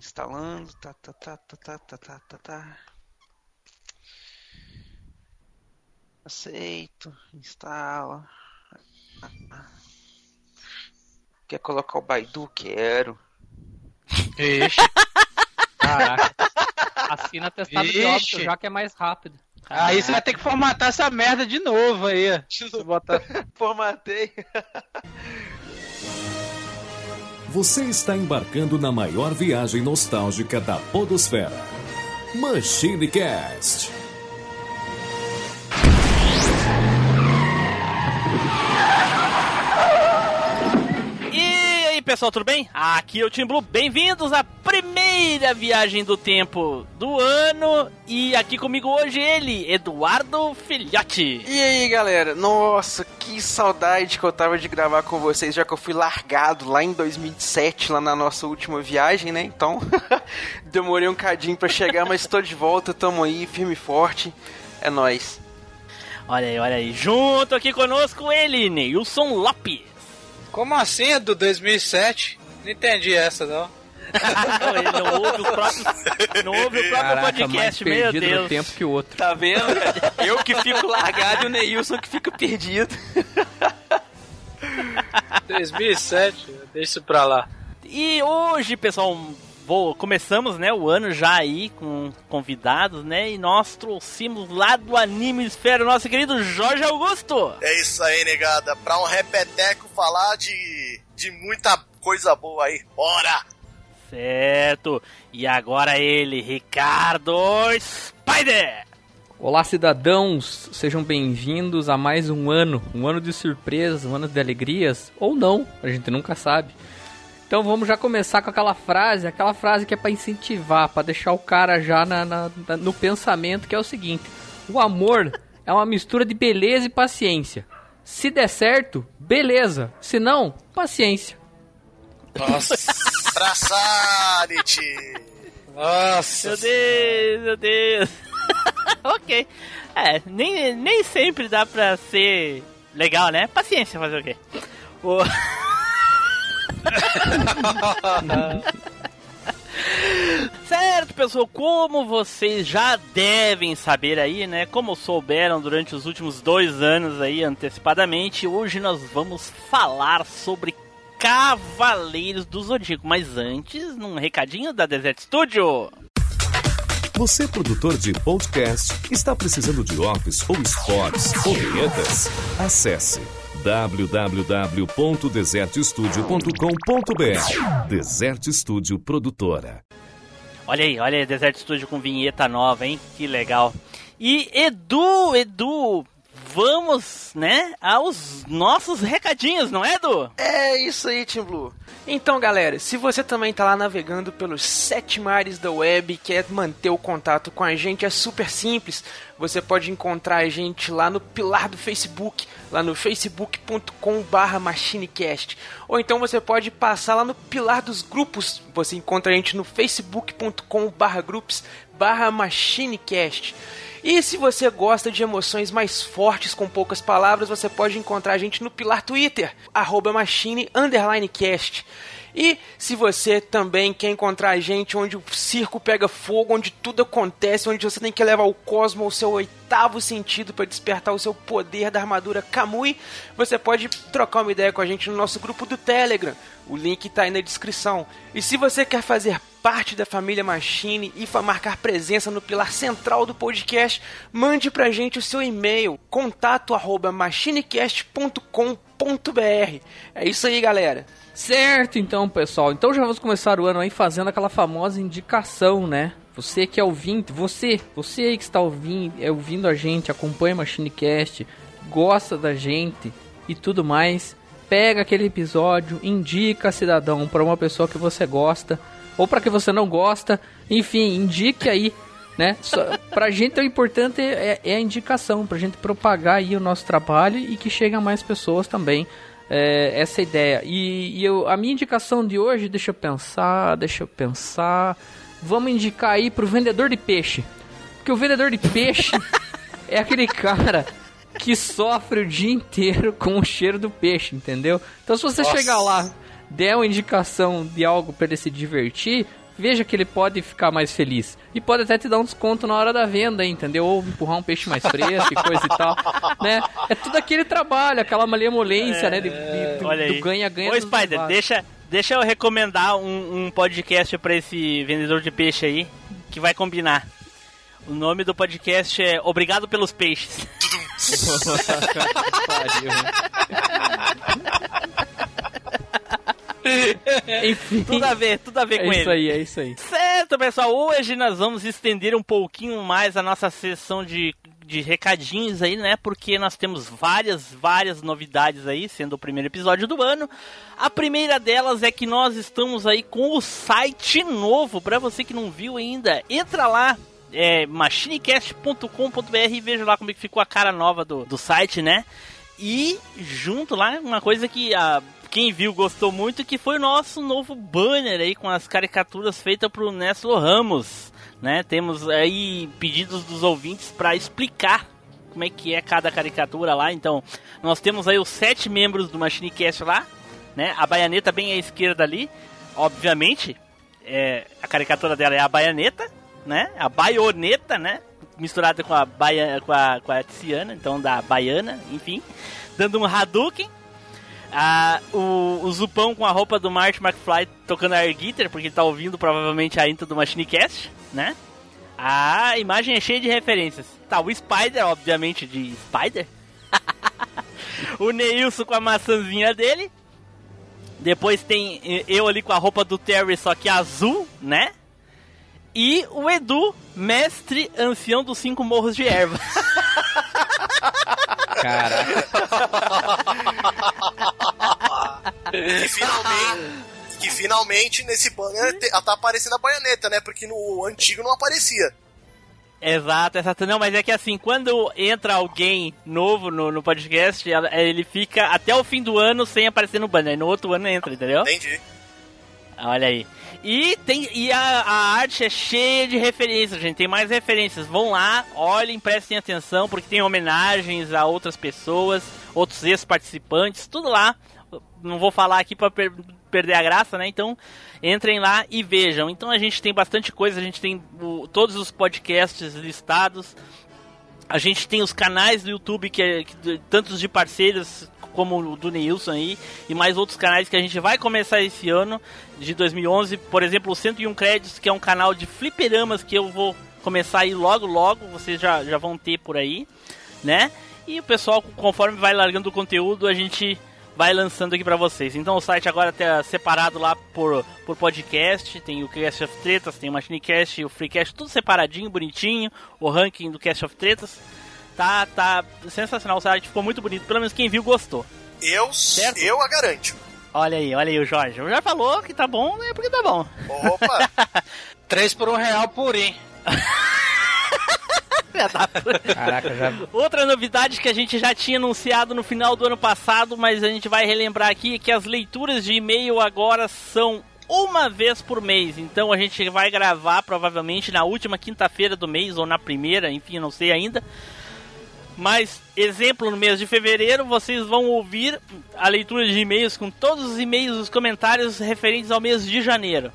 Instalando. Tá, tá, tá, tá, tá, tá, tá, tá, tá. Aceito. Instala. Quer colocar o Baidu? Quero. Ixi. Caraca. Assina atestado de Ixi. óbito já que é mais rápido. Aí você vai ter que formatar essa merda de novo aí. Você bota... Formatei. Você está embarcando na maior viagem nostálgica da Podosfera. Machine Cast. Pessoal, tudo bem? Aqui é o Tim Blue, bem-vindos à primeira viagem do tempo do ano e aqui comigo hoje ele, Eduardo Filhote. E aí, galera? Nossa, que saudade que eu tava de gravar com vocês, já que eu fui largado lá em 2007, lá na nossa última viagem, né? Então, demorei um cadinho pra chegar, mas tô de volta, tamo aí, firme e forte. É nóis. Olha aí, olha aí, junto aqui conosco ele, Neilson Lopes. Como assim, do 2007? Não entendi essa, não. não, ele não ouve, os próprios, não ouve o próprio Caraca, podcast, meu Deus. tempo que o outro. Tá vendo? Eu que fico largado e o Neilson que fica perdido. 2007, deixa isso pra lá. E hoje, pessoal, vou, começamos né, o ano já aí com convidados, né? E nós trouxemos lá do Anime Esfera o nosso querido Jorge Augusto. É isso aí, negada. Pra um repeteco falar de, de muita coisa boa aí. Bora! Certo. E agora ele, Ricardo Spider. Olá, cidadãos, sejam bem-vindos a mais um ano, um ano de surpresas, um ano de alegrias, ou não, a gente nunca sabe. Então vamos já começar com aquela frase, aquela frase que é pra incentivar, pra deixar o cara já na, na- na- no pensamento, que é o seguinte: o amor é uma mistura de beleza e paciência. Se der certo, beleza. Se não, paciência. Nossa. Traçality! Nossa. Meu Deus, meu Deus. ok. É, nem, nem sempre dá pra ser legal, né? Paciência fazer o quê? O... certo, pessoal, como vocês já devem saber aí, né? Como souberam durante os últimos dois anos aí antecipadamente, hoje nós vamos falar sobre Cavaleiros do Zodíaco. Mas antes, num recadinho da Desert Studio. Você, produtor de podcast, está precisando de office ou spots ou vinhetas? Acesse www.desertstudio.com.br Desert Studio Produtora. Olha aí, olha aí, Desert Studio com vinheta nova, hein? Que legal. E Edu, Edu, vamos, né, aos nossos recadinhos, não é, Edu? É isso aí, Team Blue. Então, galera, se você também tá lá navegando pelos sete mares da web e quer manter o contato com a gente, é super simples. Você pode encontrar a gente lá no pilar do Facebook, lá no facebook.com/barra machinecast. Ou então você pode passar lá no pilar dos grupos. Você encontra a gente no facebook.com/barra grupos barra machinecast. E se você gosta de emoções mais fortes com poucas palavras, você pode encontrar a gente no pilar Twitter, arroba machine underline cast. E se você também quer encontrar a gente onde o circo pega fogo, onde tudo acontece, onde você tem que levar o cosmo ao seu oitavo sentido para despertar o seu poder da armadura Kamui, você pode trocar uma ideia com a gente no nosso grupo do Telegram. O link está aí na descrição. E se você quer fazer parte da família Machine e fa- marcar presença no pilar central do podcast, mande pra gente o seu e-mail, contato arroba machinecast.com.br. É isso aí, galera. Certo, então, pessoal. Então já vamos começar o ano aí fazendo aquela famosa indicação, né? Você que é ouvinte, você, você aí que está ouvindo, é ouvindo a gente, acompanha MachineCast, gosta da gente e tudo mais, pega aquele episódio, indica cidadão para uma pessoa que você gosta ou para que você não gosta, enfim, indique aí, né? Só, pra gente o importante é, é a indicação, pra gente propagar aí o nosso trabalho e que chegue a mais pessoas também é, essa ideia. E, e eu, a minha indicação de hoje, deixa eu pensar, deixa eu pensar. Vamos indicar aí pro vendedor de peixe. Porque o vendedor de peixe é aquele cara que sofre o dia inteiro com o cheiro do peixe, entendeu? Então se você Nossa. chegar lá, der uma indicação de algo para ele se divertir, veja que ele pode ficar mais feliz. E pode até te dar um desconto na hora da venda, entendeu? Ou empurrar um peixe mais fresco e coisa e tal, né? É tudo aquele trabalho, aquela malemolência, É, né? De, de- do- olha aí. do ganha-ganha. Ô, Spider, deixa, deixa eu recomendar um, um podcast pra esse vendedor de peixe aí, que vai combinar. O nome do podcast é Obrigado pelos Peixes. Pariu? Enfim, Tudo a ver, tudo a ver é com isso ele. aí, é isso aí. Certo, pessoal. Hoje nós vamos estender um pouquinho mais a nossa sessão de, de recadinhos aí, né? Porque nós temos várias, várias novidades aí, sendo o primeiro episódio do ano. A primeira delas é que nós estamos aí com o site novo. Para você que não viu ainda, entra lá. É machinecast.com.br e veja lá como é que ficou a cara nova do, do site, né? E junto lá, uma coisa que a, quem viu gostou muito, que foi o nosso novo banner aí com as caricaturas feitas pro Néstor Ramos, né? Temos aí pedidos dos ouvintes para explicar como é que é cada caricatura lá. Então, nós temos aí os sete membros do Machinecast lá, né? A baianeta bem à esquerda ali, obviamente, é, a caricatura dela é a baianeta, né? A baioneta, né? Misturada com a, baia, com a, com a Tiziana, então da baiana, enfim. Dando um Hadouken. Ah, o, o Zupão com a roupa do Marty McFly tocando air guitar, porque ele tá ouvindo provavelmente a intro do Machinecast, né? A imagem é cheia de referências. Tá, o Spider, obviamente, de Spider. o Neilson com a maçãzinha dele. Depois tem eu ali com a roupa do Terry, só que azul, né? E o Edu, mestre ancião dos cinco morros de erva. Caraca. Que finalmente, que finalmente nesse banner tá aparecendo a baioneta, né? Porque no antigo não aparecia. Exato, exato. Não, mas é que assim, quando entra alguém novo no, no podcast, ele fica até o fim do ano sem aparecer no banner. No outro ano entra, entendeu? Entendi. Olha aí. E, tem, e a, a arte é cheia de referências, gente. Tem mais referências. Vão lá, olhem, prestem atenção, porque tem homenagens a outras pessoas, outros ex-participantes, tudo lá. Não vou falar aqui para perder a graça, né? Então, entrem lá e vejam. Então, a gente tem bastante coisa. A gente tem o- todos os podcasts listados. A gente tem os canais do YouTube, que, é, que tantos de parceiros como o do Neilson aí, e mais outros canais que a gente vai começar esse ano, de 2011. Por exemplo, o 101 Créditos, que é um canal de fliperamas que eu vou começar aí logo, logo. Vocês já, já vão ter por aí, né? E o pessoal, conforme vai largando o conteúdo, a gente vai lançando aqui pra vocês. Então o site agora tá separado lá por, por podcast, tem o Cast of Tretas, tem o Machinecast e o Freecast, tudo separadinho, bonitinho, o ranking do Cast of Tretas. Tá, tá sensacional, o site ficou muito bonito, pelo menos quem viu gostou. Eu, Certo. eu a garanto. Olha aí, olha aí o Jorge. Já falou que tá bom, é porque tá bom. Opa, Três por um real purim. Caraca, já. Outra novidade que a gente já tinha anunciado no final do ano passado, mas a gente vai relembrar aqui, é que as leituras de e-mail agora são uma vez por mês. Então a gente vai gravar provavelmente na última quinta-feira do mês ou na primeira, enfim, não sei ainda. Mas, exemplo, no mês de fevereiro, vocês vão ouvir a leitura de e-mails com todos os e-mails, os comentários referentes ao mês de janeiro.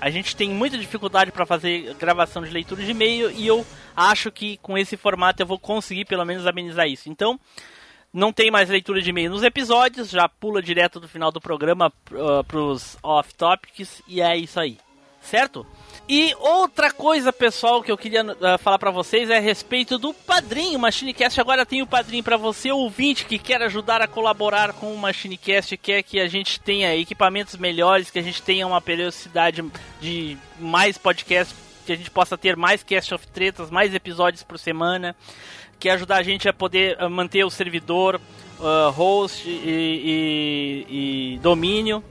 A gente tem muita dificuldade para fazer gravação de leitura de e-mail e eu acho que com esse formato eu vou conseguir pelo menos amenizar isso. Então, não tem mais leitura de e-mail nos episódios, já pula direto do final do programa uh, pros off-topics e é isso aí, certo? E outra coisa, pessoal, que eu queria uh, falar pra vocês é a respeito do padrinho. O Machinecast agora tem o padrinho pra você, ouvinte, que quer ajudar a colaborar com o Machinecast, quer que a gente tenha equipamentos melhores, que a gente tenha uma periodicidade de mais podcasts, que a gente possa ter mais Cast of Tretas, mais episódios por semana, quer ajudar a gente a poder uh, manter o servidor, uh, host e, e- e domínio.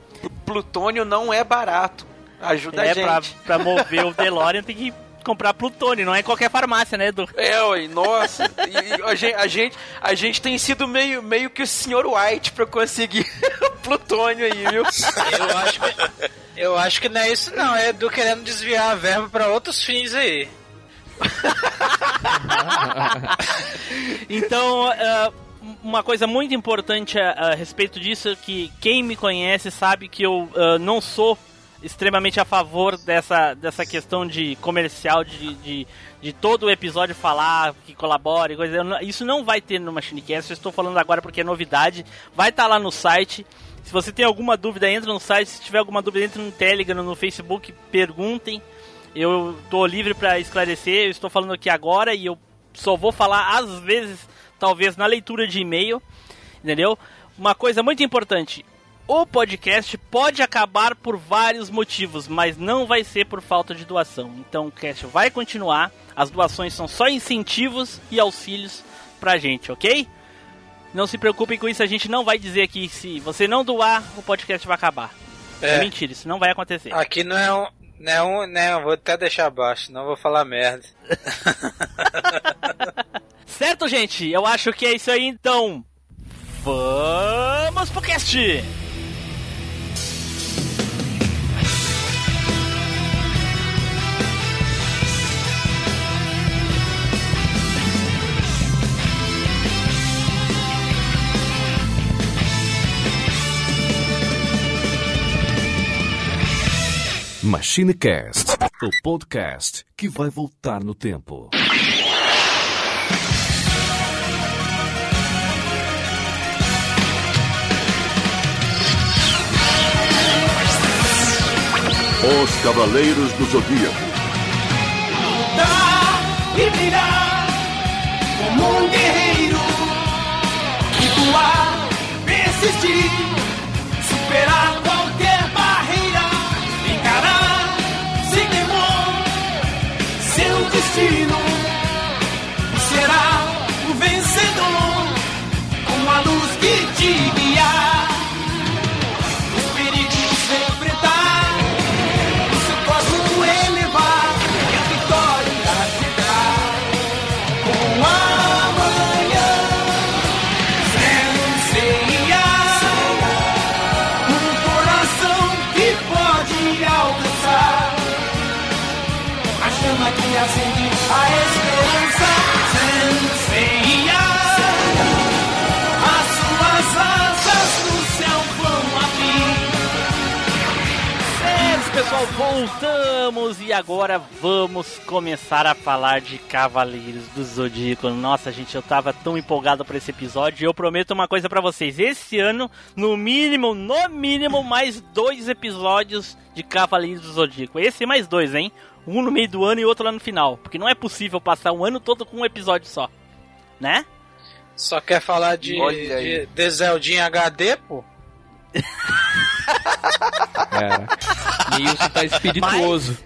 Plutônio não é barato. Ajuda é, a gente. pra, pra mover o DeLorean tem que comprar plutônio, não é em qualquer farmácia, né, Edu? É, ué, nossa. E, a, gente, a, gente, a gente tem sido meio, meio que o Sr. White pra conseguir plutônio aí, viu? Eu acho que, eu acho que não é isso não, é do querendo desviar a verba pra outros fins aí. Então, ah, uma coisa muito importante a, a respeito disso é que quem me conhece sabe que eu ah, não sou extremamente a favor dessa, dessa questão de comercial, de, de, de todo o episódio falar que colabore, coisa. Isso não vai ter no MachineCast, eu estou falando agora porque é novidade. Vai estar tá lá no site. Se você tem alguma dúvida, entra no site. Se tiver alguma dúvida, entra no Telegram, no Facebook, perguntem. Eu estou livre para esclarecer. Eu estou falando aqui agora e eu só vou falar às vezes, talvez na leitura de e-mail, entendeu? Uma coisa muito importante: o podcast pode acabar por vários motivos, mas não vai ser por falta de doação. Então o cast vai continuar. As doações são só incentivos e auxílios pra gente, ok? Não se preocupem com isso, a gente não vai dizer aqui se você não doar, o podcast vai acabar. É, é mentira, isso não vai acontecer. Aqui não é um. Não, é um, não, vou até deixar abaixo, não vou falar merda. certo, gente? Eu acho que é isso aí, então. Vamos pro cast! MachineCast, o podcast que vai voltar no tempo. Os Cavaleiros do Zodíaco. Lutar e brilhar como um guerreiro. Recuar, persistir, superar seu voltamos e agora vamos começar a falar de Cavaleiros do Zodíaco. Nossa, gente, eu tava tão empolgado pra esse episódio e eu prometo uma coisa pra vocês. Esse ano, no mínimo, no mínimo, mais dois episódios de Cavaleiros do Zodíaco. Esse e mais dois, hein? Um no meio do ano e outro lá no final. Porque não é possível passar um ano todo com um episódio só. Né? Só quer falar de, de, de Zeldinha HD, pô? Cara, Nilson tá espirituoso.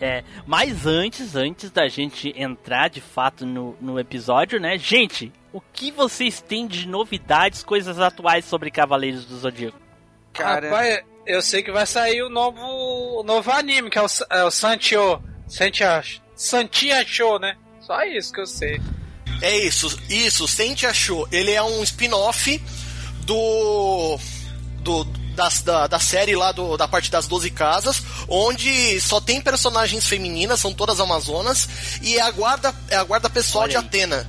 É, mas antes, antes da gente entrar de fato no, no episódio, né? Gente, o que vocês têm de novidades, coisas atuais sobre Cavaleiros do Zodíaco? Cara, Rapaz, eu sei que vai sair o novo, o novo anime, que é o, é o Sancho. Santia, Santia Show, né? Só isso que eu sei. É isso, isso, Sente achou. Ele é um spin-off do. do das- da, da série lá do, da parte das 12 casas, onde só tem personagens femininas, são todas amazonas, e é a guarda, é a guarda pessoal Olha de aí. Atena.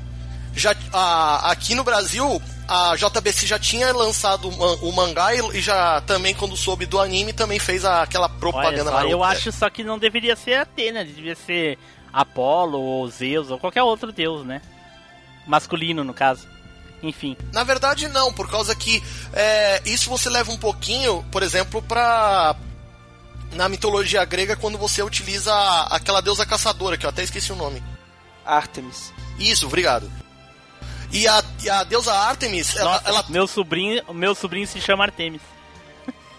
Já, a- aqui no Brasil, a JBC já tinha lançado o, man- o mangá e, já também, quando soube do anime, também fez aquela Olha propaganda só, eu acho só que não deveria ser Atena, devia ser Apolo ou Zeus ou qualquer outro deus, né? Masculino, no caso. Enfim. Na verdade, não, por causa que é, isso você leva um pouquinho, por exemplo, pra. Na mitologia grega, quando você utiliza aquela deusa caçadora, que eu até esqueci o nome. Artemis. Isso, obrigado. E a, e a deusa Artemis, ela, Nossa, ela- meu sobrinho, meu sobrinho se chama Artemis.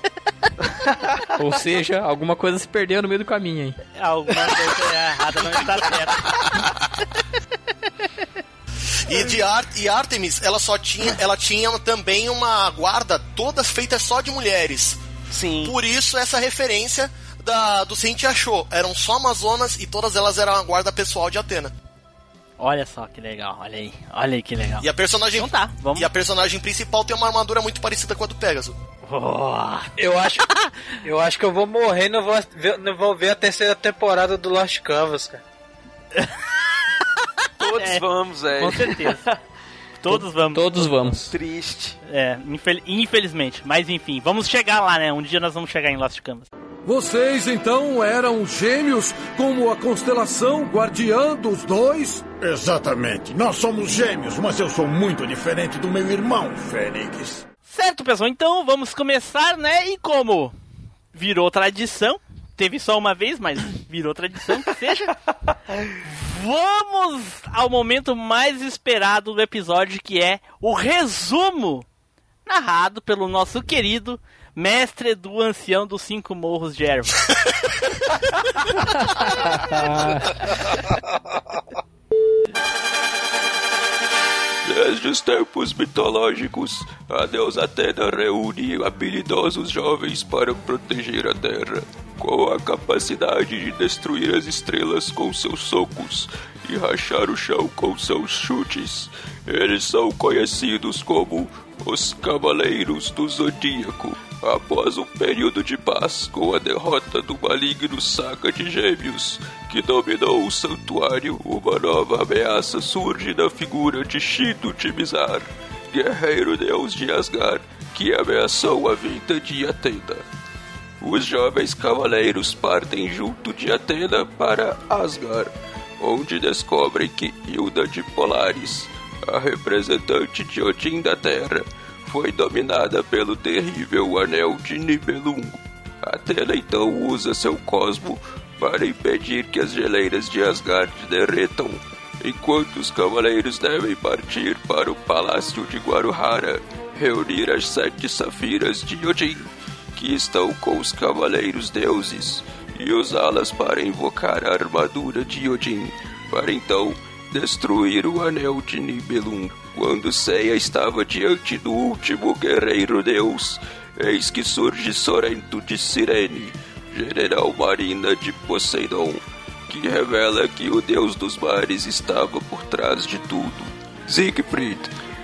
Ou seja, alguma coisa se perdeu no meio do caminho, hein? Alguma coisa errada não está certa. e de Ar, e Artemis, ela só tinha, ela tinha também uma guarda toda feita só de mulheres. Sim. Por isso essa referência da, do Sente achou. Eram só amazonas e todas elas eram a guarda pessoal de Atena. Olha só que legal, olha aí. Olha aí que legal. E a personagem Então tá, vamos. E a personagem principal tem uma armadura muito parecida com a do Pegasus. Oh, Eu acho, eu acho que eu vou morrer e não vou, ver, não vou ver a terceira temporada do Lost Canvas, cara. Todos É, vamos, velho. com certeza. Todos vamos. Todos vamos. Triste. É, infel- infelizmente. Mas enfim, vamos chegar lá, né? Um dia nós vamos chegar em Lost Canvas. Vocês então eram gêmeos como a constelação guardiã dos dois? Exatamente. Nós somos gêmeos, mas eu sou muito diferente do meu irmão, Fênix. Certo, pessoal, então vamos começar, né? E como virou tradição, teve só uma vez, mas virou tradição que seja. Vamos ao momento mais esperado do episódio, que é o resumo narrado pelo nosso querido mestre do ancião dos cinco morros de erva. Desde os tempos mitológicos, a deusa Atena reúne habilidosos jovens para proteger a Terra, com a capacidade de destruir as estrelas com seus socos e rachar o chão com seus chutes. Eles são conhecidos como os Cavaleiros do Zodíaco. Após um período de paz com a derrota do maligno Saga de Gêmeos, que dominou o santuário, uma nova ameaça surge na figura de Shido Timizar, guerreiro deus de Asgard, que ameaçou a vinda de Atena. Os jovens cavaleiros partem junto de Atena para Asgard, onde descobrem que Hilda de Polaris, a representante de Odin da Terra, foi dominada pelo terrível Anel de Nibelungo. Atena então usa seu cosmo para impedir que as geleiras de Asgard derretam, enquanto os cavaleiros devem partir para o palácio de Guaruhara, reunir as sete safiras de Odin, que estão com os cavaleiros deuses, e usá-las para invocar a armadura de Odin, para então destruir o anel de Nibelung. Quando Seiya estava diante do último guerreiro deus, eis que surge Sorento de Sirene, general marina de Poseidon, que revela que o deus dos mares estava por trás de tudo. Siegfried,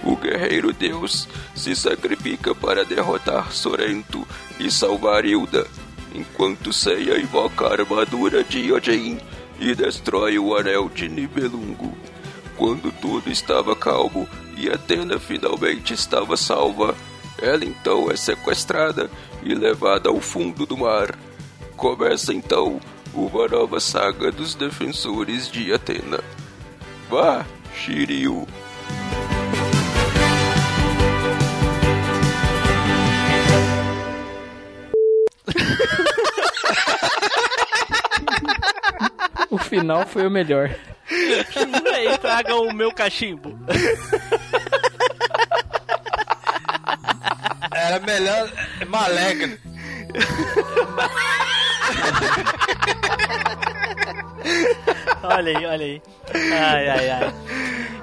o guerreiro deus, se sacrifica para derrotar Sorento e salvar Hilda, enquanto Seiya invoca a armadura de Odin e destrói o anel de Nibelungo. Quando tudo estava calmo e Atena finalmente estava salva, ela então é sequestrada e levada ao fundo do mar. Começa então uma nova saga dos defensores de Atena. Vá, Shiryu! O final foi o melhor. aí, traga o meu cachimbo. Era melhor Malegre. olha aí, olha aí. Ai, ai, ai.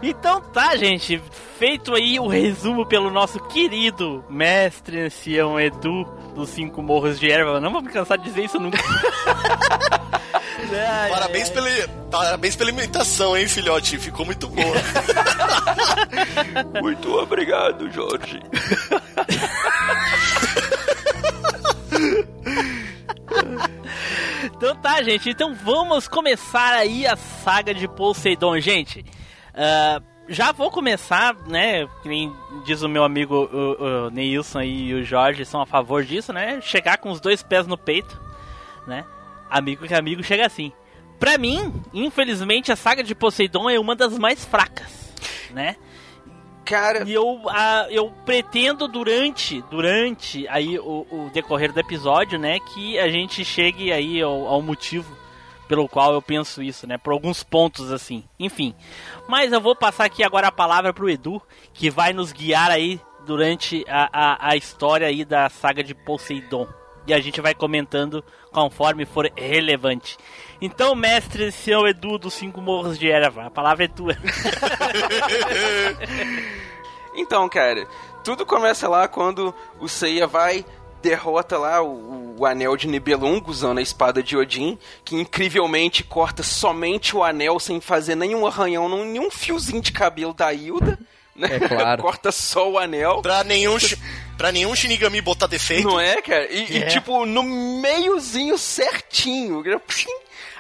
Então tá, gente. Feito aí o resumo pelo nosso querido mestre ancião Edu dos Cinco Morros de Erva. Não vou me cansar de dizer isso nunca. Ai, parabéns, ai, pela, parabéns pela imitação, hein, filhote? Ficou muito boa. muito obrigado, Jorge. então tá, gente. Então vamos começar aí a saga de Poseidon, gente. Uh, já vou começar, né? Que nem diz o meu amigo o, o Neilson e o Jorge são a favor disso, né? Chegar com os dois pés no peito, né? Amigo que amigo chega assim. Pra mim, infelizmente, a saga de Poseidon é uma das mais fracas, né? Cara. E eu, a, eu pretendo durante, durante aí o, o, decorrer do episódio, né, que a gente chegue aí ao, ao, motivo pelo qual eu penso isso, né, por alguns pontos assim. Enfim. Mas eu vou passar aqui agora a palavra pro Edu, que vai nos guiar aí durante a, a, a história aí da saga de Poseidon. E a gente vai comentando conforme for relevante. Então, mestre, seu Edu dos Cinco Morros de Erva, a palavra é tua. então, cara, tudo começa lá quando o Seiya vai derrota lá o, o, anel de Nibelungo usando a espada de Odin, que incrivelmente corta somente o anel sem fazer nenhum arranhão, nenhum fiozinho de cabelo da Hilda. Né? É claro. Corta só o anel. Pra nenhum, pra nenhum Shinigami botar defeito. Não é, cara? E, é. e tipo, no meiozinho certinho.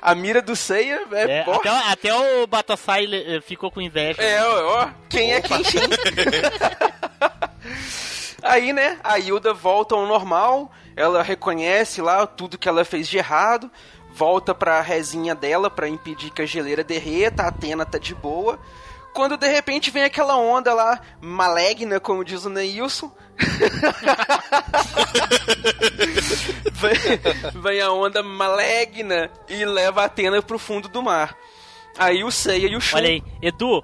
A mira do Seiya é, é até, até, o Batasai ficou com inveja. É, ó, quem é Opa. é quem, Aí, né, a Hilda volta ao normal, ela reconhece lá tudo que ela fez de errado, volta pra resinha dela pra impedir que a geleira derreta, a Atena tá de boa. Quando de repente vem aquela onda lá, maligna, como diz o Neilson. vem, vem a onda maligna e leva a Atena pro fundo do mar. Aí o Seiya e o Shun... Olha aí, Edu.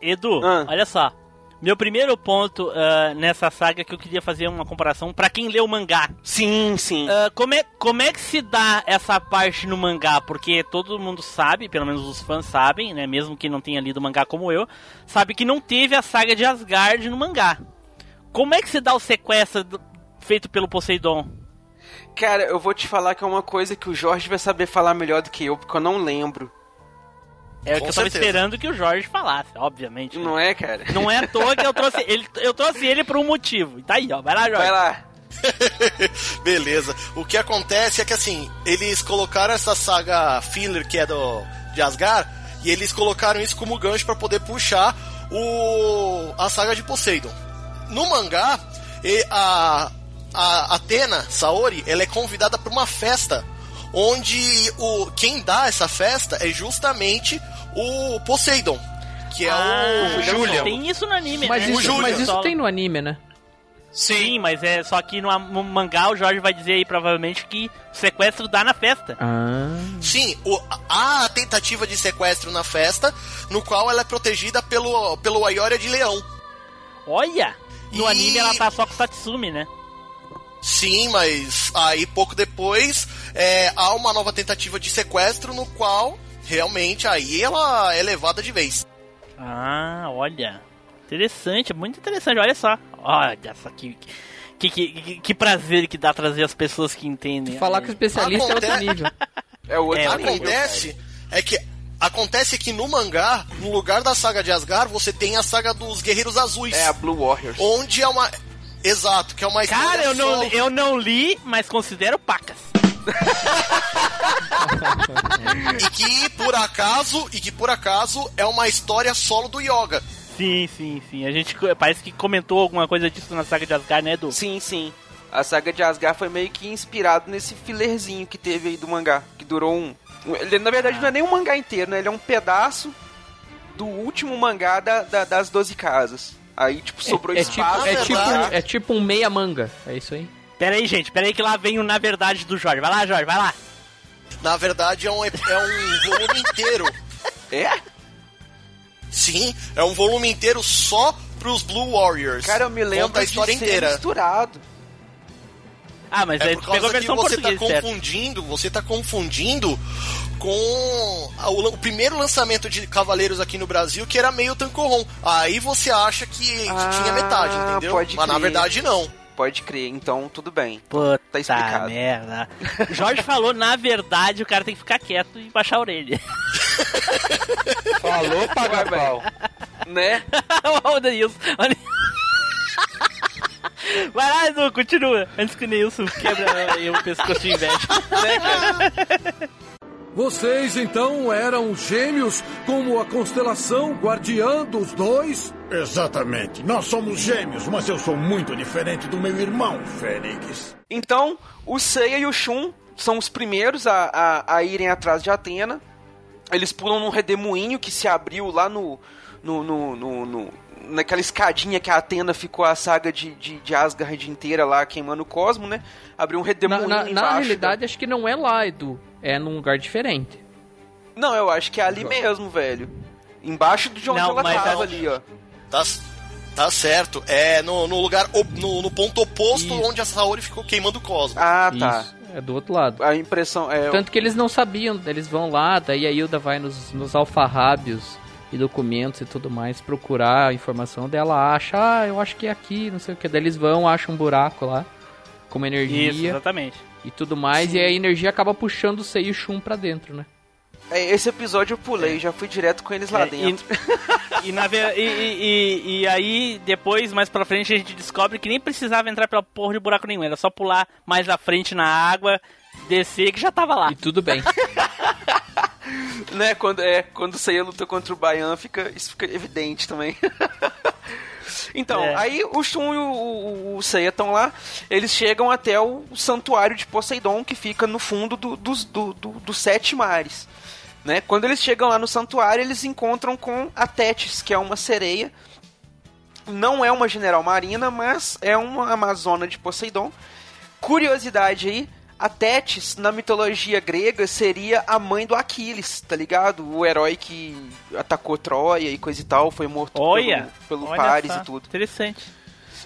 Edu, olha só. Meu primeiro ponto uh, nessa saga que eu queria fazer uma comparação para quem lê o mangá. Sim, sim. Uh, como, é, como é que se dá essa parte no mangá? Porque todo mundo sabe, pelo menos os fãs sabem, né? Mesmo que não tenha lido o mangá como eu, sabe que não teve a saga de Asgard no mangá. Como é que se dá o sequestro feito pelo Poseidon? Cara, eu vou te falar que é uma coisa que o Jorge vai saber falar melhor do que eu, porque eu não lembro. É o que eu tava esperando que o Jorge falasse, obviamente. Não é, cara? Não é à toa que eu trouxe ele, eu trouxe ele por um motivo. Tá aí, ó. Vai lá, Jorge. Vai lá. Beleza. O que acontece é que assim, eles colocaram essa saga filler que é do de Asgard e eles colocaram isso como gancho para poder puxar o a saga de Poseidon. No mangá, e a a Atena Saori, ela é convidada para uma festa onde o quem dá essa festa é justamente o Poseidon, que é Ah, o Julian. Tem isso no anime, Mas né? isso, O mas isso tem no anime, né? Sim, mas é só que no, no mangá o Jorge vai dizer aí provavelmente que sequestro dá na festa. Ah. Sim, o- há a tentativa de sequestro na festa, no qual ela é protegida pelo, pelo Ayoria de Leão. Olha! No E- anime ela tá só com o Satsumi, né? Sim, mas aí pouco depois é, há uma nova tentativa de sequestro no qual realmente aí ela é levada de vez. Ah, olha. Interessante, muito interessante. Olha só. Olha só que, que, que, que, que prazer que dá trazer as pessoas que entendem. Falar com o especialista é outro Acontece- nível. É outro É, nível, Acontece é que acontece que no mangá, no lugar da saga de Asgard, você tem a saga dos Guerreiros Azuis. É a Blue Warriors. Onde é uma Exato, que é uma Cara, eu não, só- eu não li, mas considero pacas. e que por acaso e que por acaso é uma história solo do Yoga. Sim, sim, sim. A gente parece que comentou alguma coisa disso na saga de Asgard, né, Edu? Sim, sim. A saga de Asgard foi meio que inspirado nesse filerzinho que teve aí do mangá, que durou um. Ele, na verdade, não é nem um mangá inteiro, né? Ele é um pedaço do último mangá da, da- das 12 casas. Aí, tipo, sobrou É, é tipo, espaço. é, pra- tipo, é tipo um meia manga. É isso aí. Pera aí, gente, pera aí que lá vem o na verdade do Jorge. Vai lá, Jorge, vai lá. Na verdade é um é um volume inteiro. É? Sim, é um volume inteiro só pros Blue Warriors. Cara, eu me lembro Conta a história de ser inteira. misturado. Ah, mas É aí por tu pegou a causa que versão você tá portuguesa, certo? confundindo, você tá confundindo com o, o primeiro lançamento de Cavaleiros aqui no Brasil, que era meio Tancorron. Aí você acha que, que Ah, tinha metade, entendeu? pode Mas na crer. verdade não. Pode crer, então tudo bem. Puta Tá explicado. merda. Jorge falou, na verdade, o cara tem que ficar quieto e baixar a orelha. Falou, paga pau. Né? Olha o Denilson. Olha... Vai lá, Edu, continua. Antes que o Nilson quebra aí o pescoço de inveja. né, cara? Vocês então eram gêmeos como a constelação guardiã dos dois? Exatamente. Nós somos gêmeos, mas eu sou muito diferente do meu irmão, Fênix. Então, o Seiya e o Shun são os primeiros a, a, a irem atrás de Atena. Eles pulam num redemoinho que se abriu lá no. no, no, no- no- naquela escadinha que a Atena ficou a saga de, de, de Asgard inteira lá queimando o cosmo, né? Abriu um Na, redemoinho na, na embaixo. realidade, acho que não é lá, Edu. É num lugar diferente. Não, eu acho que é ali mesmo, velho. Embaixo de onde Não, ela mas tava não. ali, ó. Tá, tá certo. É no, no lugar, no, no ponto oposto Isso. onde a Saori ficou queimando o cosmos. Ah, tá. Isso. É do outro lado. A impressão é. Tanto que eles não sabiam, eles vão lá, daí a Hilda vai nos, nos alfarrábios e documentos e tudo mais procurar a informação dela, acha, ah, eu acho que é aqui, não sei o que. Daí eles vão, acham um buraco lá, com uma Isso, energia exatamente. E tudo mais, e a energia acaba puxando o Sei e o Shun pra dentro, né? é, Esse episódio eu pulei, já fui direto com eles lá É, dentro. E, na e, e- e- e aí, depois, mais pra frente, a gente descobre que nem precisava entrar pela porra de buraco nenhum. Era só pular mais à frente na água, descer, que já tava lá. E tudo bem. né, quando, é, quando o Seiya luta contra o Baian, fica, isso fica evidente também. Então, É. aí o Shun e o, o, o Seiya estão lá, eles chegam até o santuário de Poseidon, que fica no fundo do- dos do, do, dos sete mares. Né? Quando eles chegam lá no santuário, eles encontram com a Tétis, que é uma sereia. Não é uma general marina, mas é uma amazona de Poseidon. Curiosidade aí, a Tétis, na mitologia grega, seria a mãe do Aquiles, tá ligado? O herói que atacou Troia e coisa e tal, foi morto Olha, pelo, pelo olha Paris só, e tudo. Interessante.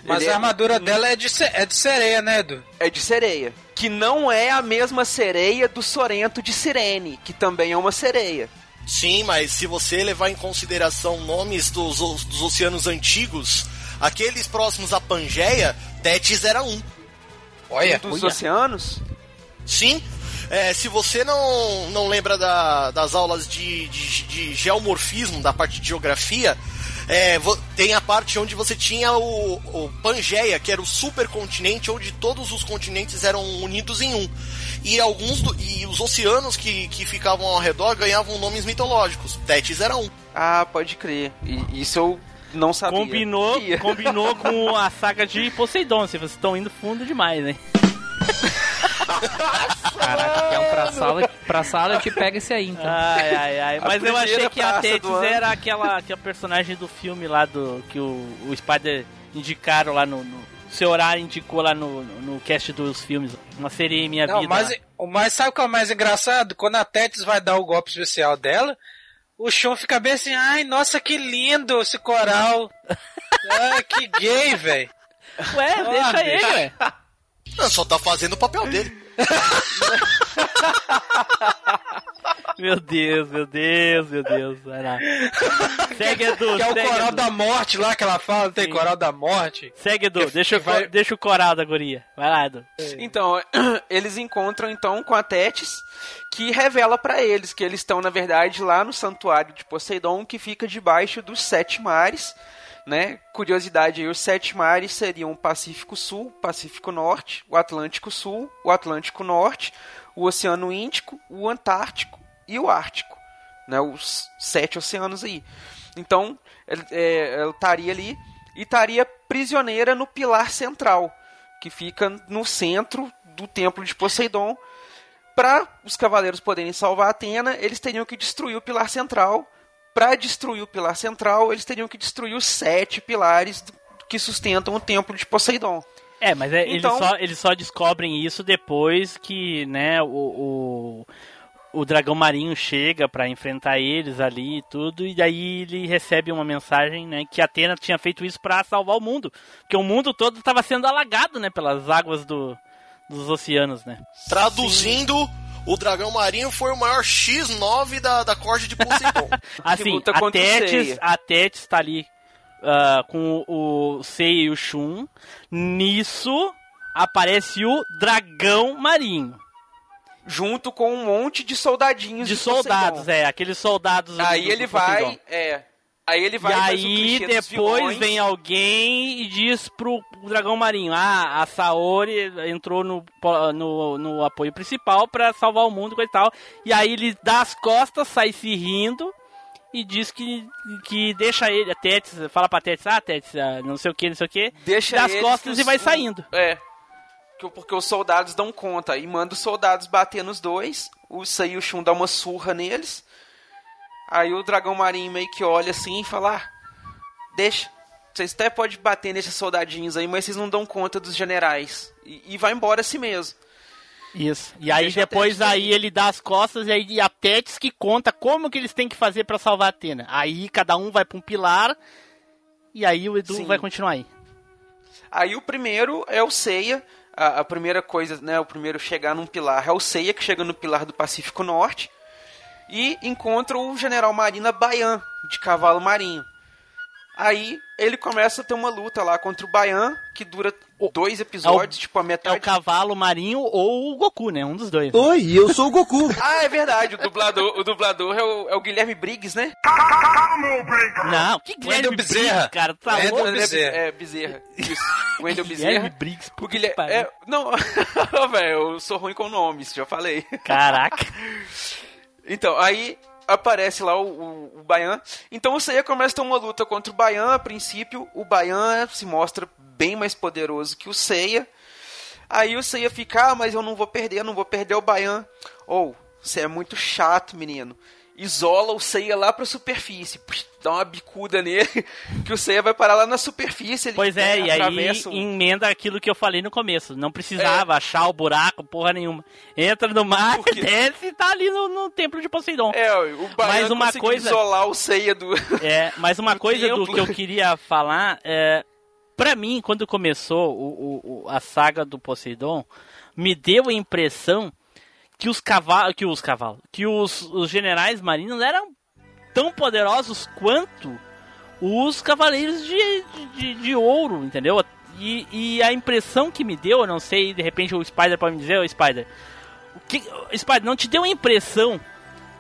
Mas Ele a é- armadura dela é de, é de sereia, né, Edu? É de sereia. Que não é a mesma sereia do Sorento de Sirene, que também é uma sereia. Sim, mas se você levar em consideração nomes dos, dos oceanos antigos, aqueles próximos à Pangeia, Tétis era um. Olha. Dos oceanos? Sim. É, se você não, não lembra da- das aulas de, de, de geomorfismo, da parte de geografia, é, tem a parte onde você tinha o, o Pangeia, que era o supercontinente onde todos os continentes eram unidos em um. E alguns do- e os oceanos que, que ficavam ao redor ganhavam nomes mitológicos. Tétis era um. Ah, pode crer. E, isso eu não sabia. Combinou, combinou com a saga de Poseidon. Se vocês estão indo fundo demais, hein? Caraca, que é um pra sala, pra sala te pega esse aí, então. Ai, ai, ai. A Mas eu achei que a ano. era aquela, aquela personagem do filme lá do. que o, o Spider indicaram lá no. no seu horário indicou lá no, no, no cast dos filmes. Uma sereia em minha Não, vida. mas, mais sabe o que é o mais engraçado? Quando a Tétis vai dar o golpe especial dela, o Shun fica bem assim, ai, nossa, que lindo esse coral. ah, que gay, velho. Ué, Ah, deixa ele, ué. Não, só tá fazendo o papel dele. Meu Deus, meu Deus, meu Deus. Vai lá. Segue, Edu. Que é o segue, coral Edu. da morte lá que ela fala, tem Sim. coral da morte. Segue, Edu. Deixa, vai- deixa o coral da guria. Vai lá, Edu. Então, eles encontram então com a Tétis, que revela pra eles que eles estão, na verdade, lá no santuário de Poseidon, que fica debaixo dos sete mares. Né? Curiosidade aí, os sete mares seriam o Pacífico Sul, Pacífico Norte, o Atlântico Sul, o Atlântico Norte, o Oceano Índico, o Antártico e o Ártico. Né? Os sete oceanos aí. Então, é, ela estaria ali e estaria prisioneira no pilar central, que fica no centro do templo de Poseidon. Para os cavaleiros poderem salvar Atena, eles teriam que destruir o pilar central. Para destruir o pilar central, eles teriam que destruir os sete pilares que sustentam o templo de Poseidon. É, mas é, Então- eles, só, eles só descobrem isso depois que, né, o, o, o dragão marinho chega pra enfrentar eles ali e tudo, e daí ele recebe uma mensagem, né, que Atena tinha feito isso pra salvar o mundo, porque o mundo todo estava sendo alagado, né, pelas águas do, dos oceanos, né. Traduzindo, o dragão marinho foi o maior X9 da, da corte de Poseidon. Assim, a Tétis, a Tétis tá ali ah, com o, o Seiya e o Shun. Nisso aparece o dragão marinho. Junto com um monte de soldadinhos De Poseidon. soldados, é, aqueles soldados. do- Aí ele vai, é. Aí ele vai E aí depois vilões. vem alguém e diz pro dragão marinho: Ah, a Saori entrou no, no, no apoio principal pra salvar o mundo e tal. E aí ele dá as costas, sai se rindo e diz que, que deixa ele, a Tétis, fala pra Tétis, ah, Tétis, ah, não sei o que, não sei o que, Deixa dá as costas e vai os- saindo. É. Que- Porque os soldados dão conta. E manda os soldados bater nos dois. O Sai e o Shun dá uma surra neles. Aí o dragão marinho meio que olha assim e fala: ah, deixa. Vocês até podem bater nesses soldadinhos aí, mas vocês não dão conta dos generais. E, e vai embora assim mesmo. Isso. E aí depois aí ele dá as costas e aí a Tétis que conta como que eles têm que fazer pra salvar a Atena. Aí cada um vai pra um pilar e aí o Edu Sim. vai continuar aí. Aí o primeiro é o Seiya. A, a primeira coisa, né? O primeiro chegar num pilar é o Seiya, que chega no pilar do Pacífico Norte. E encontra o general Marina Baian, de cavalo marinho. Aí ele começa a ter uma luta lá contra o Baian, que dura dois episódios, tipo a É metade. o cavalo marinho ou o Goku, né? Um dos dois. Oi, eu sou o Goku. Ah, é verdade, o dublador, o dublador é o, é o Guilherme Briggs, né? Não, que Guilherme Bezerra. Briggs, cara, tá louco? Não, não é Bezerra. É, Bezerra. Isso. Wendel Guilherme Bezerra. Briggs, O Guilherme. É, não, velho, eu sou ruim com nomes, já falei. Caraca. Então, aí aparece lá o, o, o Baian. Então o Seiya começa a ter uma luta contra o Baian. A princípio, o Baian se mostra bem mais poderoso que o Seiya. Aí o Seiya fica, ah, mas eu não vou perder, não vou perder o Baian. Ou, oh, você é muito chato, menino. Isola o Seiya lá pra superfície. Puxa, dá uma bicuda nele, que o Seiya vai parar lá na superfície. Ele, pois é, né, e aí um... emenda aquilo que eu falei no começo. Não precisava é. achar o buraco, porra nenhuma. Entra no mar, Porque... desce e tá ali no, no, templo de Poseidon. É, o mas uma coisa isolar o Seiya do É, mas uma do coisa do que eu queria falar é pra mim, quando começou o, o, a saga do Poseidon, me deu a impressão que os cavalos, que os cavalos, que os, os generais marinhos eram tão poderosos quanto os cavaleiros de, de, de ouro, entendeu? E, e, a impressão que me deu, eu não sei, de repente o Spider pode me dizer, o Spider, o que, Spider, não te deu a impressão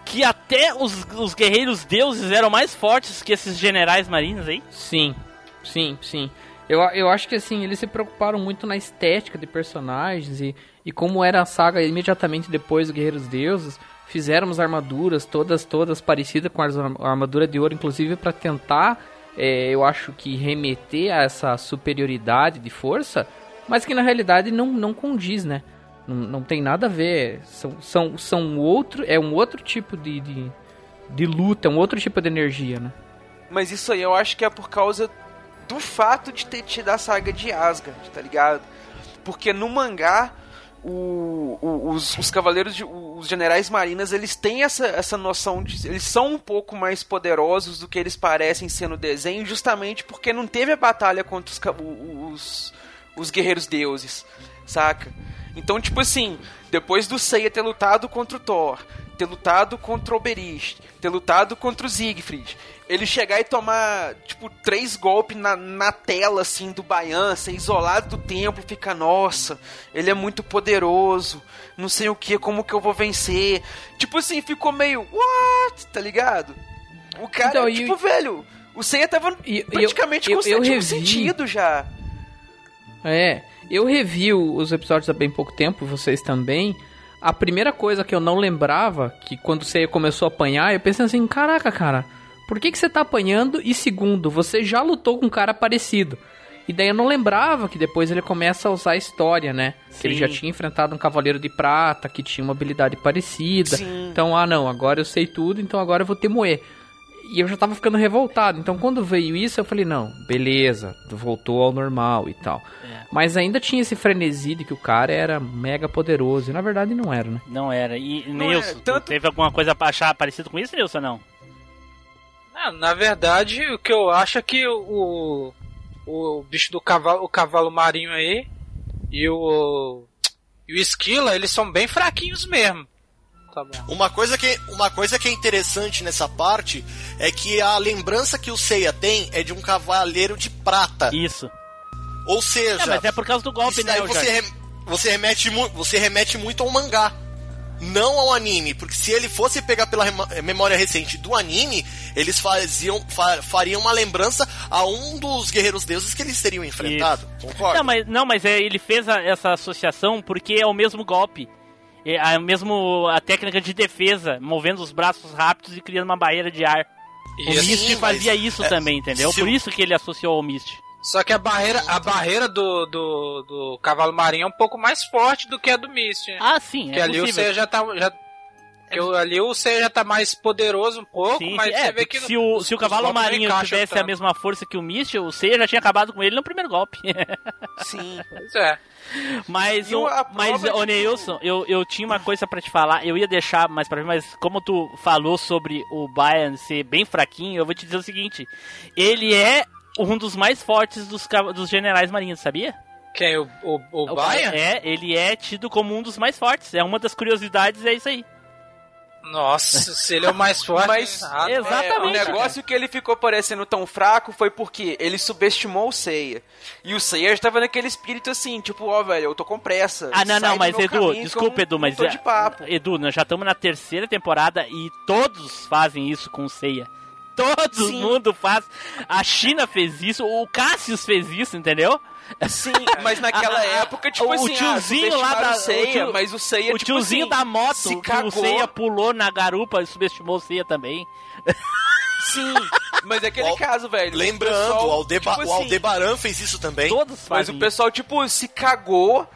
que até os, os guerreiros deuses eram mais fortes que esses generais marinhos aí? Sim, sim, sim. Eu, eu acho que assim, eles se preocuparam muito na estética de personagens e, e como era a saga imediatamente depois do Guerreiros Deuses, fizeram as armaduras todas todas parecidas com a armadura de ouro, inclusive para tentar, é, eu acho que remeter a essa superioridade de força, mas que na realidade não, não condiz, né? Não, não tem nada a ver. São, são, são outro, é um outro tipo de, de, de luta, um outro tipo de energia, né? Mas isso aí eu acho que é por causa do fato de ter tido a saga de Asgard, tá ligado? Porque no mangá, o, o, os, os, cavaleiros, de, os generais marinas, eles têm essa, essa noção de. Eles são um pouco mais poderosos do que eles parecem ser no desenho, justamente porque não teve a batalha contra os, os, os guerreiros deuses, saca? Então, tipo assim, depois do Seiya ter lutado contra o Thor, ter lutado contra o Oberist, ter lutado contra o Siegfried, ele chegar e tomar, tipo, três golpes na, na tela, assim, do Baian, ser isolado do templo, fica, nossa, ele é muito poderoso, não sei o que, como que eu vou vencer. Tipo assim, ficou meio, what? Tá ligado? O cara, então, tipo, velho, o Seiya tava e, praticamente eu, eu, com eu, eu sentido já. É, eu revi os episódios há bem pouco tempo, vocês também. A primeira coisa que eu não lembrava, que quando o Seiya começou a apanhar, eu pensei assim, caraca, cara por que, que você tá apanhando? E segundo, você já lutou com um cara parecido. E daí eu não lembrava que depois ele começa a usar a história, né? Sim. Que ele já tinha enfrentado um cavaleiro de prata, que tinha uma habilidade parecida. Sim. Então, ah não, agora eu sei tudo, então agora eu vou ter moer. E eu já tava ficando revoltado. Então quando veio isso, eu falei, não, beleza, voltou ao normal e tal. É. Mas ainda tinha esse frenesi de que o cara era mega poderoso. E na verdade não era, né? Não era. E Nilson, é, tanto... teve alguma coisa pra achar parecido com isso, Nilson, não? Ah, na verdade, o que eu acho é que o, o bicho do cavalo, o cavalo marinho aí e o, e o esquila, eles são bem fraquinhos mesmo. Tá uma, coisa que, uma coisa que é interessante nessa parte é que a lembrança que o Seiya tem é de um cavaleiro de prata. Isso. Ou seja. É, mas é por causa do golpe, né? Você, você, remete, você remete muito ao mangá não ao anime, porque se ele fosse pegar pela memória recente do anime, eles faziam, fa fariam uma lembrança a um dos guerreiros deuses que eles teriam enfrentado. Concorda? Não, mas, não, mas é, ele fez a, essa associação porque é o mesmo golpe. É a, mesmo a técnica de defesa, movendo os braços rápidos e criando uma barreira de ar. O Mist fazia isso é, também, entendeu? Por isso que ele associou ao Mist. Só que a barreira, a barreira do, do, do cavalo marinho é um pouco mais forte do que a do Mist. Ah, sim. Porque é ali possível. você já tá. Já, que ali o C já tá mais poderoso um pouco, sim, mas é, você vê que. Se o, se o cavalo marinho tivesse tanto. a mesma força que o Mist, o C já tinha acabado com ele no primeiro golpe. sim. Pois é. Mas, o, mas ô Neilson, eu, eu tinha uma coisa para te falar, eu ia deixar mais pra mim, mas como tu falou sobre o Bayern ser bem fraquinho, eu vou te dizer o seguinte: ele é um dos mais fortes dos, dos generais marinhos, sabia? Quem? O, o, o, o Baia? É, ele é tido como um dos mais fortes. É uma das curiosidades, é isso aí. Nossa, se ele é o mais forte. Mas ah, exatamente. É, o negócio que ele ficou parecendo tão fraco foi porque ele subestimou o Seiya. E o Seiya estava naquele espírito assim, tipo, ó, oh, velho, eu tô com pressa. Ah, não, não, mas Edu, desculpa, Edu, mas. de papo. Edu, nós já estamos na terceira temporada e todos fazem isso com o Seiya. Todo Sim. mundo faz. A China fez isso, o Cassius fez isso, entendeu? Sim, mas naquela A- época, tipo o assim, tiozinho ah, lá da tio- mas o Seiya, o tipo tiozinho assim, da moto se cagou. o Seiya pulou na garupa e subestimou o Seiya também. Sim, mas é aquele O- caso, velho. Lembrando, o, pessoal, o, Aldeba tipo o assim, Aldebaran fez isso também. Todos Mas fazem o pessoal, tipo, se cagou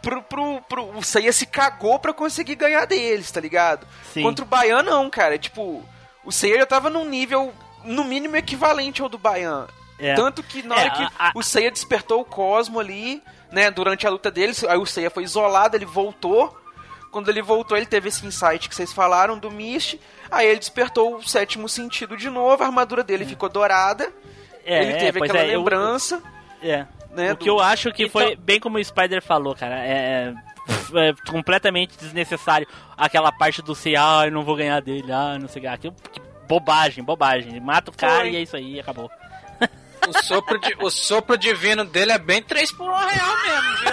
pro, pro, pro. O Seiya se cagou pra conseguir ganhar deles, tá ligado? Sim. Contra o Baian, não, cara. Tipo, o Seiya já tava num nível, no mínimo, equivalente ao do Baian. É. Tanto que na É, hora que a- a- o Seiya despertou o Cosmo ali, né, durante a luta deles, aí o Seiya foi isolado, ele voltou. Quando ele voltou, ele teve esse insight que vocês falaram do Mist. Aí ele despertou o sétimo sentido de novo, a armadura dele ficou dourada. É, ele é, teve aquela é, eu- lembrança. É. Né, o que do- eu acho que Então- foi bem como o Spider falou, cara. É, é completamente desnecessário aquela parte do ser, ah, eu não vou ganhar dele, ah, não sei o que. Aquilo, que bobagem, bobagem. Mata o cara Foi. e é isso aí, acabou. O sopro, di- o sopro divino dele é bem 3 por 1 real mesmo, viu?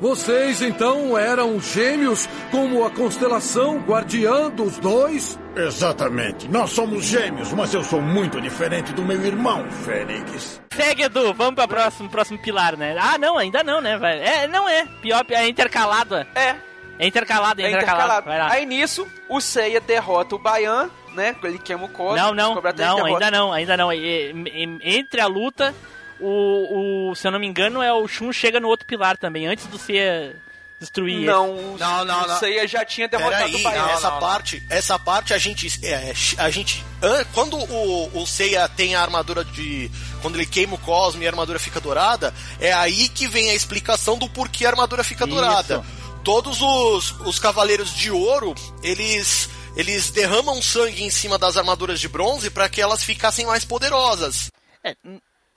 Vocês então eram gêmeos como a constelação guardiã dos dois? Exatamente. Nós somos gêmeos, mas eu sou muito diferente do meu irmão, Fênix. Segue, Edu, vamos para próximo, próximo pilar, né? Ah, não, ainda não, né? Vai. É, não é. Pior, é intercalado. É, É intercalado, é, é intercalado. intercalado. Vai lá. Aí nisso, o Seiya derrota o Baian, né? Ele queima o Cosmo. Não, não, até não, ele ainda não, ainda não. E- e- Entre a luta, o, o, se eu não me engano, é o Shun chega no outro pilar também, antes do Seiya destruir Não, o, Não, não, o não. Seiya já tinha derrotado Peraí, o Baian. essa não, não. parte, essa parte a gente, é, a gente, an- quando o, o Seiya tem a armadura de, quando ele queima o Cosmo e a armadura fica dourada, é aí que vem a explicação do porquê a armadura fica Isso. dourada. Todos os, os cavaleiros de ouro, eles, eles derramam sangue em cima das armaduras de bronze para que elas ficassem mais poderosas. É,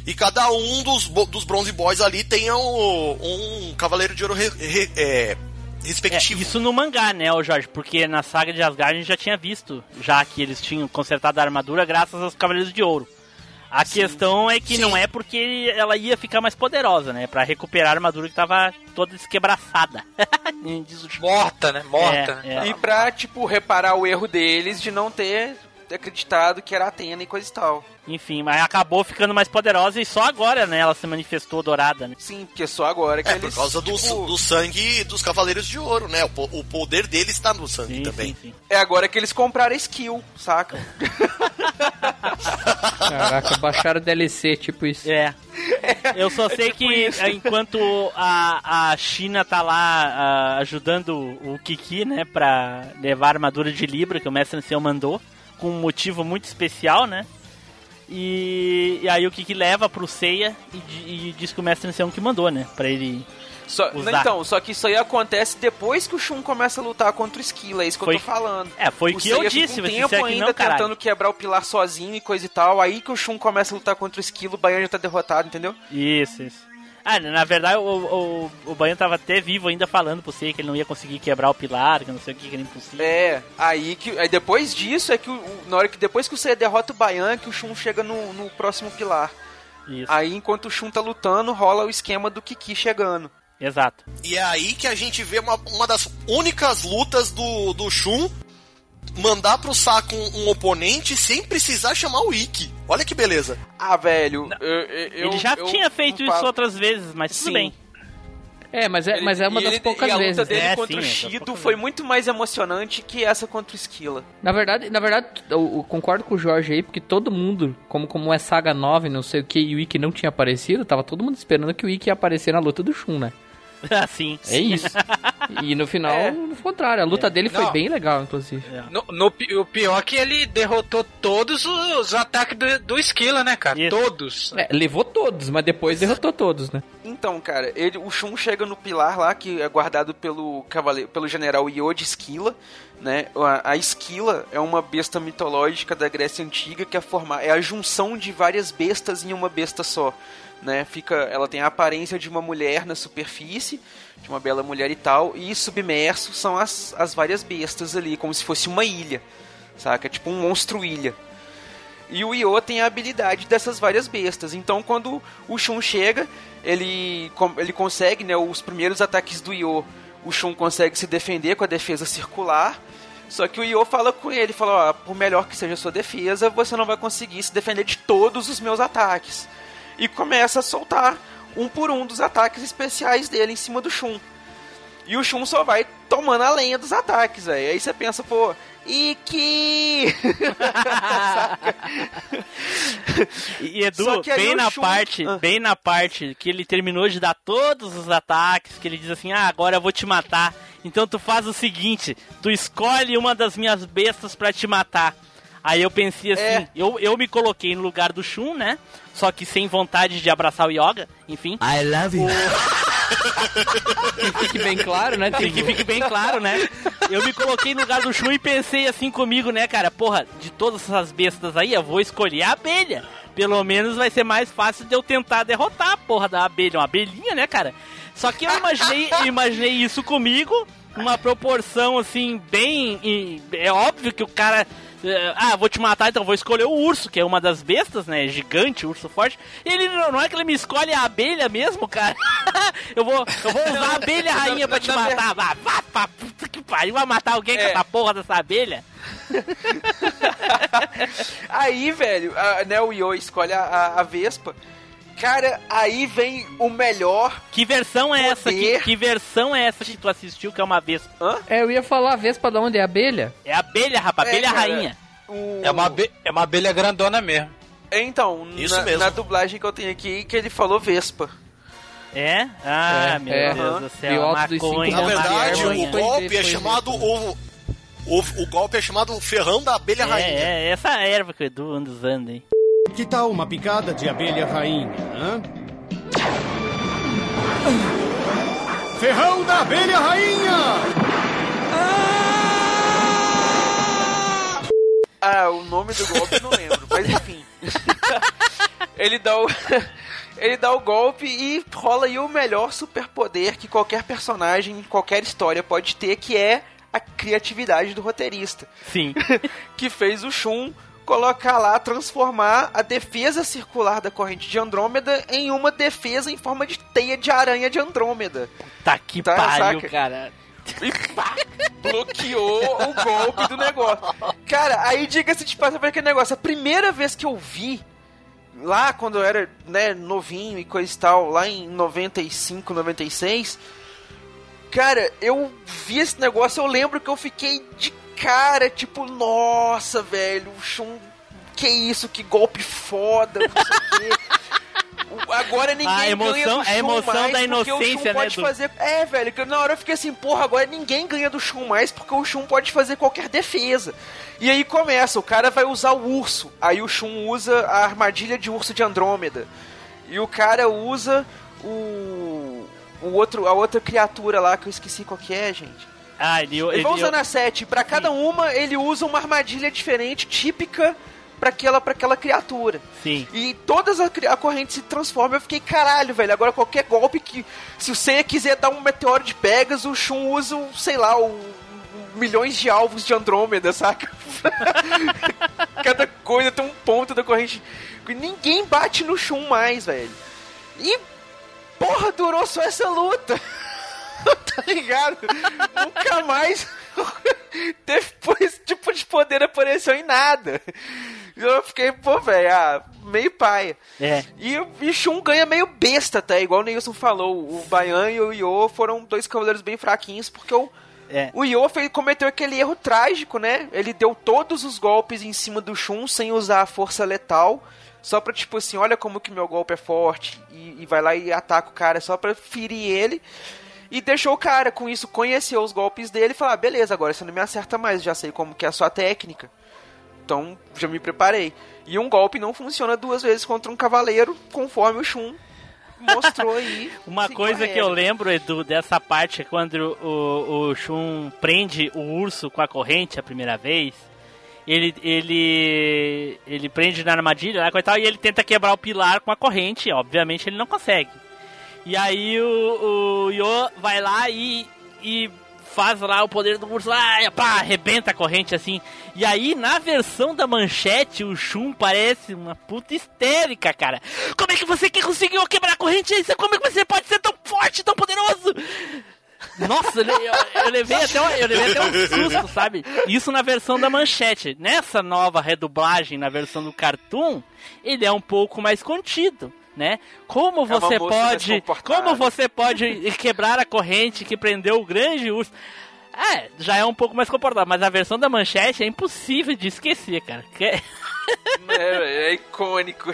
E cada um dos, dos Bronze Boys ali tenha um, um cavaleiro de ouro re- re- é, É, respectivo. isso no mangá, né, Jorge? Porque na saga de Asgard a gente já tinha visto, já que eles tinham consertado a armadura graças aos Cavaleiros de Ouro. A questão é que Sim. não é porque ela ia ficar mais poderosa, né? Pra recuperar a armadura que tava toda desquebraçada. Morta, né? Morta. É, é. E pra, tipo, reparar o erro deles de não ter acreditado que era Atena e coisa e tal. Enfim, mas acabou ficando mais poderosa e só agora, né, ela se manifestou dourada, né? Sim, porque só agora que É, eles... por causa do, tipo, do sangue dos Cavaleiros de Ouro, né? O, o poder dele está no sangue Sim, também. sim, sim. É agora que eles compraram skill, saca? Caraca, baixaram o DLC, tipo isso. É. Eu só sei tipo que isso. enquanto a, a China tá lá ah, ajudando o Kiki, né, pra levar a armadura de Libra que o Mestre Ancião mandou, com um motivo muito especial, né? E, e aí o Kiki leva pro Seiya e, e diz que o Mestre Ancião que mandou, né? Pra ele. Só, Usar. então, só que isso aí acontece depois que o Shun começa a lutar contra o Esquila, é isso que Foi- eu tô falando. É, foi o que eu Seiya fica disse, um tempo que ainda não, tentando quebrar o pilar sozinho e coisa e tal, aí que o Shun começa a lutar contra o Esquilo, o Baiano já tá derrotado, entendeu? Isso, isso. Ah, na verdade, o, o, o Banho tava até vivo ainda falando pro Seiya que ele não ia conseguir quebrar o pilar, que não sei o que, que era impossível. É, aí que. Aí depois disso é que o, o- na hora que depois que o Seiya derrota o Baian, que o Shun chega no, no próximo pilar. Isso, Aí enquanto o Shun tá lutando, rola o esquema do Kiki chegando. exato. E é aí que a gente vê uma, uma das únicas lutas do, do Shun mandar pro saco um, um oponente sem precisar chamar o Ikki. Olha que beleza. Ah, velho, eu, eu- ele já eu tinha feito isso outras vezes, mas tudo Sim. bem. É, mas é, mas é uma E das ele- poucas e a luta vezes. dele É, contra sim, o é Shido foi vezes. muito mais emocionante que essa contra o Esquila. Na verdade, na verdade, eu, eu concordo com o Jorge aí, porque todo mundo, como, como é Saga 9, não sei o que, e o Ikki não tinha aparecido, tava todo mundo esperando que o Ikki ia aparecer na luta do Shun, né? Assim. É isso. e no final, É. no contrário, a luta dele foi Não. bem legal, inclusive. No, no pi- o pior é que ele derrotou todos os ataques do, do Esquila, né, cara? Isso. Todos. É, levou todos, mas depois derrotou todos, né? Então, cara, ele, o Shun chega no pilar lá, que é guardado pelo, cavaleiro, pelo general Io de Esquila, né? A, a Esquila é uma besta mitológica da Grécia Antiga que é, forma, é a junção de várias bestas em uma besta só. Né? Fica, ela tem a aparência de uma mulher na superfície, de uma bela mulher e tal, e submerso são as, as várias bestas ali, como se fosse uma ilha, saca? Tipo um monstro ilha. E o Io tem a habilidade dessas várias bestas. Então, quando o Shun chega, ele, ele consegue, né, os primeiros ataques do Io, o Shun consegue se defender com a defesa circular. Só que o Io fala com ele, fala, ó, por melhor que seja a sua defesa, você não vai conseguir se defender de todos os meus ataques. E começa a soltar um por um dos ataques especiais dele em cima do Shun. E o Shun só vai tomando a lenha dos ataques, aí. Aí você pensa, pô, e que. e Edu, bem na Shun... parte, ah. bem na parte que ele terminou de dar todos os ataques, que ele diz assim: "Ah, agora eu vou te matar". Então tu faz o seguinte, tu escolhe uma das minhas bestas para te matar. Aí eu pensei assim, é. eu, eu me coloquei no lugar do Shun, né? Só que sem vontade de abraçar o Yoga, enfim. I love you. que fique bem claro, né? Tem que fique bem claro, né? Eu me coloquei no lugar do Shun e pensei assim comigo, né, cara? Porra, de todas essas bestas aí, eu vou escolher a abelha. Pelo menos vai ser mais fácil de eu tentar derrotar a porra da abelha. Uma abelhinha, né, cara? Só que eu imaginei, eu imaginei isso comigo, uma proporção assim, bem. É óbvio que o cara ah, vou te matar, então vou escolher o urso, que é uma das bestas, né? Gigante, urso forte. E ele não é que ele me escolhe a abelha mesmo, cara. eu vou, eu vou usar a abelha rainha pra te matar. Vá, vá, vá, puta que pariu, vai matar alguém é. com essa porra dessa abelha. aí, velho, a, né, o Yo escolhe a, a Vespa. Cara, aí vem o melhor. Que versão é poder. essa? Que, que, versão é essa que tu assistiu que é uma Vespa? Hã? É, eu ia falar a Vespa da onde? É abelha? É abelha, rapaz, abelha é, rainha. O... É, uma é uma abelha grandona mesmo. Então, Isso na, mesmo. na dublagem que eu tenho aqui, que ele falou Vespa. É? Ah, é, meu é. Deus do céu. Maconha, na verdade, o golpe é chamado. O, o, o golpe é chamado Ferrão da Abelha é, Rainha. É, essa erva que o Edu anda usando aí. Que tal uma picada de abelha rainha, hã? Ferrão da abelha rainha! Ah, o nome do golpe não lembro, mas enfim. ele dá o. Ele dá o golpe e rola aí o melhor superpoder que qualquer personagem, qualquer história pode ter, que é a criatividade do roteirista. Sim. que fez o Shun colocar lá, transformar a defesa circular da corrente de Andrômeda em uma defesa em forma de teia de aranha de Andrômeda. Tá que tá, pariu, saca? cara. E pá, bloqueou o golpe do negócio. Cara, aí diga-se de passagem aquele negócio. A primeira vez que eu vi, lá quando eu era né, novinho e coisa e tal, lá em 95, 96, cara, eu vi esse negócio, eu lembro que eu fiquei de cara, tipo, nossa, velho, o Shun, que isso, que golpe foda, não sei o quê. Agora ninguém a emoção, ganha do Shun a emoção mais da inocência, né, fazer. É, velho, que na hora eu fiquei assim, porra, agora ninguém ganha do Shun mais porque o Shun pode fazer qualquer defesa. E aí começa, o cara vai usar o urso. Aí o Shun usa a armadilha de urso de Andrômeda. E o cara usa o o outro a outra criatura lá que eu esqueci qual que é, gente. Ah, ele, ele, ele vai usando a sete. Pra cada uma, ele usa uma armadilha diferente, típica para aquela, pra aquela criatura. Sim. E todas a, a corrente se transformam. Eu fiquei, caralho, velho. Agora qualquer golpe que. Se o Seiya quiser dar um meteoro de Pegasus, o Shun usa, sei lá, o, milhões de alvos de Andrômeda, saca? Cada coisa tem um ponto da corrente. Ninguém bate no Shun mais, velho. E. Porra, durou só essa luta. tá ligado? Nunca mais depois tipo de poder apareceu em nada. Eu fiquei, pô, velho, ah, meio paia. É. E o Shun ganha meio besta, tá? Igual o Nilson falou. O Baian e o Yo foram dois cavaleiros bem fraquinhos, porque o, é. o Yo fez, cometeu aquele erro trágico, né? Ele deu todos os golpes em cima do Shun sem usar a força letal. Só pra, tipo assim, olha como que meu golpe é forte. E, e vai lá e ataca o cara só pra ferir ele. E deixou o cara, com isso, conhecer os golpes dele e falar: beleza, agora você não me acerta mais, já sei como que é a sua técnica. Então, já me preparei. E um golpe não funciona duas vezes contra um cavaleiro, conforme o Shun mostrou aí. Uma coisa que eu lembro, Edu, dessa parte é quando o, o Shun prende o urso com a corrente a primeira vez. Ele, ele, ele prende na armadilha lá, tal, e ele tenta quebrar o pilar com a corrente. Obviamente ele não consegue. E aí o, o Yo vai lá e, e faz lá o poder do urso lá, pá, arrebenta a corrente assim. E aí, na versão da manchete, o Shun parece uma puta histérica, cara. Como é que você que conseguiu quebrar a corrente? Como é que você pode ser tão forte, tão poderoso? Nossa, eu, eu, levei até um, eu levei até um susto, sabe? Isso na versão da manchete. Nessa nova redublagem, na versão do cartoon, ele é um pouco mais contido né? Como É uma você pode, como você pode quebrar a corrente que prendeu o grande urso? É, já é um pouco mais comportado, mas a versão da manchete é impossível de esquecer, cara. Que- É, é icônico.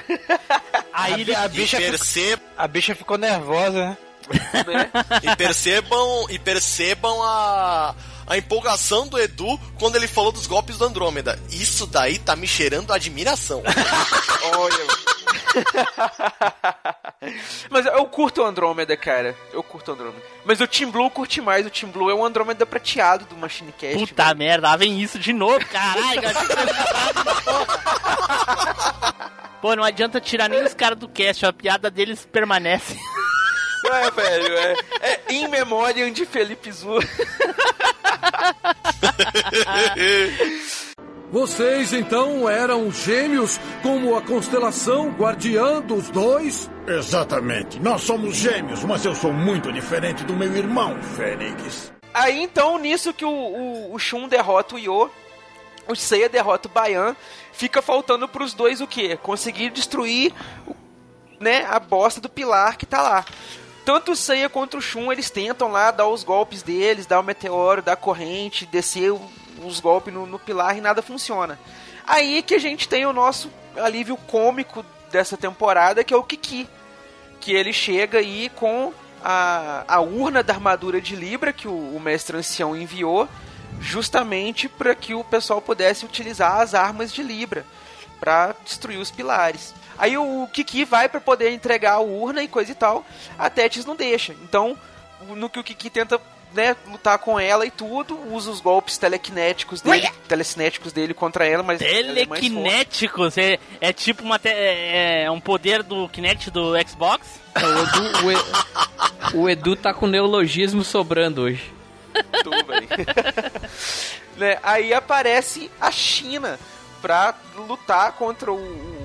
Aí ele, a, bicha ficou, a bicha ficou nervosa, né? né? e percebam, e percebam a, a empolgação do Edu quando ele falou dos golpes do Andrômeda. Isso daí tá me cheirando admiração. Olha. Mas eu curto o Andrômeda, cara. Eu curto o Andrômeda. Mas o Team Blue curte mais. O Team Blue é o Andrômeda prateado do Machine Cast. puta merda, lá vem isso de novo, caralho. Pô, não adianta tirar nem os caras do cast, a piada deles permanece. É, velho, é, é In Memoriam de Felipe Zu. Vocês então eram gêmeos como a constelação guardiã dos dois? Exatamente. Nós somos gêmeos, mas eu sou muito diferente do meu irmão, Fênix. Aí então, nisso que o, o, o Shun derrota o Yo, o Seiya derrota o Bayan, fica faltando pros dois o quê? Conseguir destruir o- né, a bosta do pilar que tá lá. Tanto o Seiya quanto o Shun, eles tentam lá dar os golpes deles, dar o meteoro, dar a corrente, descer os golpes no, no pilar e nada funciona. Aí que a gente tem o nosso alívio cômico dessa temporada, que é o Kiki. Que ele chega aí com a, a urna da armadura de Libra que o, o mestre ancião enviou, justamente para que o pessoal pudesse utilizar as armas de Libra para destruir os pilares. Aí o Kiki vai para poder entregar a urna e coisa e tal, a Tétis não deixa. Então, no que o Kiki tenta né, lutar com ela e tudo, usa os golpes telequinéticos dele, telecinéticos dele contra ela, mas ela é mais forte. Telequinéticos, é, é tipo uma te- é, é um poder do Kinect do Xbox? O Edu, o E- o Edu tá com neologismo sobrando hoje. Tu, véi. né? Aí aparece a China pra lutar contra o-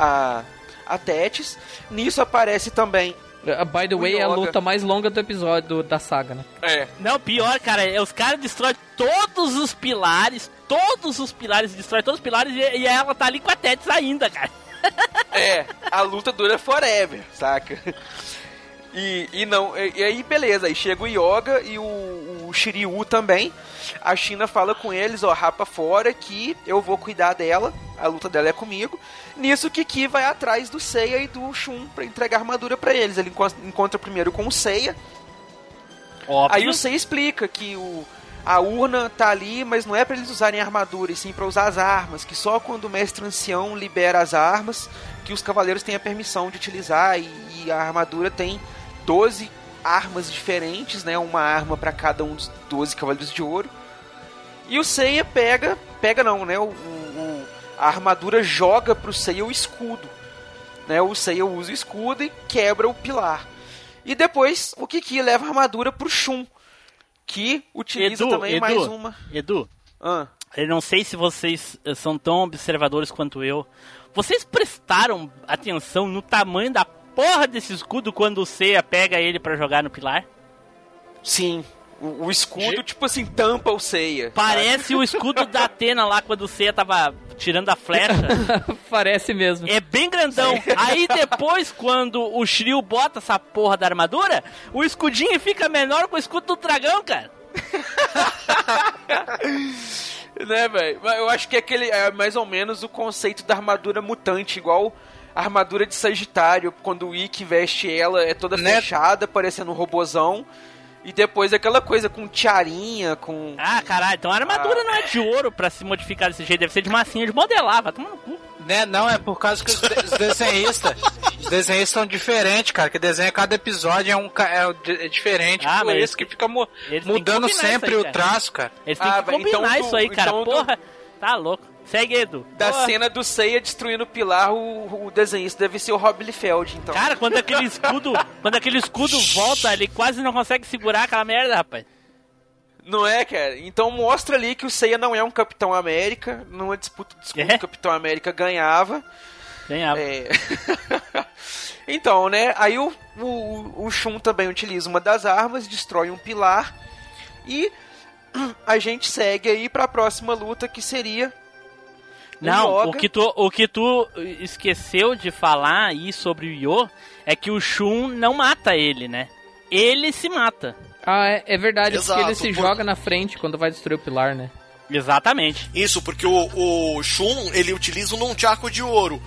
a a Tétis. Nisso aparece também Uh, By the way, é a luta mais longa do episódio do- da saga, né? é, Não, pior, cara, é, os caras destroem todos os pilares, todos os pilares, destrói todos os pilares e, e ela tá ali com a Tétis ainda, cara. é, a luta dura forever, saca? E, e não, e, e aí beleza, aí chega o Yoga e o, o Shiryu também. A China fala com eles, ó, rapa fora que eu vou cuidar dela, a luta dela é comigo. Nisso Kiki vai atrás do Seiya e do Shun pra entregar armadura pra eles. Ele enco- encontra primeiro com o Seiya, Óbvio. Aí o Seiya explica que o, a urna tá ali, mas não é pra eles usarem armadura, e sim pra usar as armas, que só quando o mestre ancião libera as armas que os cavaleiros têm a permissão de utilizar e, e a armadura tem 12 armas diferentes, né? Uma arma pra cada um dos 12 cavaleiros de ouro. E o Seiya pega, pega não, né? O, o- o- a armadura joga pro Seiya o escudo. Né? O Seiya usa o escudo e quebra o pilar. E depois o Kiki leva a armadura pro Shun, que utiliza Edu, também Edu, mais uma. Edu, Ah, eu não sei se vocês eh, são tão observadores quanto eu. Vocês prestaram atenção no tamanho da porra desse escudo quando o Seiya pega ele pra jogar no pilar? sim. O, o escudo, tipo assim, tampa o Seiya. Parece o escudo da Atena lá quando o Seiya tava tirando a flecha. Parece mesmo. É bem grandão. Aí depois, quando o Shiryu bota essa porra da armadura, o escudinho fica menor que o escudo do dragão, cara. né, velho? Mas Eu acho que é aquele é mais ou menos o conceito da armadura mutante, igual a armadura de Sagitário, quando o Ikki veste ela, é toda Né? fechada, parecendo um robozão. E depois aquela coisa com tiarinha, com. Ah, caralho, então a armadura Ah. não é de ouro pra se modificar desse jeito, deve ser de massinha de modelar, vai tomar no cu. Né? Não, é por causa que os, de- os desenhistas. Os desenhistas são diferentes, cara. Que desenha cada episódio é um é, é diferente. Ah, Por mas isso que fica mu- que mudando sempre aí, o traço, cara. Eles têm Ah, que velho, combinar então isso aí, cara. então Porra, tá louco. Segue, Edu. Da Porra. cena do Seiya destruindo o pilar, o, o desenhista deve ser o Rob Liefeld, então. Cara, quando aquele escudo, quando aquele escudo volta, ele quase não consegue segurar aquela merda, rapaz. Não é, cara? Então mostra ali que o Seiya não é um Capitão América. Numa disputa de escudo, É? o Capitão América ganhava. Ganhava. É. então, né? Aí o, o, o Shun também utiliza uma das armas, destrói um pilar. E a gente segue aí pra próxima luta que seria Não, o que, tu, o que tu esqueceu de falar aí sobre o Yo é que o Shun não mata ele, né? Ele se mata. Ah, é, é verdade, Exato, porque ele se por- joga na frente quando vai destruir o pilar, né? Exatamente. Isso, porque o, o Shun, ele utiliza um nunchaku de ouro.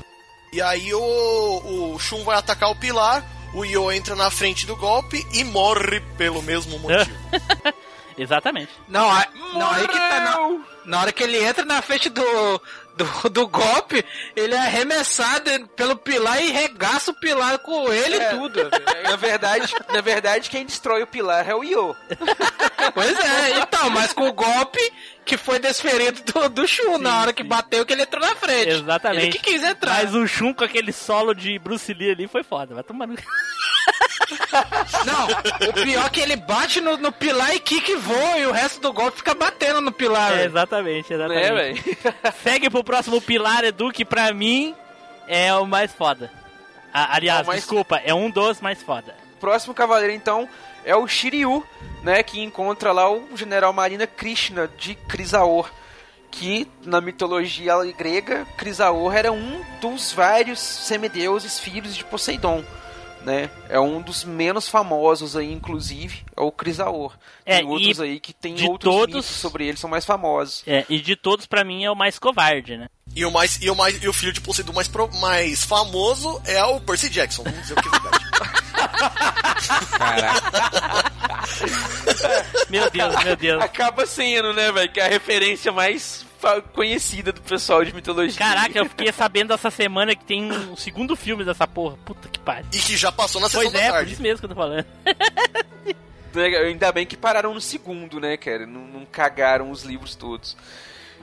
E aí o, o Shun vai atacar o pilar, o Yo entra na frente do golpe e morre pelo mesmo motivo. Exatamente. Não, a- não aí que tá. Na, na hora que ele entra na frente do, do, do golpe, ele é arremessado pelo pilar e regaça o pilar com ele e tudo. Na verdade, na verdade, quem destrói o pilar é o Yo. Pois é, então, mas com o golpe que foi desferido do, do Shun na hora que bateu que ele entrou na frente. Exatamente. Ele que quis entrar. Mas o Shun com aquele solo de Bruce Lee ali foi foda. Vai tomar no... Não, o pior é que ele bate no, no pilar e kick voa e o resto do golpe fica batendo no pilar. É, exatamente, É, exatamente. velho. Segue pro próximo pilar, Edu, que pra mim é o mais foda. Ah, aliás, É mais- desculpa, é um dos mais foda. Próximo cavaleiro, então, é o Shiryu, né? Que encontra lá o general Marina Krishna de Crisaor. Que na mitologia grega, Crisaor era um dos vários semideuses filhos de Poseidon. Né? É um dos menos famosos aí, inclusive, é o Crisaor. É, Tem outros e aí que tem de outros todos- mitos sobre ele, são mais famosos. É, e de todos, pra mim, é o mais covarde, né? E o, mais, e, o mais, e o filho de Poseidon mais, pro- mais famoso é o Percy Jackson, vamos dizer o que é verdade. Meu Deus, meu Deus. Acaba sendo, né, velho? Que é a referência mais conhecida do pessoal de mitologia. Caraca, eu fiquei sabendo essa semana que tem um segundo filme dessa porra. Puta que pariu. E que já passou na sessão Pois da é, por tarde. isso mesmo que eu tô falando. Ainda bem que pararam no segundo, né, cara? Não, não cagaram os livros todos.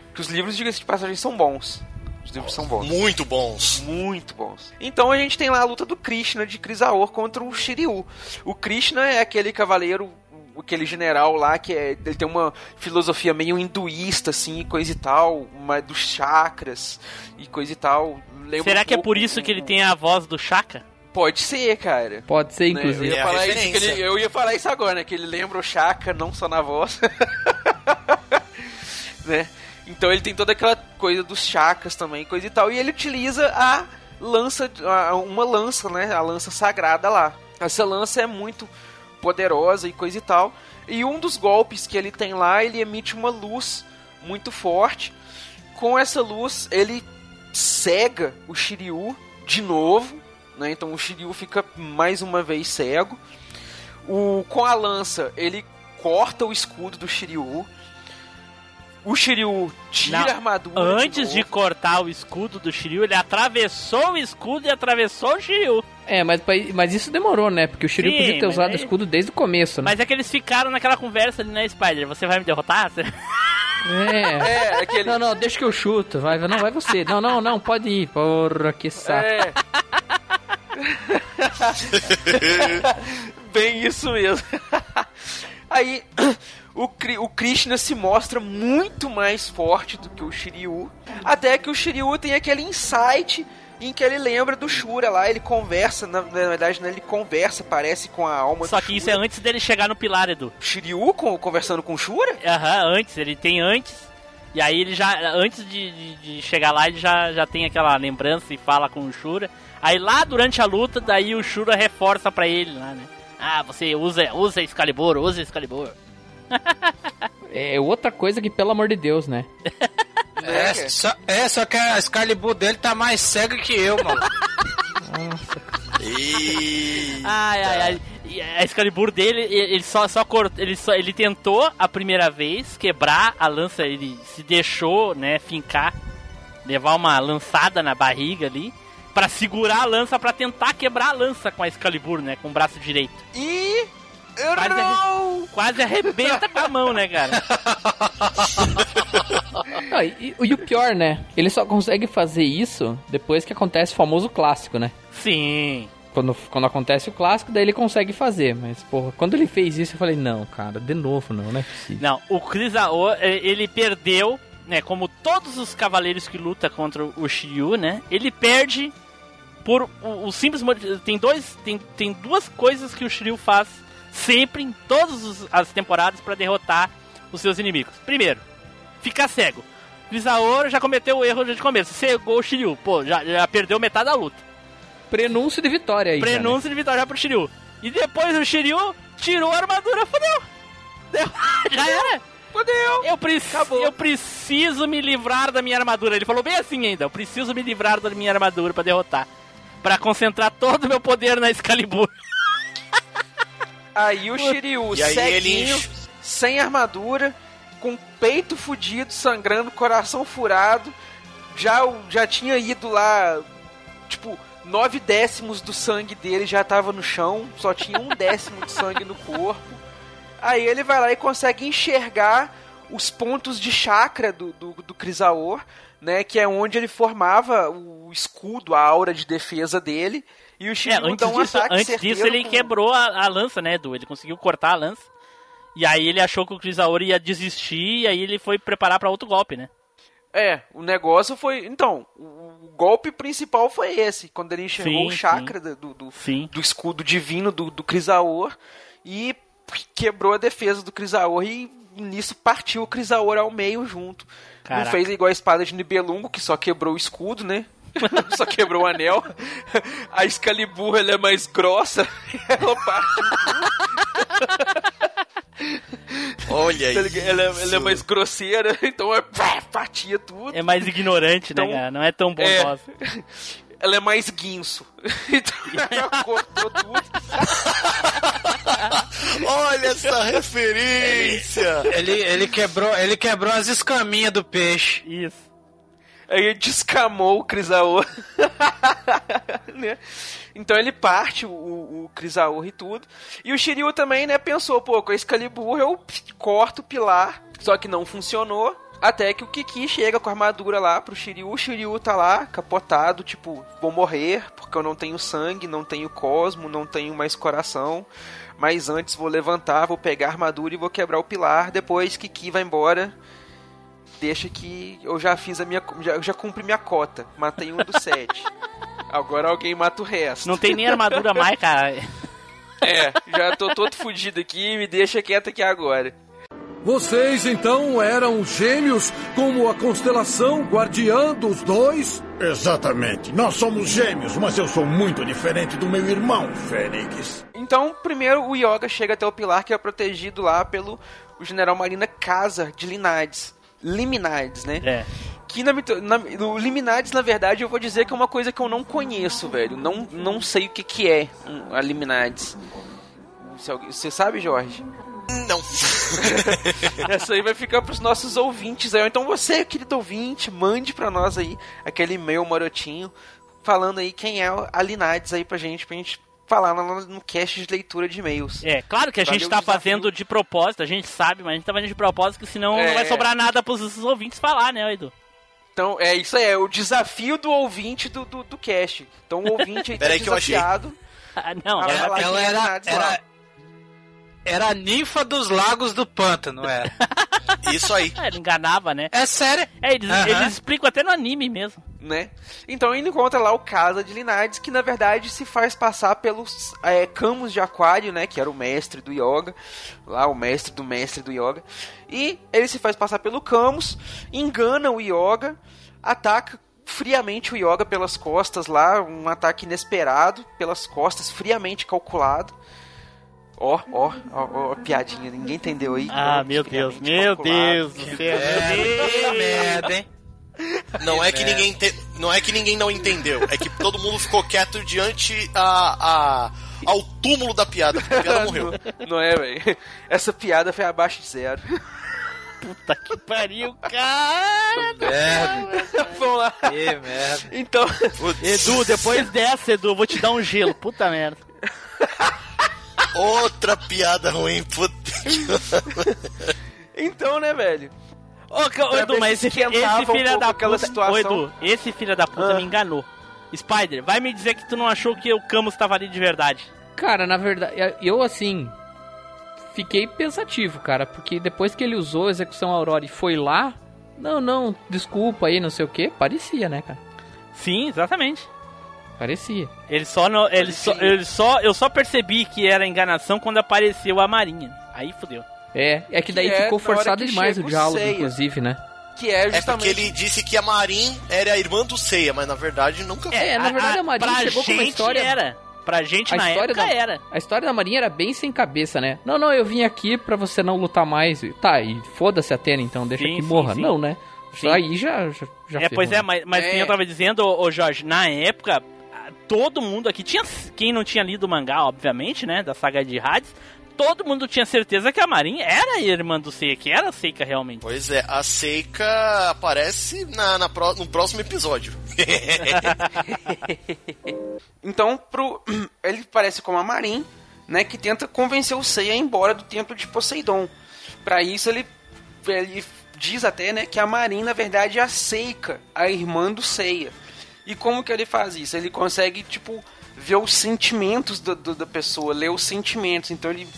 Porque os livros, diga-se de passagem, são bons. Os livros são bons. Muito bons. Muito bons. Então a gente tem lá a luta do Krishna de Crisaor contra o Shiryu. O Krishna é aquele cavaleiro, aquele general lá que é, ele tem uma filosofia meio hinduísta, assim, e coisa e tal, uma dos chakras e coisa e tal. Lembra Será um que é por isso que ele tem a voz do Chaka? Pode ser, cara. Pode ser, Né, inclusive. Eu, ia É falar isso, ele- eu ia falar isso agora, né? Que ele lembra o Chaka, não só na voz. né? Então ele tem toda aquela coisa dos chakras também, coisa e tal. E ele utiliza a lança, uma lança, né? A lança sagrada lá. Essa lança é muito poderosa e coisa e tal. E um dos golpes que ele tem lá, ele emite uma luz muito forte. Com essa luz, ele cega o Shiryu de novo, né? Então o Shiryu fica mais uma vez cego. O com a lança, ele corta o escudo do Shiryu. O Shiryu tira Não, a armadura. Antes de, novo. cortar o escudo do Shiryu, ele atravessou o escudo e atravessou o Shiryu. É, mas, mas isso demorou, né? Porque o Shiryu Sim, podia ter usado o escudo desde o começo, né? Mas é que eles ficaram naquela conversa ali, né, Spider? Você vai me derrotar? É. É, aquele. Não, não, deixa que eu chuto. Vai, não, vai você. Não, não, não, pode ir. Porra, que saco. É. Bem isso mesmo. Aí o, o Krishna se mostra muito mais forte do que o Shiryu. Até que o Shiryu tem aquele insight em que ele lembra do Shura lá, ele conversa, na, na verdade, né, ele conversa, parece com a alma Só do que isso é Shura. antes dele chegar no pilar, Edu. Shiryu com, conversando com o Shura? Aham, antes, ele tem antes. E aí ele já, antes de, de, de chegar lá, ele já, já tem aquela lembrança e fala com o Shura. Aí lá durante a luta, daí o Shura reforça pra ele lá, né? Ah, você usa, usa Excalibur, usa Excalibur. É outra coisa que, pelo amor de Deus, né? É, só, é, só que a Excalibur dele tá mais cega que eu, mano. E... Ai, ai, ai. A Excalibur dele, ele só, só cortou, ele só, ele tentou a primeira vez quebrar a lança, ele se deixou, né, fincar, levar uma lançada na barriga ali, pra segurar a lança, pra tentar quebrar a lança com a Excalibur, né, com o braço direito. E. Quase, arre- quase arrebenta com a mão, né, cara? Ah, e, e o pior, né? Ele só consegue fazer isso depois que acontece o famoso clássico, né? Sim. Quando, quando acontece o clássico, daí ele consegue fazer. Mas, porra, quando ele fez isso, eu falei, não, cara, de novo não, não é possível. Não, o Crisaor, eh, ele perdeu, né, como todos os cavaleiros que lutam contra o Shiryu, né? Ele perde por o, o simples motivo, tem dois tem, tem duas coisas que o Shiryu faz sempre em todas as temporadas pra derrotar os seus inimigos. Primeiro, ficar cego. Crisaor já cometeu o erro de começo. Cegou o Shiryu. Pô, já, já perdeu metade da luta. Prenúncio de vitória aí. Prenúncio de vitória pro Shiryu. E depois o Shiryu tirou a armadura, fodeu. Deu. Já era. Fodeu. Eu, preci eu preciso me livrar da minha armadura. Ele falou bem assim ainda. Eu preciso me livrar da minha armadura pra derrotar. Pra concentrar todo o meu poder na Excalibur. Aí o Shiryu, E aí ceguinho, ele- sem armadura, com peito fudido, sangrando, coração furado, já, já tinha ido lá, tipo, nove décimos do sangue dele já tava no chão, só tinha um décimo de sangue no corpo. Aí ele vai lá e consegue enxergar os pontos de chakra do, do, do Crisaor, né, que é onde ele formava o escudo, a aura de defesa dele. E o É, Shiryu antes dá um disso, ataque antes disso ele com- quebrou a, a lança, né, Edu? Ele conseguiu cortar a lança. E aí ele achou que o Crisaor ia desistir, e aí ele foi preparar pra outro golpe, né? É, o negócio foi. Então, o, golpe principal foi esse, quando ele enxergou Sim, o chakra do, do, Sim. do escudo divino do, do Crisaor e quebrou a defesa do Crisaor e nisso partiu o Crisaor ao meio junto. Caraca. Não fez igual a espada de Nibelungo, que só quebrou o escudo, né? só quebrou o anel. A Excalibur ela é mais grossa, ela parte. Olha Tá ligado? ela, ela é mais grosseira, então é, pá, partia tudo. É mais ignorante, né, Então, cara? Não é tão bondosa. ela é mais guinso. Então ela cortou tudo. Olha essa referência! Ele, ele, quebrou, ele quebrou as escaminhas do peixe. Isso. Aí ele descamou o Crisaor. né? Então ele parte o, o Crisaor e tudo. E o Shiryu também, né, pensou, pô, com a Excalibur eu corto o pilar. Só que não funcionou. Até que o Kiki chega com a armadura lá pro Shiryu. O Shiryu tá lá, capotado, tipo, vou morrer, porque eu não tenho sangue, não tenho cosmo, não tenho mais coração. Mas antes vou levantar, vou pegar a armadura e vou quebrar o pilar. Depois Kiki vai embora. Deixa que eu já fiz a minha. Já, eu já cumpri minha cota. Matei um dos sete. Agora alguém mata o resto. Não tem nem armadura mais, cara. É, já tô todo fudido aqui, me deixa quieto aqui agora. Vocês então eram gêmeos como a constelação guardiã dos dois? Exatamente. Nós somos gêmeos, mas eu sou muito diferente do meu irmão, Fênix. Então, primeiro o Yoga chega até o pilar que é protegido lá pelo o general Marina Casa de Linades. Liminades, né? É. Que na, na, o Liminades, na verdade, eu vou dizer que é uma coisa que eu não conheço, velho. Não, não sei o que, que é um, a Liminades. Você sabe, Jorge? Não. Essa aí vai ficar pros nossos ouvintes aí. Então você, querido ouvinte, mande pra nós aí aquele e-mail marotinho falando aí quem é a Linades aí pra gente, pra gente falar no, no cast de leitura de e-mails. É, claro que a gente Valeu tá o desafio. fazendo de propósito, a gente sabe, mas a gente tá fazendo de propósito, que senão É. não vai sobrar nada pros ouvintes falar, né, Edu? Então, é isso aí, é o desafio do ouvinte do, do, do cast. Então o ouvinte aí tá Peraí que eu achei. desafiado. Ah, não, ela- falar ela quem é a era- era- Era a ninfa dos lagos do pântano, era. Isso aí. É, ele enganava, né? É sério? É, eles, Aham. eles explicam até no anime mesmo. Né? Então ele encontra lá o Casa de Linades, que na verdade se faz passar pelos é, Camus de Aquário, né? Que era o mestre do Yoga, lá o mestre do mestre do Yoga. E ele se faz passar pelo Camus, engana o Yoga, ataca friamente o Yoga pelas costas lá, um ataque inesperado pelas costas, friamente calculado. Ó, ó, ó, ó, piadinha, ninguém entendeu aí. Ah, meu Deus, meu Deus do céu, meu Deus. Que merda, hein? Não é que ninguém te- não é que ninguém não entendeu, é que todo mundo ficou quieto diante a, a ao túmulo da piada, porque a piada morreu. Não é, velho? Essa piada foi abaixo de zero. Puta que pariu, cara. Merda. Vamos lá. Que merda. Então, Edu, depois dessa, Edu, eu vou te dar um gelo. Puta merda. Outra piada ruim, puta. que- então, né, velho? Ô, Pra Edu, mas se esse, esse um filho pouco da puta. situação. Ô, Edu, esse filho da puta Ah. me enganou. Spider, vai me dizer que tu não achou que o Camus tava ali de verdade. Cara, na verdade, eu assim. Fiquei pensativo, cara, porque depois que ele usou a execução Aurora e foi lá. Não, não, desculpa aí, não sei o que. Parecia, né, cara? Sim, exatamente. Parecia. Ele só, não, ele só, ele só, eu só percebi que era enganação quando apareceu a Marinha. Aí fudeu. É, é que daí Que é ficou na hora forçado que demais o diálogo, Seiya. inclusive, né? Que é É justamente. porque ele disse que a Marin era a irmã do Seiya, mas na verdade nunca foi. É, na verdade a Marinha pra chegou com uma história. era. Pra gente A na história, época da, era. a história da Marinha era bem sem cabeça, né? Não, não, eu vim aqui pra você não lutar mais. Tá, e foda-se a Atena então, deixa Sim, que sim, morra. sim. Não, né? Sim. Aí já, já, já é, pois é, ferrou. mas, mas É. quem eu tava dizendo, ô, ô, Jorge, na época, todo mundo aqui tinha. Quem não tinha lido o mangá, obviamente, né? Da saga de Hades, todo mundo tinha certeza que a Marin era a irmã do Seiya, que era a Seika realmente. Pois é, a Seika aparece na, na pró- no próximo episódio. Então, pro... ele parece como a Marin, né? Que tenta convencer o Seiya a ir embora do templo de Poseidon. Pra isso, ele, ele diz até, né? Que a Marin, na verdade, é a Seika, a irmã do Seiya. E como que ele faz isso? Ele consegue, tipo, ver os sentimentos do, do- da pessoa, ler os sentimentos. Então, ele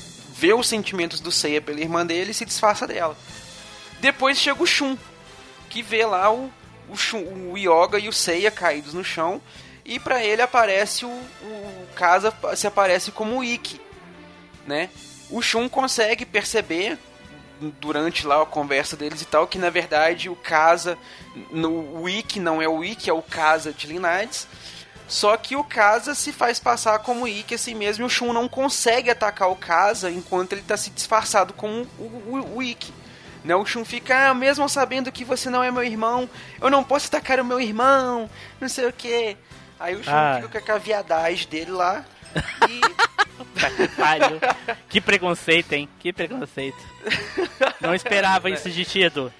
vê os sentimentos do Seiya pela irmã dele e se disfarça dela. Depois chega o Shun, que vê lá o, o, Shun- o Yoga e o Seiya caídos no chão. E pra ele aparece o, o Kasa se aparece como o Ikki, né? O Shun consegue perceber durante lá a conversa deles e tal que na verdade o Kasa no o Ikki não é o Ikki, é o Kasa de Linades. Só que o Kasa se faz passar como Ikki assim mesmo e o Shun não consegue atacar o Kasa enquanto ele tá se disfarçado como o, o, o Ikki. Né, o Shun fica, ah, mesmo sabendo que você não é meu irmão, eu não posso atacar o meu irmão, não sei o que. Aí o Shun Ah. fica com aquela viadagem dele lá. E que preconceito, hein? Que preconceito. Não esperava isso de ti, Edu.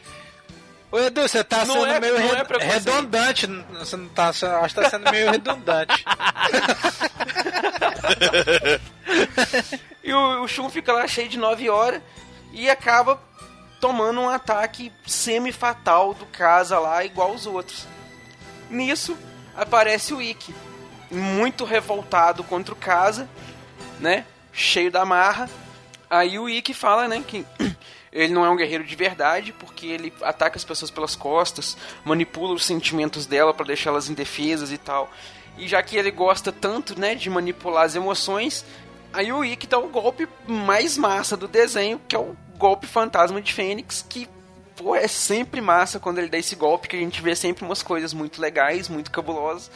Ô Edu, você tá Não sendo é- meio é red- preconceito. redundante. Você não tá, acho que tá sendo meio redundante. E o, o Shun fica lá cheio de 9 horas e acaba tomando um ataque semi-fatal do Casa lá, igual os outros. Nisso, aparece o Ikki, muito revoltado contra o Casa, né? Cheio da marra. Aí o Ikki fala, né, que ele não é um guerreiro de verdade, porque ele ataca as pessoas pelas costas, manipula os sentimentos dela para deixá-las indefesas e tal. E já que ele gosta tanto, né, de manipular as emoções, aí o Ikki dá o golpe mais massa do desenho, que é o golpe fantasma de Fênix, que pô, é sempre massa quando ele dá esse golpe, que a gente vê sempre umas coisas muito legais, muito cabulosas.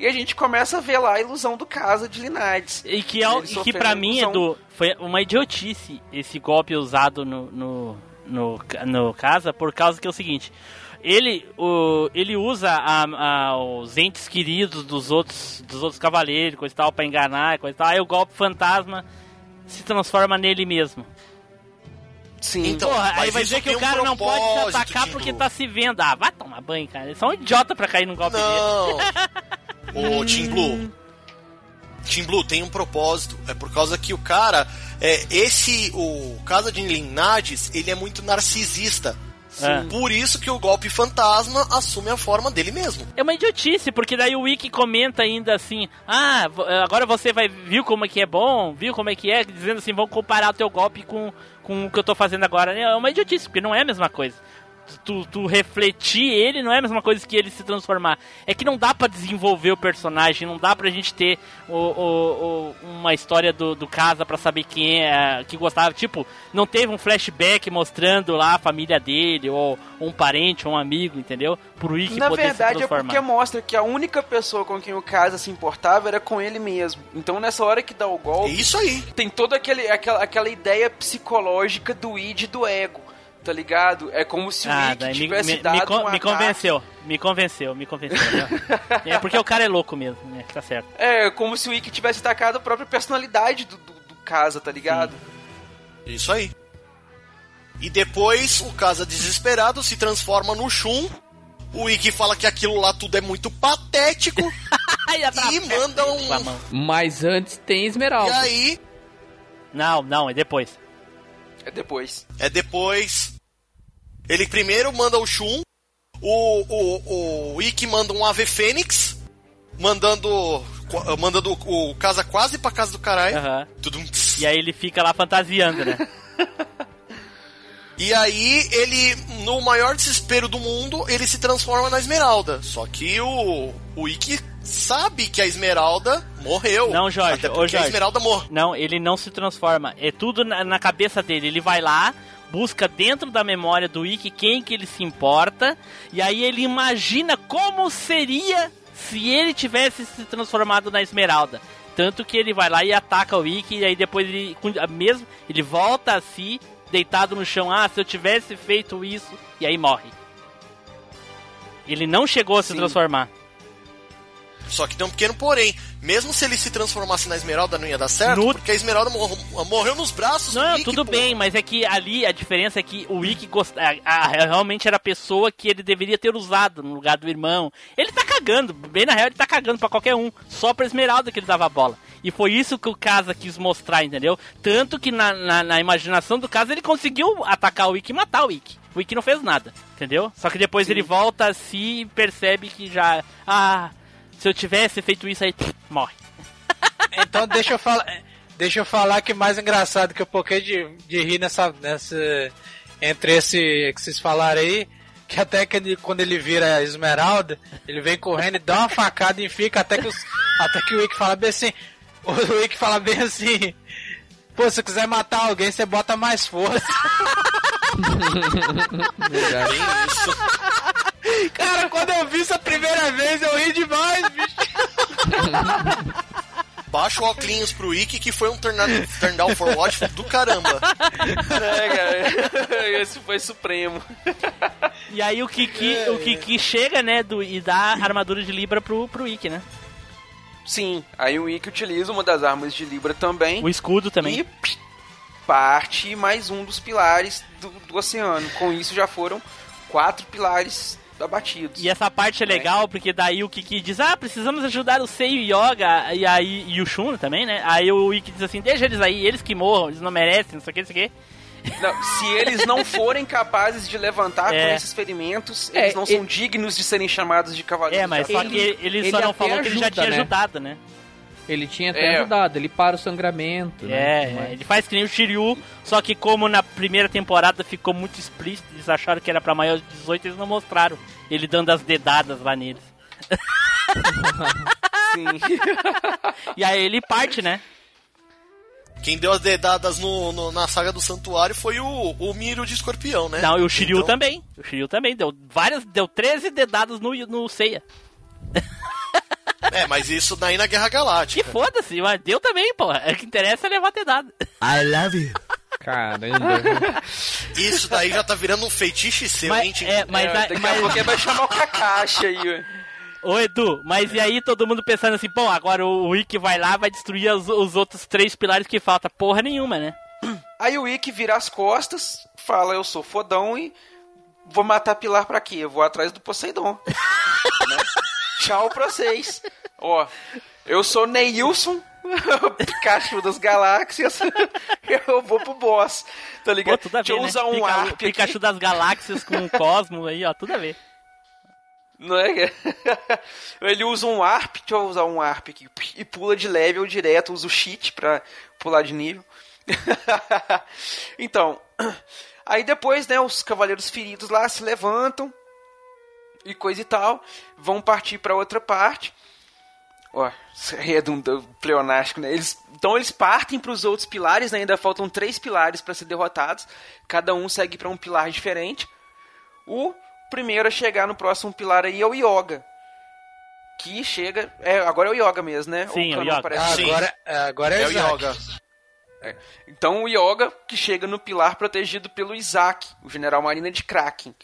E a gente começa a ver lá a ilusão do Casa de Linades. E que, é, e que pra mim, ilusão. Edu, foi uma idiotice esse golpe usado no, no, no, no casa, por causa que é o seguinte. Ele, o, ele usa a- a- os entes queridos dos outros, dos outros cavaleiros, coisa e tal, pra enganar, coisa e tal. Aí o golpe fantasma se transforma nele mesmo. Sim. Então, Porra, aí vai dizer que o um cara não pode se atacar Tindu. porque tá se vendo. Ah, vai tomar banho, cara. Eles são um idiota pra cair num golpe. Não. Ô, Team Blue. Team Blue tem um propósito. É por causa que o cara. É, esse. O Casa de Linades, ele é muito narcisista. Sim. Por isso que o golpe fantasma assume a forma dele mesmo. É uma idiotice, porque daí o Wiki comenta ainda assim: Ah, vo- agora você vai. Viu como é que é bom? Viu como é que é? Dizendo assim: vão comparar o teu golpe com, com o que eu tô fazendo agora. É uma idiotice, porque não é a mesma coisa. Tu, tu refletir ele não é a mesma coisa que ele se transformar. É que não dá pra desenvolver o personagem, não dá pra gente ter o, o- o- uma história do, do casa pra saber quem é que gostava. Tipo, não teve um flashback mostrando lá a família dele, ou um parente, ou um amigo, entendeu? Pro Wiki Na poder se verdade é transformar. porque mostra que a única pessoa com quem o Casa se importava era com ele mesmo. Então nessa hora que dá o golpe. É isso aí. Tem toda aquele, aquela, aquela ideia psicológica do id e do ego. Tá ligado? É como se o Ah, tivesse me, dado me, con- um me convenceu, me convenceu, me convenceu. né? é porque o cara é louco mesmo, né? Tá certo. É como se o Ikki tivesse atacado a própria personalidade do, do, do Casa, tá ligado? Isso aí. E depois o Casa desesperado se transforma no Shun. O Ikki fala que aquilo lá tudo é muito patético. e manda um. Mas antes tem Esmeralda. E aí, Não, não, é depois. É depois. é depois. Ele primeiro manda o Shun. O, o, o Ikki manda um Ave Fênix. Mandando. Mandando o Casa quase pra casa do caralho. Tudo. E aí ele fica lá fantasiando, né? E aí ele, no maior desespero do mundo, ele se transforma na Esmeralda. Só que o, o Ikki sabe que a Esmeralda morreu. Não, Jorge, Até porque a Jorge. Esmeralda morreu. Não, ele não se transforma. É tudo na, na cabeça dele. Ele vai lá, busca dentro da memória do Ikki quem que ele se importa, e aí ele imagina como seria se ele tivesse se transformado na Esmeralda. Tanto que ele vai lá e ataca o Ikki, e aí depois ele mesmo ele volta a si, deitado no chão. Ah, se eu tivesse feito isso, e aí morre. Ele não chegou a se Sim. transformar. Só que tem um pequeno porém. Mesmo se ele se transformasse na Esmeralda, não ia dar certo, No- porque a Esmeralda mor- morreu nos braços do Não, Ikki, tudo pô. bem, mas é que ali a diferença é que o Ikki gost... a- a- realmente era a pessoa que ele deveria ter usado no lugar do irmão. Ele tá cagando, bem na real ele tá cagando pra qualquer um, só pra Esmeralda que ele dava a bola. E foi isso que o Casa quis mostrar, entendeu? Tanto que na, na, na imaginação do Casa ele conseguiu atacar o Ikki e matar o Ikki. O Ikki não fez nada, entendeu? Só que depois ele volta a si e percebe que já... Ah, se eu tivesse feito isso aí, morre. Então deixa eu falar. Deixa eu falar que mais engraçado que eu pouquinho de, de rir nessa, nessa. Entre esse que vocês falaram aí. Que até que ele, quando ele vira a Esmeralda, ele vem correndo e dá uma facada e fica até que, os, até que o Wick fala bem assim. O Wick fala bem assim. Pô, se quiser matar alguém, você bota mais força. Cara, quando eu vi isso a primeira vez, eu ri demais, bicho. Baixa o óculos pro Ikki, que foi um turn, turn down for watch do caramba. É, cara. Esse foi supremo. E aí o Kiki, o Kiki chega, né, do, e dá a armadura de Libra pro, pro Ikki, né? Sim, aí o Ikki utiliza uma das armas de Libra também. O escudo também. E parte mais um dos pilares do, do oceano. Com isso já foram quatro pilares abatidos. E essa parte é legal, porque daí o Kiki diz, ah, precisamos ajudar o Sei e o Yoga, e aí, e o Shun também, né? Aí o Ikki diz assim, deixa eles aí, eles que morram, eles não merecem, não sei o que, não sei o que. Não, se eles não forem capazes de levantar É. com esses ferimentos, É, eles não são ele- dignos de serem chamados de cavaleiros. É, mas só que ele, ele ele só não falou que ele já ajuda, tinha né? ajudado, né? Ele tinha até É. ajudado, ele para o sangramento. né? É, Mas- ele faz que nem o Shiryu, só que como na primeira temporada ficou muito explícito, eles acharam que era pra maior de 18, eles não mostraram ele dando as dedadas lá neles. Sim. E aí ele parte, né? Quem deu as dedadas no, no- na saga do santuário foi o, o Miro de escorpião, né? Não, e o Shiryu Então- também. O Shiryu também deu várias, deu 13 dedadas no, no Seiya. É, mas isso daí na Guerra Galáctica. Que foda-se, mas deu também, pô. O que interessa é levar dedada. I love you. Caramba. Isso daí já tá virando um feitiço seu, Mas- hein, Tim? é, mas- É, daqui mas- a pouco vai chamar o Kakashi aí, ué. Ô Edu, mas e aí todo mundo pensando assim, bom, agora o Ikki vai lá, vai destruir os, os outros três pilares que falta. Porra nenhuma, né? Aí o Ikki vira as costas, fala, eu sou fodão e vou matar Pilar pra quê? Eu vou atrás do Poseidon. Né? Tchau pra vocês. Ó, eu sou Neilson, Pikachu das galáxias, eu vou pro boss, tá Pô, ligado? tudo a ver, Deixa eu né? usar um Pika- arp aqui. Pikachu das galáxias com o Cosmo aí, ó, tudo a ver. Não é? Ele usa um ARP, deixa eu usar um ARP aqui, e pula de level direto, usa o cheat pra pular de nível. então, aí depois, né, os cavaleiros feridos lá se levantam e coisa e tal, vão partir pra outra parte. Ó, redundante, pleonástico, né? Eles, então eles partem para os outros pilares, né? ainda faltam três pilares para ser derrotados. Cada um segue para um pilar diferente. O primeiro a chegar no próximo pilar aí é o Yoga. Que chega. É, agora é o Yoga mesmo, né? Sim, O é o Yoga. Sim. Agora, agora é, É o. Yoga. É. Então o Yoga que chega no pilar protegido pelo Isaac, o general marina de Kraken.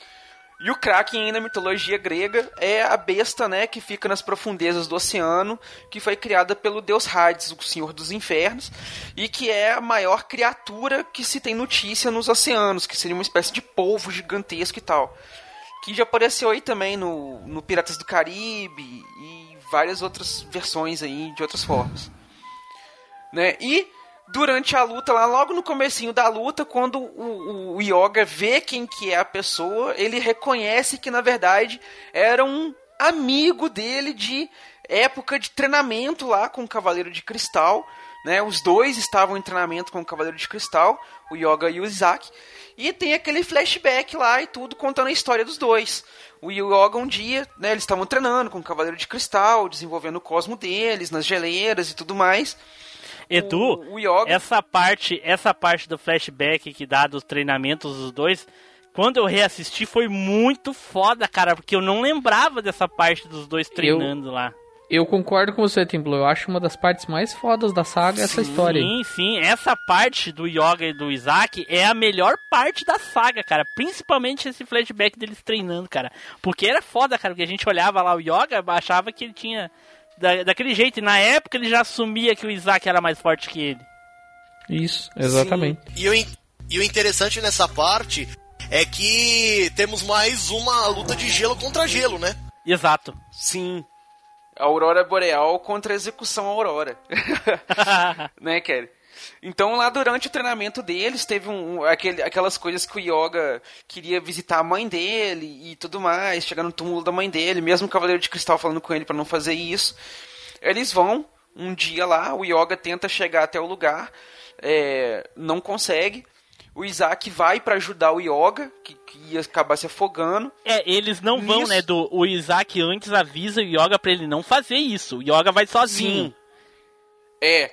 E o Kraken, na mitologia grega, é a besta, né, que fica nas profundezas do oceano, que foi criada pelo deus Hades, o senhor dos infernos, e que é a maior criatura que se tem notícia nos oceanos, que seria uma espécie de polvo gigantesco e tal. Que já apareceu aí também no, no Piratas do Caribe e várias outras versões aí de outras formas. Né? E durante a luta, lá logo no comecinho da luta, quando o, o, o Yoga vê quem que é a pessoa, ele reconhece que na verdade era um amigo dele de época de treinamento lá com o Cavaleiro de Cristal, né? Os dois estavam em treinamento com o Cavaleiro de Cristal, o Yoga e o Isaac. E tem aquele flashback lá e tudo contando a história dos dois. O Yoga um dia, né, eles estavam treinando com o Cavaleiro de Cristal, desenvolvendo o cosmo deles, nas geleiras e tudo mais. Edu, O- o Yoga- essa parte, essa parte do flashback que dá dos treinamentos dos dois, quando eu reassisti foi muito foda, cara, porque eu não lembrava dessa parte dos dois treinando lá. Eu concordo com você, Tim Blue. Eu acho uma das partes mais fodas da saga essa história. Sim, sim, essa parte do Yoga e do Isaac é a melhor parte da saga, cara. Principalmente esse flashback deles treinando, cara. Porque era foda, cara, porque a gente olhava lá o Yoga, achava que ele tinha. Da- daquele jeito, e na época ele já assumia que o Isaac era mais forte que ele. Isso, exatamente. E o, e o interessante nessa parte é que temos mais uma luta de gelo contra gelo, né? Exato. Sim. A Aurora Boreal contra a execução Aurora. né, Kelly? Então, lá durante o treinamento deles, teve um, aquele, aquelas coisas que o Yoga queria visitar a mãe dele e tudo mais, chegar no túmulo da mãe dele, mesmo o Cavaleiro de Cristal falando com ele para não fazer isso. Eles vão um dia lá, o Yoga tenta chegar até o lugar, é, não consegue. O Isaac vai para ajudar o Yoga, que, que ia acabar se afogando. É, eles não vão, né? Do, o Isaac antes avisa o Yoga pra ele não fazer isso. O Yoga vai sozinho. Sim. É,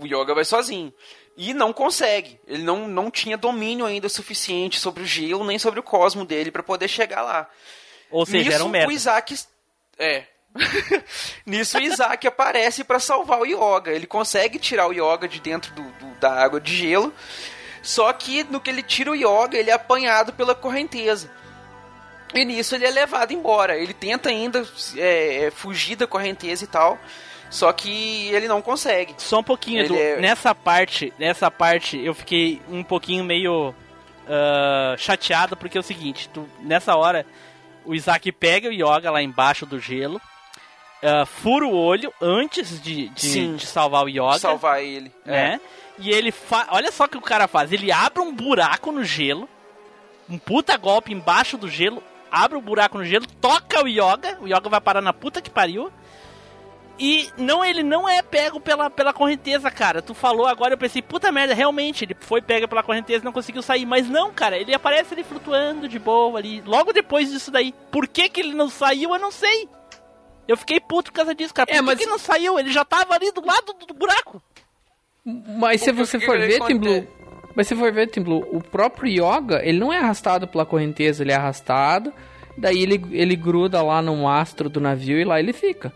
o Yoga vai sozinho. E não consegue. Ele não, não tinha domínio ainda suficiente sobre o gelo, nem sobre o cosmo dele para poder chegar lá. Ou seja, era um merda. o Isaac. É. Nisso o Isaac aparece para salvar o Yoga. Ele consegue tirar o Yoga de dentro do, do- da água de gelo. Só que no que ele tira o Yoga, ele é apanhado pela correnteza. E nisso ele é levado embora. Ele tenta ainda é, é, fugir da correnteza e tal. Só que ele não consegue. Só um pouquinho, Edu. é- Nessa parte, nessa parte, eu fiquei um pouquinho meio ah, chateado, porque é o seguinte, tu- nessa hora, o Isaac pega o Yoga lá embaixo do gelo, ah, fura o olho antes de, de, de salvar o Yoga. Salvar ele. É. né? E ele fa... Olha só o que o cara faz. Ele abre um buraco no gelo, um puta golpe embaixo do gelo, abre o buraco no gelo, toca o Yoga, o Yoga vai parar na puta que pariu. E não, ele não é pego pela, pela correnteza, cara. Tu falou agora, eu pensei, puta merda, realmente, ele foi pego pela correnteza e não conseguiu sair. Mas não, cara, ele aparece ali flutuando de boa ali, logo depois disso daí. Por que que ele não saiu, eu não sei. Eu fiquei puto por causa disso, cara. Por É, que mas- que não saiu? Ele já tava ali do lado do, do buraco. Mas se você for ver, Tim? Blue, mas se for ver, Tim Blue, o próprio Yoga, ele não é arrastado pela correnteza, ele é arrastado, daí ele, ele gruda lá no mastro do navio e lá ele fica.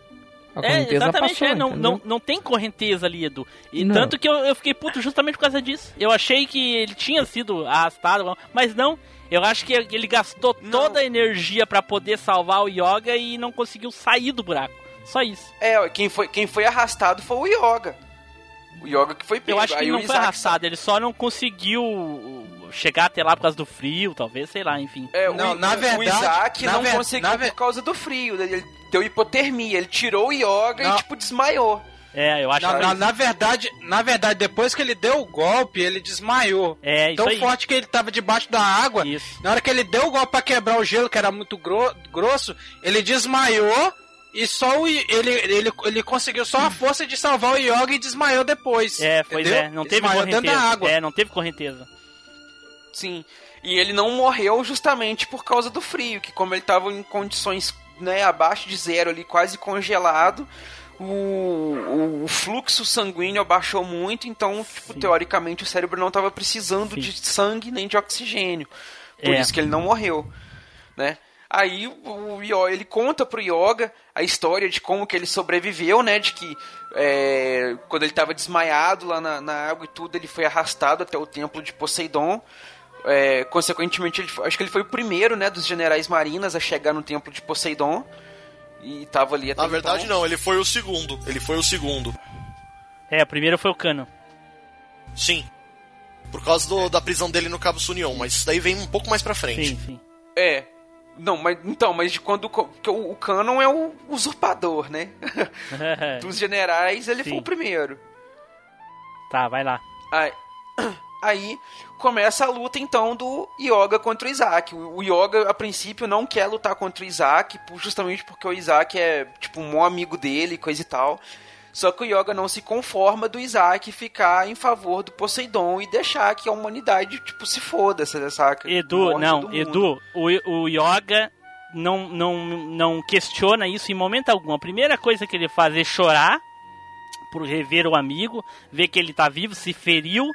A É, correnteza exatamente, passou, é, não, entendeu? não, não tem correnteza ali, Edu. E Não. tanto que eu, eu fiquei puto justamente por causa disso. Eu achei que ele tinha sido arrastado, mas não. Eu acho que ele gastou toda a energia pra poder salvar o Yoga e não conseguiu sair do buraco. Só isso. É, quem foi, quem foi arrastado foi o Yoga. O Yoga que foi pego. Eu acho que Aí ele o não foi Isaac arrastado, ele só não conseguiu chegar até lá por causa do frio, talvez, sei lá, enfim. É, Não, o, na o verdade- Isaac na não ver- conseguiu ver- por causa do frio. Ele deu hipotermia. Ele tirou o Yoga Não. e, tipo, desmaiou. É, eu acho Na, que na- na verdade, na verdade, depois que ele deu o golpe, ele desmaiou. É, isso Tão aí. forte que ele tava debaixo da água. Isso. Na hora que ele deu o golpe pra quebrar o gelo, que era muito gro- grosso, ele desmaiou e só o, ele, ele, ele conseguiu só a força de salvar o Yoga e desmaiou depois. É, pois entendeu? é, não teve desmaiou correnteza. dentro da água. É, não teve correnteza. Sim. E ele não morreu justamente por causa do frio, que como ele estava em condições né, abaixo de zero ali, quase congelado, o, o, o fluxo sanguíneo abaixou muito, então, tipo, teoricamente, o cérebro não estava precisando Sim. de sangue nem de oxigênio. Por É. isso que ele não morreu, né? Aí o Yoga, ele conta pro Yoga a história de como que ele sobreviveu, né? De que é, quando ele estava desmaiado lá na, na água e tudo, ele foi arrastado até o templo de Poseidon. É, consequentemente, ele, acho que ele foi o primeiro, né, dos generais marinas a chegar no templo de Poseidon. E tava ali até Na verdade, então. não, ele foi o segundo. Ele foi o segundo. É, o primeiro foi o Cano. Sim. Por causa do- da prisão dele no Cabo Sunion, mas isso daí vem um pouco mais pra frente. Sim, sim. É. Não, mas então, mas de quando o- o, Canon é o usurpador, né? Dos generais, ele foi Sim. o primeiro. tá, vai lá. Aí, aí começa a luta então do Yoga contra o Isaac. O, o Yoga, a princípio, não quer lutar contra o Isaac, por- justamente porque o Isaac é tipo um bom amigo dele, coisa e tal. Só que o Yoga não se conforma do Isaac ficar em favor do Poseidon e deixar que a humanidade, tipo, se foda, saca? Edu, não. Edu, o, o Yoga não, não, não questiona isso em momento algum. A primeira coisa que ele faz é chorar por rever o amigo, ver que ele tá vivo, se feriu,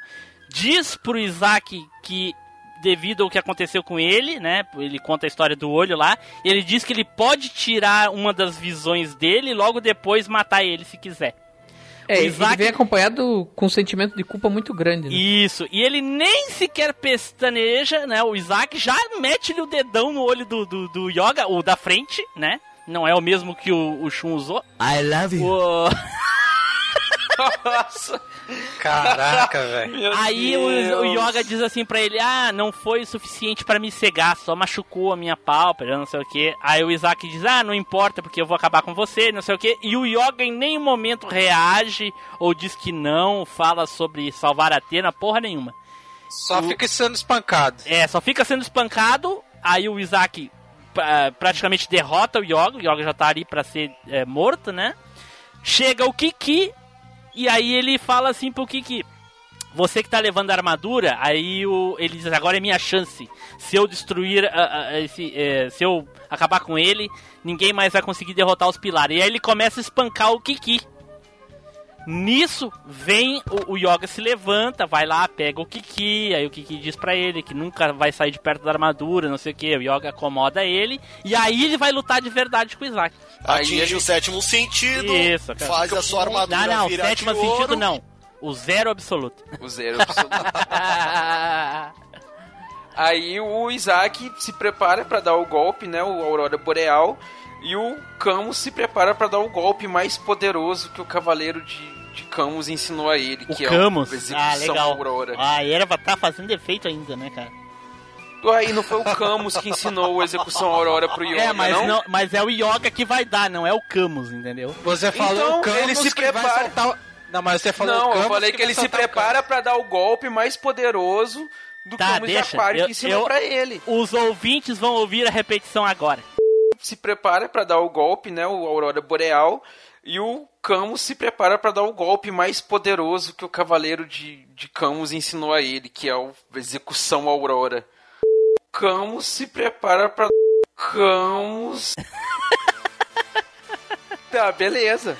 diz pro Isaac que devido ao que aconteceu com ele, né? Ele conta a história do olho lá. Ele diz que ele pode tirar uma das visões dele e logo depois matar ele se quiser. É, O ele Isaac- vem acompanhado com um sentimento de culpa muito grande. Né? Isso, e ele nem sequer pestaneja, né? O Isaac já mete-lhe o dedão no olho do, do, do Yoga, o da frente, né? Não é o mesmo que o, o Shun usou. I love you. O- Nossa. Caraca, velho. Aí o, Deus. o Yoga diz assim pra ele: Ah, não foi o suficiente pra me cegar, só machucou a minha pálpebra, não sei o que. Aí o Isaac diz: Ah, não importa, porque eu vou acabar com você, não sei o que. E o Yoga em nenhum momento reage ou diz que não, fala sobre salvar a Atena, porra nenhuma. Só fica sendo espancado. É, só fica sendo espancado. Aí o Isaac pra- praticamente derrota o Yoga. O Yoga já tá ali pra ser é, morto, né? Chega o Kiki. E aí ele fala assim pro Kiki. Você que tá levando a armadura, aí o, ele diz, agora é minha chance. Se eu destruir, esse, é, se eu acabar com ele, ninguém mais vai conseguir derrotar os pilares. E aí ele começa a espancar o Kiki. Nisso, vem o, o Yoga se levanta, vai lá, pega o Kiki, aí o Kiki diz pra ele que nunca vai sair de perto da armadura, não sei o que, o Yoga acomoda ele, e aí ele vai lutar de verdade com o Isaac. Atinge o sétimo sentido, Isso, cara. faz a sua armadura Não, não, virar sétimo de sentido ouro. não. O zero absoluto. O zero absoluto. Aí o Isaac se prepara pra dar o golpe, né? O Aurora Boreal. E o Camus se prepara pra dar o golpe mais poderoso que o Cavaleiro de, de Camus ensinou a ele, O que Camus? é o Execução Ah, legal. Aurora. Ah, a erva tá fazendo efeito ainda, né, cara? Aí não foi o Camus que ensinou o Execução Aurora pro Yoga, é, mas, não? não- mas é o Yoga que vai dar, não é o Camus, entendeu? Você falou Então, o Camus ele se que vai prepara. soltar o- Não, mas você falou Não, eu Camus falei que, vai ele se prepara pra dar o golpe mais poderoso do Tá, Camus de deixa. Aquário Eu- que ensinou eu- pra ele. Os ouvintes vão ouvir a repetição agora. se prepara pra dar o golpe, né? O Aurora Boreal. E o Camus se prepara pra dar o golpe mais poderoso que o Cavaleiro de, de Camus ensinou a ele, que é o Execução Aurora. Camus se prepara pra. Camus. tá, beleza.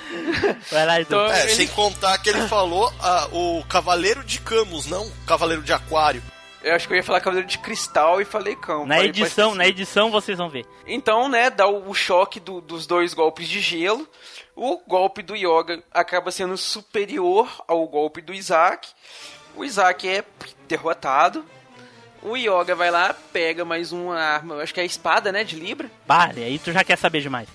Vai lá, então. É, ele- sem contar que ele falou ah, o Cavaleiro de Camus, não Cavaleiro de Aquário. Eu acho que eu ia falar Cavaleiro de Cristal e falei Camus. Na Falei, edição, na edição vocês vão ver. Então, né, dá o, o choque do- dos dois golpes de gelo. O golpe do Yoga acaba sendo superior ao golpe do Isaac. O Isaac é derrotado. O Yoga vai lá, pega mais uma arma, acho que é a espada, né, de Libra, Vale, aí tu já quer saber demais.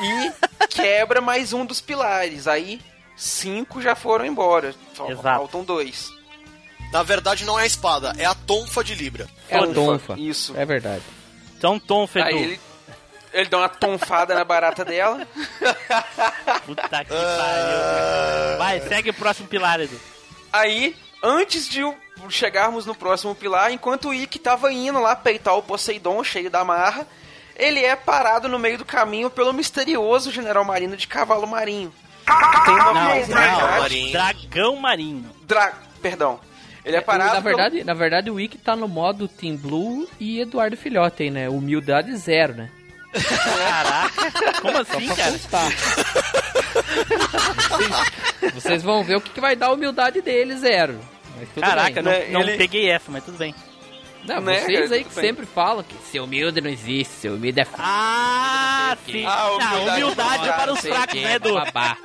e quebra mais um dos pilares. Aí, cinco já foram embora. Só Exato. faltam dois. Na verdade, não é a espada, é a tonfa de Libra. É a Tonfa, tonfa. Isso. É verdade. Então, Tom Fedu. Aí ele, ele dá uma tonfada na barata dela. Puta que pariu. Vai, segue o próximo pilar, Edu. Aí, antes de chegarmos no próximo pilar, enquanto o Ikki tava indo lá peitar o Poseidon cheio da marra, ele é parado no meio do caminho pelo misterioso general marino de cavalo marinho. Tem uma Não, curiosidade- marinho. Dragão marinho. Dra... Perdão. Ele é parado na pelo- verdade, na verdade, o Wiki tá no modo Team Blue e Eduardo Filhote aí, né? Humildade zero, né? Caraca, como assim, Pra cara? vocês, vocês vão ver o que, que vai dar a humildade dele, zero. Mas tudo Caraca, bem. não, né? não Ele- peguei essa, mas tudo bem. Não, né, vocês cara, aí que bem. sempre falam que ser humilde não existe, ser humilde é fraco. Ah, sim. Ah, Ah, humildade humildade, é para os fracos, né, Edu? babá.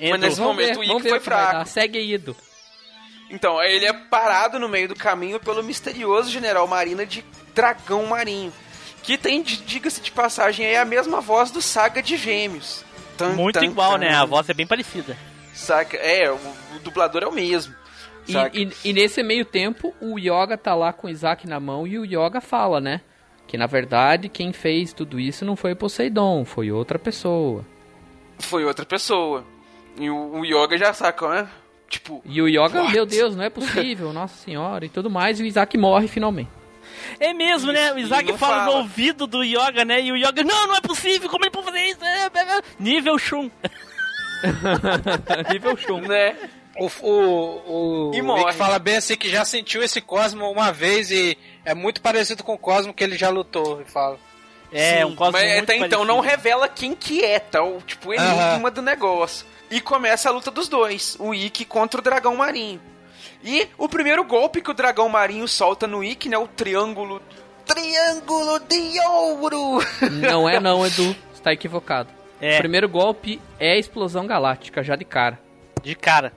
Mas nesse Edu, Vamos ver, momento o ver foi o que vai fraco. dar. Segue aí, Edu. Então, ele é parado no meio do caminho pelo misterioso general marina de Dragão Marinho. Que tem, diga-se de passagem, aí a mesma voz do Saga de Gêmeos. Tan, Muito tan, igual, tan. né? A voz é bem parecida. Saca? É, o, o dublador é o mesmo. E, saca? e- e nesse meio tempo, o Yoga tá lá com o Isaac na mão e o Yoga fala, né? Que na verdade quem fez tudo isso não foi Poseidon, foi outra pessoa. Foi outra pessoa. E o, o Yoga já saca, né? Tipo, E o Yoga, What? meu Deus, não é possível, nossa senhora, e tudo mais, e o Isaac morre finalmente. É mesmo, né? O Isaac e não fala, no fala. ouvido do Yoga, né? E o Yoga, não, não é possível, como ele pode fazer isso? É, é, é. Nível Shun. Nível Shun. Né? O, o, o E morre. Rick fala bem assim que já sentiu esse Cosmo uma vez e é muito parecido com o Cosmo que ele já lutou, ele fala. É, Sim, um Cosmo Mas muito até então parecido. não revela quem que é, tá? O, tipo, enigma do negócio. E começa a luta dos dois, o Ikki contra o dragão marinho. E o primeiro golpe que o dragão marinho solta no Ikki, né? O triângulo... Triângulo de ouro! Não é não, Edu. Você tá equivocado. É. O primeiro golpe é a explosão galáctica, já de cara. De cara.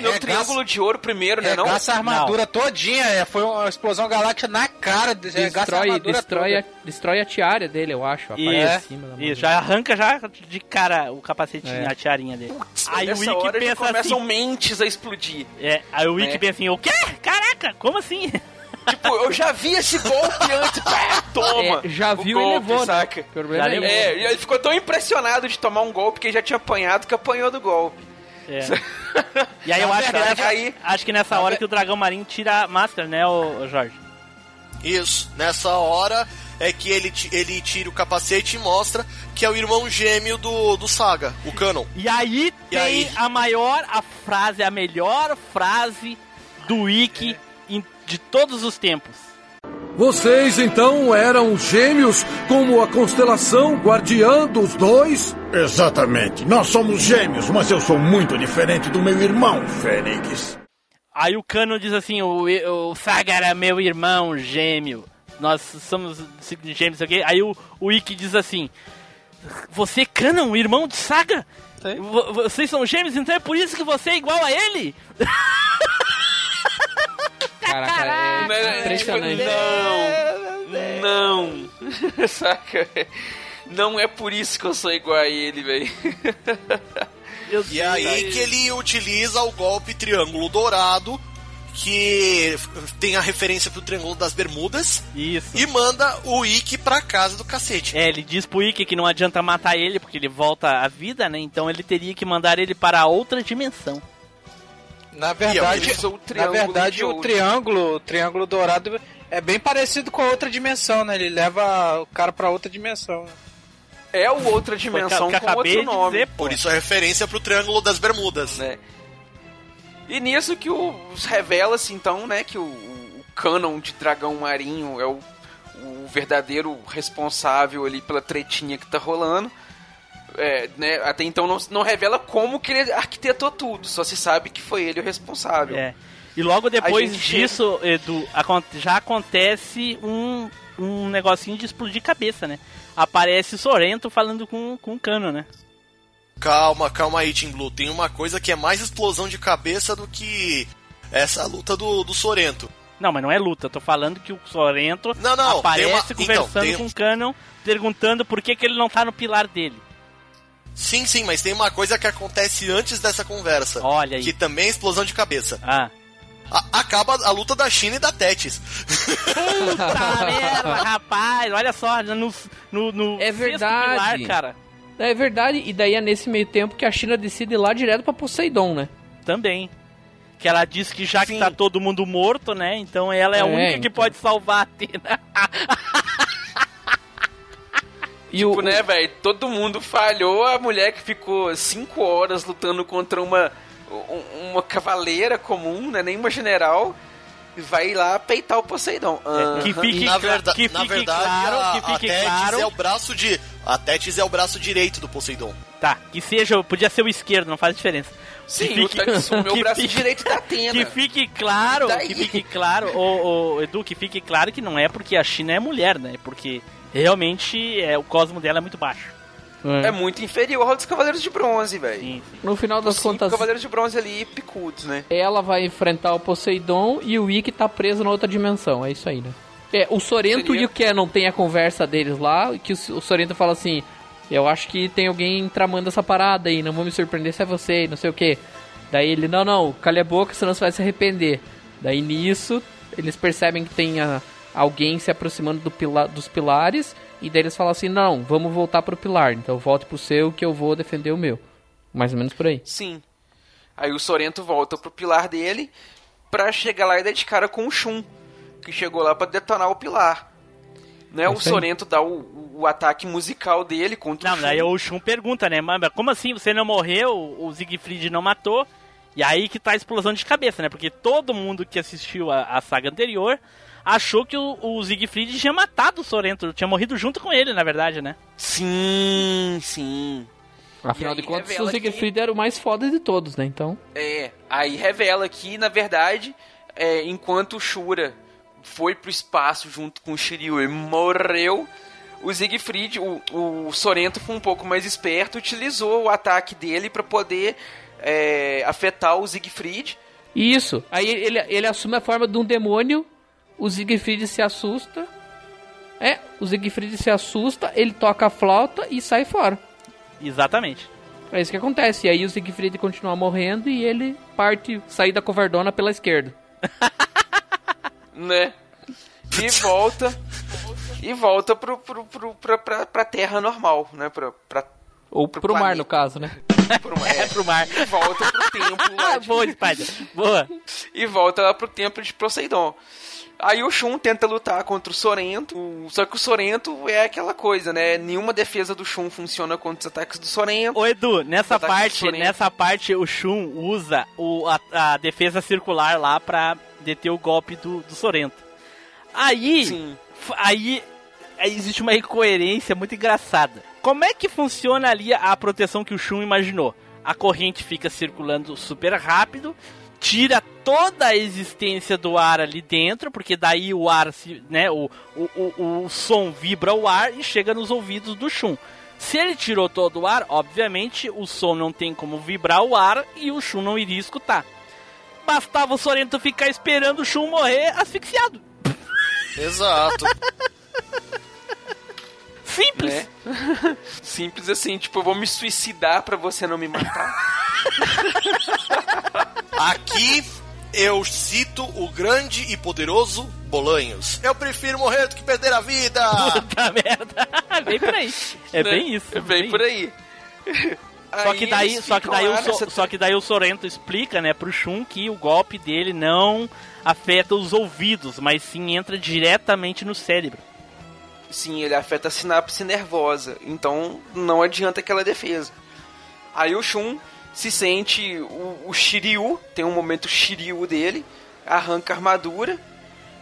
Não, o triângulo de ouro primeiro, né? Não? Regaça a armadura todinha, é, foi uma explosão galáctica na cara, regaça a Destrói, armadura destrói, a, destrói a tiara dele, eu acho. Aparece Isso, em cima. Isso, já arranca já de cara o capacetinho, É. a tiarinha dele. aí o hora já pensa começam assim. mentes a explodir. É, aí o Wiki É. pensa assim, o quê? Caraca, como assim? Tipo, eu já vi esse golpe antes. Pá, toma! É, já viu e levou, né? saca? Problema Já é. É, ele ficou tão impressionado de tomar um golpe que ele já tinha apanhado que apanhou do golpe. É. E aí eu acho, que verdade, nessa, aí- acho que nessa hora que o dragão marinho tira a máscara, né, o Jorge? Isso, nessa hora é que ele, ele tira o capacete e mostra que é o irmão gêmeo do, do Saga, o Canon. E aí E tem aí? a maior, a frase, a melhor frase do Wiki em- de todos os tempos. Vocês então eram gêmeos como a constelação guardiã dos dois? Exatamente. Nós somos gêmeos, mas eu sou muito diferente do meu irmão, Fênix. Aí o Cano diz assim, o, o Saga era meu irmão gêmeo. Nós somos gêmeos, ok? Aí o, o Wiki diz assim, você Canon, o irmão de Saga? Vo- Vocês são gêmeos, então é por isso que você é igual a ele? Caraca, é Né, impressionante. Tipo, não, não. Saca? Não é por isso que eu sou igual a ele, velho. E é aí que ele utiliza o golpe Triângulo Dourado, que tem a referência pro Triângulo das Bermudas, Isso. e manda o Ikki pra casa do cacete. É, ele diz pro Wiki que não adianta matar ele porque ele volta à vida, né? Então ele teria que mandar ele para outra dimensão. Na verdade, ele usou o na triângulo verdade de o triângulo, o triângulo dourado é bem parecido com a outra dimensão, né? Ele leva o cara pra outra dimensão. né? É o outra dimensão que com outro nome. dizer. Por isso a referência pro Triângulo das Bermudas. né? E nisso que o- revela-se então, né, que o, o canon de dragão marinho é o, o verdadeiro responsável ali pela tretinha que tá rolando. É, né, até então não, não revela como que ele arquitetou tudo, só se sabe que foi ele o responsável. É. E logo depois gente disso, Edu, já acontece um, um negocinho de explodir cabeça, né? Aparece Sorento falando com, com o Cano, né? Calma, calma aí, Team Blue. Tem uma coisa que é mais explosão de cabeça do que essa luta do, do Sorento. Não, mas não é luta. Eu tô falando que o Sorento Não, não, aparece uma- conversando então, tem- com o Canon, perguntando por que, que ele não tá no pilar dele. Sim, sim, mas tem uma coisa que acontece antes dessa conversa. Olha aí. Que também é explosão de cabeça. Ah. A- acaba a luta da China e da Tetis. Puta merda, rapaz, olha só, no, no, no É verdade. pilar, cara. É verdade, e daí é nesse meio tempo que a China decide ir lá direto pra Poseidon, né? Também. Que ela diz que já que Sim. tá todo mundo morto, né? Então ela é, a É, única que então. pode salvar a Atena. E Tipo, o, né, velho? Todo mundo falhou. A mulher que ficou cinco horas lutando contra uma, um- uma cavaleira comum, né? Nem uma general. Vai lá peitar o Poseidon. É, que fique, na, verda- que na fique verdade, claro, a, que fique a Tétis claro. é o braço de. A Tétis é o braço direito do Poseidon. Tá, que seja, podia ser o esquerdo, não faz diferença. Sim, Que o Tétis, o meu que braço fique- direito tá tendo. Que fique claro, Daí? que fique claro, ô, ô, Edu, que fique claro que não é porque a China é mulher, né? Porque realmente é, o cosmo dela é muito baixo. É muito inferior ao dos Cavaleiros de Bronze, velho. No final das Os contas, Cavaleiros de Bronze ali picudos, né? ela vai enfrentar o Poseidon e o Ikki tá preso na outra dimensão. É isso aí, né? É, o Sorento Seria- e o Canon tem a conversa deles lá, que o, Sorento fala assim: Eu acho que tem alguém tramando essa parada aí, não vou me surpreender se é você, e não sei o que. Daí ele, não, não, calha a boca, senão você vai se arrepender. Daí nisso, eles percebem que tem a- alguém se aproximando do pila- dos pilares, e daí eles falam assim: Não, vamos voltar pro pilar, então volte pro seu que eu vou defender o meu. Mais ou menos por aí. Sim. Aí o Sorento volta pro pilar dele pra chegar lá e dar de cara com o Shun, que chegou lá pra detonar o pilar. Né? O Sorento dá o, o ataque musical dele contra não, o Shun. Daí o Shun pergunta, né? Mas como assim você não morreu? O Siegfried não matou? E aí que tá a explosão de cabeça, né? Porque todo mundo que assistiu a, a saga anterior achou que o, o Siegfried tinha matado o Sorento, tinha morrido junto com ele, na verdade, né? Sim, sim. Afinal de contas, o Siegfried que... era o mais foda de todos, né? Então. É, aí revela que, na verdade, é, enquanto o Shura foi pro espaço junto com o Shiryu e morreu, o Siegfried, o, o Sorento foi um pouco mais esperto, utilizou o ataque dele para poder é, afetar o Siegfried. Isso. Aí ele, ele assume a forma de um demônio, o Siegfried se assusta. É, o Siegfried se assusta, ele toca a flauta e sai fora. Exatamente. É isso que acontece. E aí o Siegfried continua morrendo e ele parte, sair da covardona pela esquerda. né? E volta. e volta pro, pro, pro, pra, pra, pra terra normal, né? Pra, pra, Ou pro, pro mar, no caso, né? pro, é, é, pro mar. E volta pro templo lá. De... Boa, Spider. Boa. E volta lá pro templo de Poseidon. Aí o Shun tenta lutar contra o Sorento, só que o Sorento é aquela coisa, né? Nenhuma defesa do Shun funciona contra os ataques do Sorento. Ô Edu, nessa parte, nessa parte o Shun usa o, a, a, defesa circular lá pra deter o golpe do, do Sorento. Aí, Sim. aí existe uma incoerência muito engraçada. Como é que funciona ali a proteção que o Shun imaginou? A corrente fica circulando super rápido tira toda a existência do ar ali dentro, porque daí o ar, se, né, o, o, o, o som vibra o ar e chega nos ouvidos do Shun. Se ele tirou todo o ar, obviamente o som não tem como vibrar o ar e o Shun não iria escutar. Bastava o Sorento ficar esperando o Shun morrer asfixiado. Exato. Simples. É. Simples assim, tipo, eu vou me suicidar para você não me matar. Aqui eu cito o grande e poderoso Bolanhos. Eu prefiro morrer do que perder a vida! Puta merda! bem por aí. É né? bem isso. É bem, bem por aí. Só que daí, só que daí, o, so, só que daí o Sorento explica, né, pro Shun que o golpe dele não afeta os ouvidos, mas sim entra diretamente no cérebro. Sim, ele afeta a sinapse nervosa, então não adianta aquela defesa. Aí o Shun se sente o, o Shiryu, tem um momento Shiryu dele, arranca a armadura,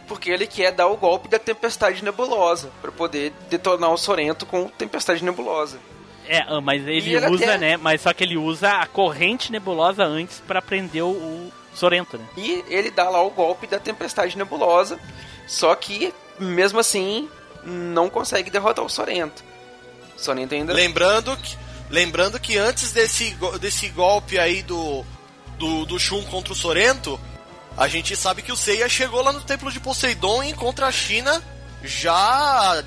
porque ele quer dar o golpe da Tempestade Nebulosa, para poder detonar o Sorento com Tempestade Nebulosa. É, ah, mas ele, ele usa, até... né? Mas só que ele usa a corrente nebulosa antes para prender o Sorento, né? E ele dá lá o golpe da Tempestade Nebulosa, só que mesmo assim não consegue derrotar o Sorento. O Sorento ainda. Lembrando que Lembrando que antes desse, desse golpe aí do, do, do Shun contra o Sorento, a gente sabe que o Seiya chegou lá no Templo de Poseidon e encontra a China já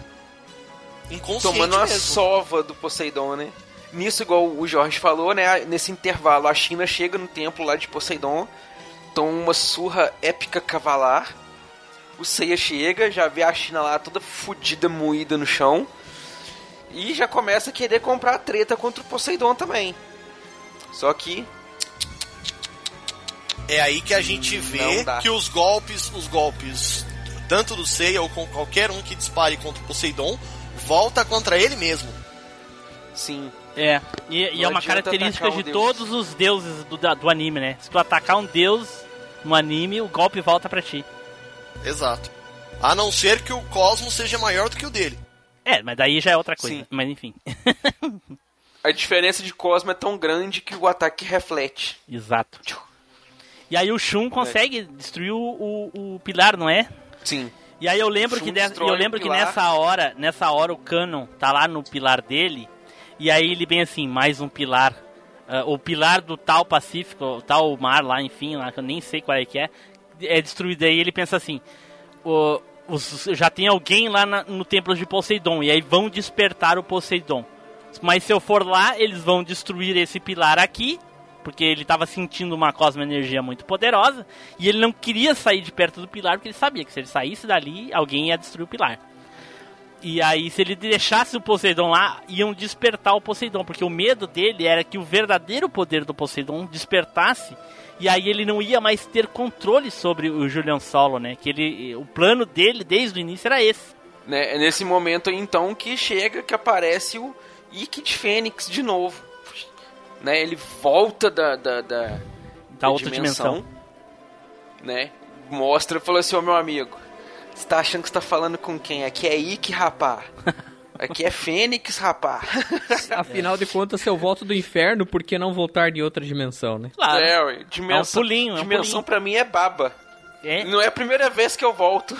inconsciente Tomando uma mesmo. sova do Poseidon, né? Nisso, igual o Jorge falou, né? Nesse intervalo, a China chega no templo lá de Poseidon, toma uma surra épica cavalar. O Seiya chega, já vê a China lá toda fodida, moída no chão. E já começa a querer comprar treta contra o Poseidon também. Só que. É aí que a gente vê que os golpes, os golpes, tanto do Seiya ou com qualquer um que dispare contra o Poseidon, volta contra ele mesmo. Sim. É, e, e é uma característica de todos os deuses do, do anime, né? Se tu atacar um deus no anime, o golpe volta para ti. Exato. A não ser que o cosmos seja maior do que o dele. É, mas daí já é outra coisa. Sim. Mas enfim. a diferença de Cosmo é tão grande que o ataque reflete. Exato. E aí o Shun consegue destruir o, o, o pilar, não é? Sim. E aí eu lembro que de, eu lembro que nessa hora, nessa hora o Canon tá lá no pilar dele e aí ele vem assim, mais um pilar, uh, o pilar do tal Pacífico, tal mar lá, enfim, lá que eu nem sei qual é que é, é destruído aí ele pensa assim, o os, já tem alguém lá na, no templo de Poseidon e aí vão despertar o Poseidon. Mas se eu for lá, eles vão destruir esse pilar aqui, porque ele estava sentindo uma cosmoenergia muito poderosa e ele não queria sair de perto do pilar porque ele sabia que se ele saísse dali, alguém ia destruir o pilar. E aí, se ele deixasse o Poseidon lá, iam despertar o Poseidon, porque o medo dele era que o verdadeiro poder do Poseidon despertasse e aí ele não ia mais ter controle sobre o Julian Solo, né? Que ele, o plano dele desde o início era esse. Né? É nesse momento então que chega, que aparece o Ikki de Fênix de novo. Né? Ele volta da, da, da, da outra dimensão. dimensão. Né? Mostra e fala assim, ô meu amigo, você tá achando que você tá falando com quem? Aqui é Ikki, rapá. Aqui é Fênix, rapá. Afinal de contas, se eu volto do inferno, por que não voltar de outra dimensão, né? Claro. É, dimensão, é um pulinho, é um dimensão pulinho. pra mim é baba. É? Não é a primeira vez que eu volto.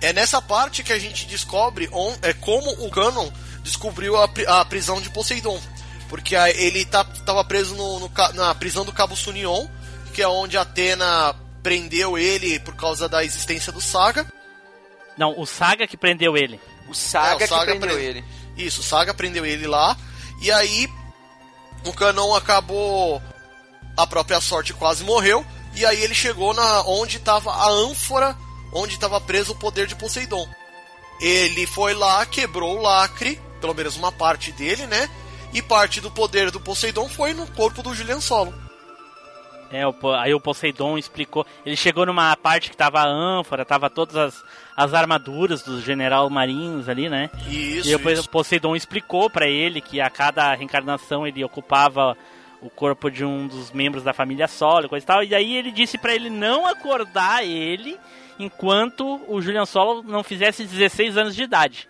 é nessa parte que a gente descobre on, é como o Ganon descobriu a, a prisão de Poseidon. Porque a, ele tá, tava preso no, no, na prisão do Cabo Sunion, que é onde Atena prendeu ele por causa da existência do Saga. Não, o Saga que prendeu ele. O Saga, é, o Saga que prendeu pre... ele. Isso, o Saga prendeu ele lá. E aí o Canon acabou. A própria sorte quase morreu. E aí ele chegou na onde estava a ânfora, onde estava preso o poder de Poseidon. Ele foi lá, quebrou o lacre, pelo menos uma parte dele, né? E parte do poder do Poseidon foi no corpo do Julian Solo. É, aí o Poseidon explicou. Ele chegou numa parte que tava a ânfora, tava todas as, as armaduras dos general marinhos ali, né? Isso. E depois isso. o Poseidon explicou para ele que a cada reencarnação ele ocupava o corpo de um dos membros da família Solo, coisa e tal. E aí ele disse para ele não acordar ele enquanto o Julian Solo não fizesse 16 anos de idade.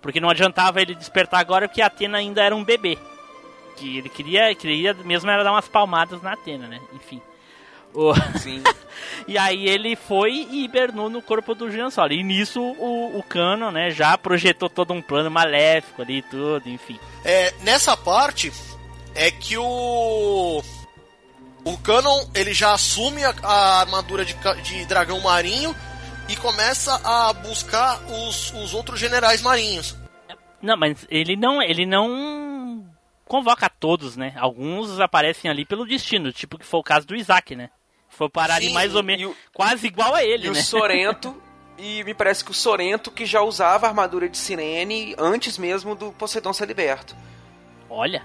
Porque não adiantava ele despertar agora porque a Atena ainda era um bebê. Que ele queria, queria mesmo era dar umas palmadas na Atena, né? Enfim. O... Sim. e aí ele foi e hibernou no corpo do Julian Solo. E nisso o, o Cano, né, já projetou todo um plano maléfico ali e tudo, enfim. É, nessa parte, é que o o Canon ele já assume a, a armadura de, de, dragão marinho e começa a buscar os, os outros generais marinhos. Não, mas ele não ele não convoca todos, né? Alguns aparecem ali pelo destino, tipo que foi o caso do Isaac, né? Foi parar Sim, ali mais ou menos, o, quase igual a ele, e né? o Sorento e me parece que o Sorento que já usava a armadura de Sirene antes mesmo do Poseidon ser liberto. Olha,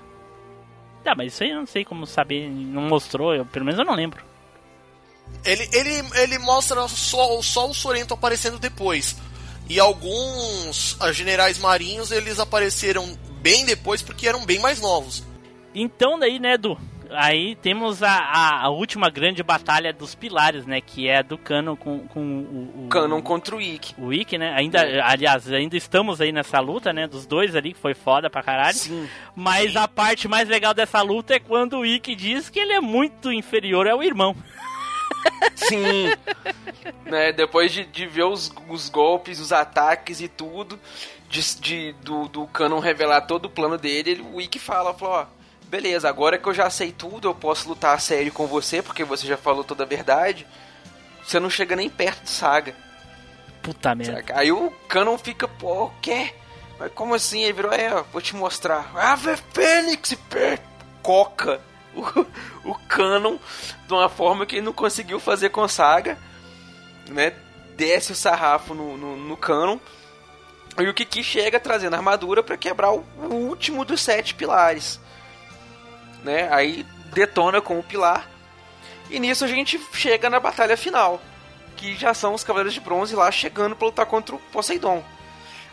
ah, mas isso aí eu não sei como saber, não mostrou, eu, pelo menos eu não lembro. Ele, ele, ele mostra só, só o Sorento aparecendo depois. E alguns generais marinhos eles apareceram bem depois porque eram bem mais novos. Então daí, né, Edu? Aí temos a, a, última grande batalha dos pilares, né? Que é a do Canon com, com o, o. Canon contra o Ikki. O Ikki, né? Ainda, é. aliás, ainda estamos aí nessa luta, né? Dos dois ali, que foi foda pra caralho. Sim. Mas Sim. a parte mais legal dessa luta é quando o Ikki diz que ele é muito inferior ao irmão. Sim. né, depois de, de ver os, os golpes, os ataques e tudo, de, de do, do Canon revelar todo o plano dele, o Ikki fala, falou, ó beleza, agora que eu já sei tudo, eu posso lutar a sério com você, porque você já falou toda a verdade. Você não chega nem perto de Saga. Puta merda. Aí o Canon fica, pô, o quê? Mas como assim? Ele virou, é, vou te mostrar. Ave Fênix! Coca o, o Canon de uma forma que ele não conseguiu fazer com Saga. Né? Desce o sarrafo no, no, no Canon. E o Kiki chega trazendo armadura para quebrar o, o último dos sete pilares né? Aí detona com o pilar. E nisso a gente chega na batalha final, que já são os Cavaleiros de Bronze lá chegando para lutar contra o Poseidon.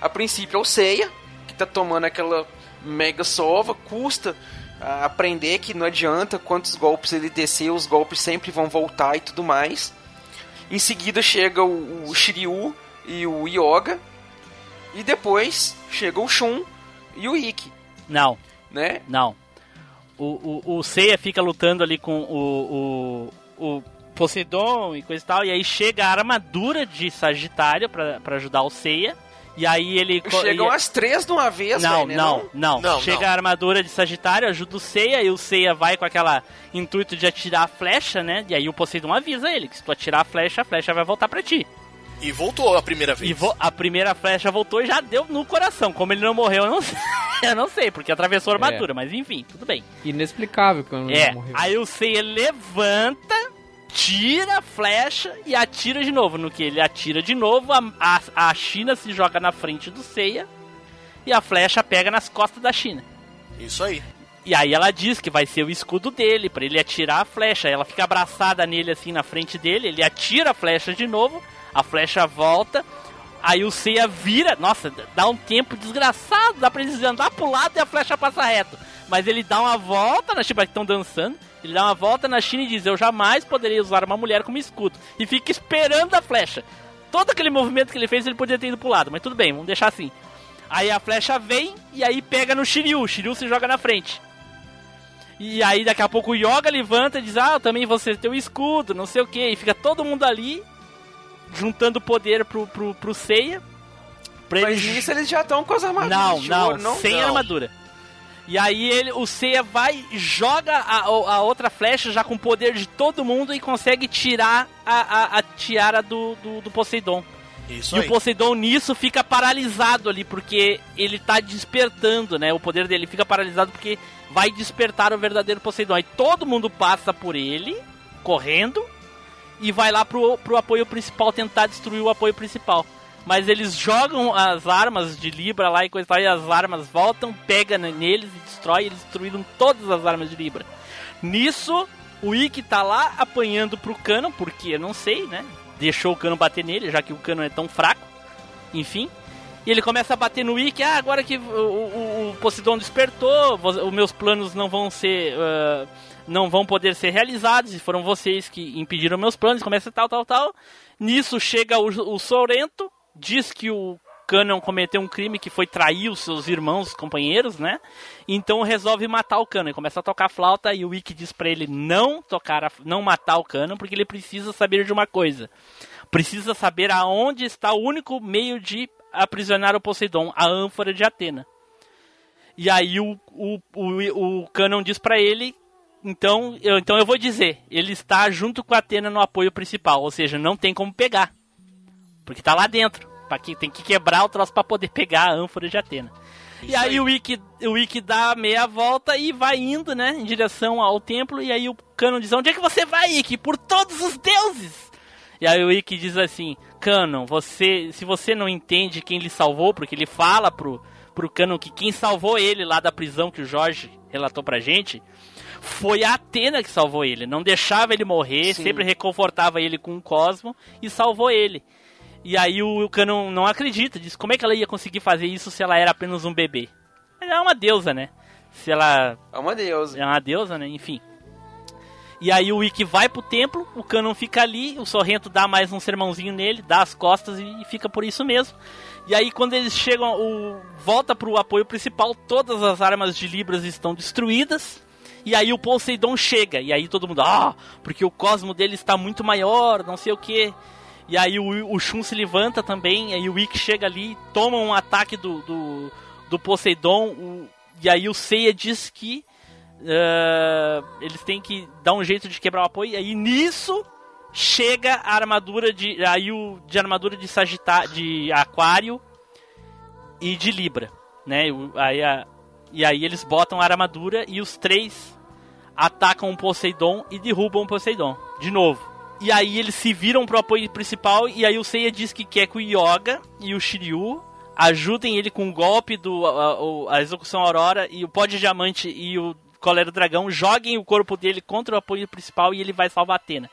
A princípio é o Seiya, que tá tomando aquela mega sova, custa aprender que não adianta quantos golpes ele descer, os golpes sempre vão voltar e tudo mais. Em seguida chega o, o Shiryu e o Yoga. E depois chega o Shun e o Ikki. Não. Né? Não o, o, o Seiya fica lutando ali com o, o, o Poseidon e coisa e tal, e aí chega a armadura de Sagitário para ajudar o Seiya. E aí ele. Chegam as três de uma vez, não, véio, não, não, não, Chega não. a armadura de Sagitário, ajuda o Seiya, e o Seiya vai com aquela intuito de atirar a flecha, né? E aí o Poseidon avisa ele que se tu atirar a flecha, a flecha vai voltar para ti. E voltou a primeira vez. E vo a primeira flecha voltou e já deu no coração. Como ele não morreu, eu não sei, eu não sei porque atravessou a armadura, é. mas enfim, tudo bem. Inexplicável que ele é. não morreu. Aí o Seiya levanta, tira a flecha e atira de novo. No que ele atira de novo, a, a, a China se joga na frente do Seiya e a flecha pega nas costas da China. Isso aí. E aí ela diz que vai ser o escudo dele, para ele atirar a flecha. Ela fica abraçada nele assim na frente dele, ele atira a flecha de novo a flecha volta, Aí o Seiya vira, nossa, dá um tempo desgraçado, dá pra eles andar pro lado e a flecha passa reto. Mas ele dá uma volta, na tipo, que estão dançando, ele dá uma volta na China e diz: Eu jamais poderia usar uma mulher como escudo. E fica esperando a flecha. Todo aquele movimento que ele fez, ele poderia ter ido pro lado, mas tudo bem, vamos deixar assim. Aí a flecha vem e aí pega no Shiryu. O Shiryu se joga na frente. E aí daqui a pouco o Yoga levanta e diz: Ah, também você tem o escudo, não sei o que. E fica todo mundo ali juntando poder pro, pro, pro Seiya. Pra Mas eles... nisso eles já estão com as armaduras. Não, não, ouro, não, sem não. armadura. E aí ele, o Seiya vai, joga a, a, outra flecha já com o poder de todo mundo e consegue tirar a, a, a tiara do, do, do Poseidon. Isso e aí. o Poseidon nisso fica paralisado ali, porque ele tá despertando, né? O poder dele fica paralisado porque vai despertar o verdadeiro Poseidon. Aí todo mundo passa por ele, correndo, e vai lá pro, pro apoio principal tentar destruir o apoio principal. Mas eles jogam as armas de Libra lá e coisa e tal, e as armas voltam, pega neles e destrói. Eles destruíram todas as armas de Libra. Nisso, o Ikki tá lá apanhando pro Cano, porque eu não sei, né? Deixou o Cano bater nele, já que o Cano é tão fraco. Enfim. E ele começa a bater no Ikki. Ah, agora que o, o, o Poseidon despertou, os meus planos não vão ser. Uh, não vão poder ser realizados. E foram vocês que impediram meus planos. Começa tal, tal, tal. Nisso chega o, o Sorrento, diz que o Canon cometeu um crime que foi trair os seus irmãos, os companheiros, né? Então resolve matar o Canon. Começa a tocar flauta e o Wiki diz para ele não tocar, a, não matar o Canon, porque ele precisa saber de uma coisa. Precisa saber aonde está o único meio de aprisionar o Poseidon, a ânfora de Atena. E aí o, o, o, o Canon diz para ele então eu, então eu vou dizer, ele está junto com a Atena no apoio principal, ou seja, não tem como pegar. Porque tá lá dentro. Que, tem que quebrar o troço para poder pegar a ânfora de Atena. Isso e aí, aí, o Ikki, o Ikki dá meia volta e vai indo, né, em direção ao templo. E aí o Canon diz: Onde é que você vai, Ikki? Por todos os deuses! E aí o Ikki diz assim: Canon, você, se você não entende quem lhe salvou, porque ele fala pro, pro Canon que quem salvou ele lá da prisão que o Jorge relatou pra gente foi a Atena que salvou ele. Não deixava ele morrer, Sim. sempre reconfortava ele com o Cosmo e salvou ele. E aí o Canon não acredita, diz como é que ela ia conseguir fazer isso se ela era apenas um bebê. Ela é uma deusa, né? Se ela. É uma deusa. É uma deusa, né? Enfim. E aí o Ikki vai pro templo, o Canon fica ali, o Sorrento dá mais um sermãozinho nele, dá as costas e fica por isso mesmo. E aí quando eles chegam, o volta pro apoio principal, todas as armas de Libras estão destruídas. E aí o Poseidon chega, e aí todo mundo, ah, porque o cosmo dele está muito maior, não sei o que. E aí o, o Shun se levanta também, aí o Ikki chega ali, toma um ataque do, do, do Poseidon, o, e aí o Seiya diz que uh, eles têm que dar um jeito de quebrar o apoio, e aí nisso chega a armadura de. Aí o de armadura de Sagitário, de Aquário e de Libra. Né? Aí a, e aí eles botam a armadura e os três atacam o Poseidon e derrubam o Poseidon. De novo. E aí eles se viram pro apoio principal e aí o Seiya diz que quer que o Yoga e o Shiryu ajudem ele com o golpe do a, a, execução Aurora e o pó de diamante e o colero dragão joguem o corpo dele contra o apoio principal e ele vai salvar Atena.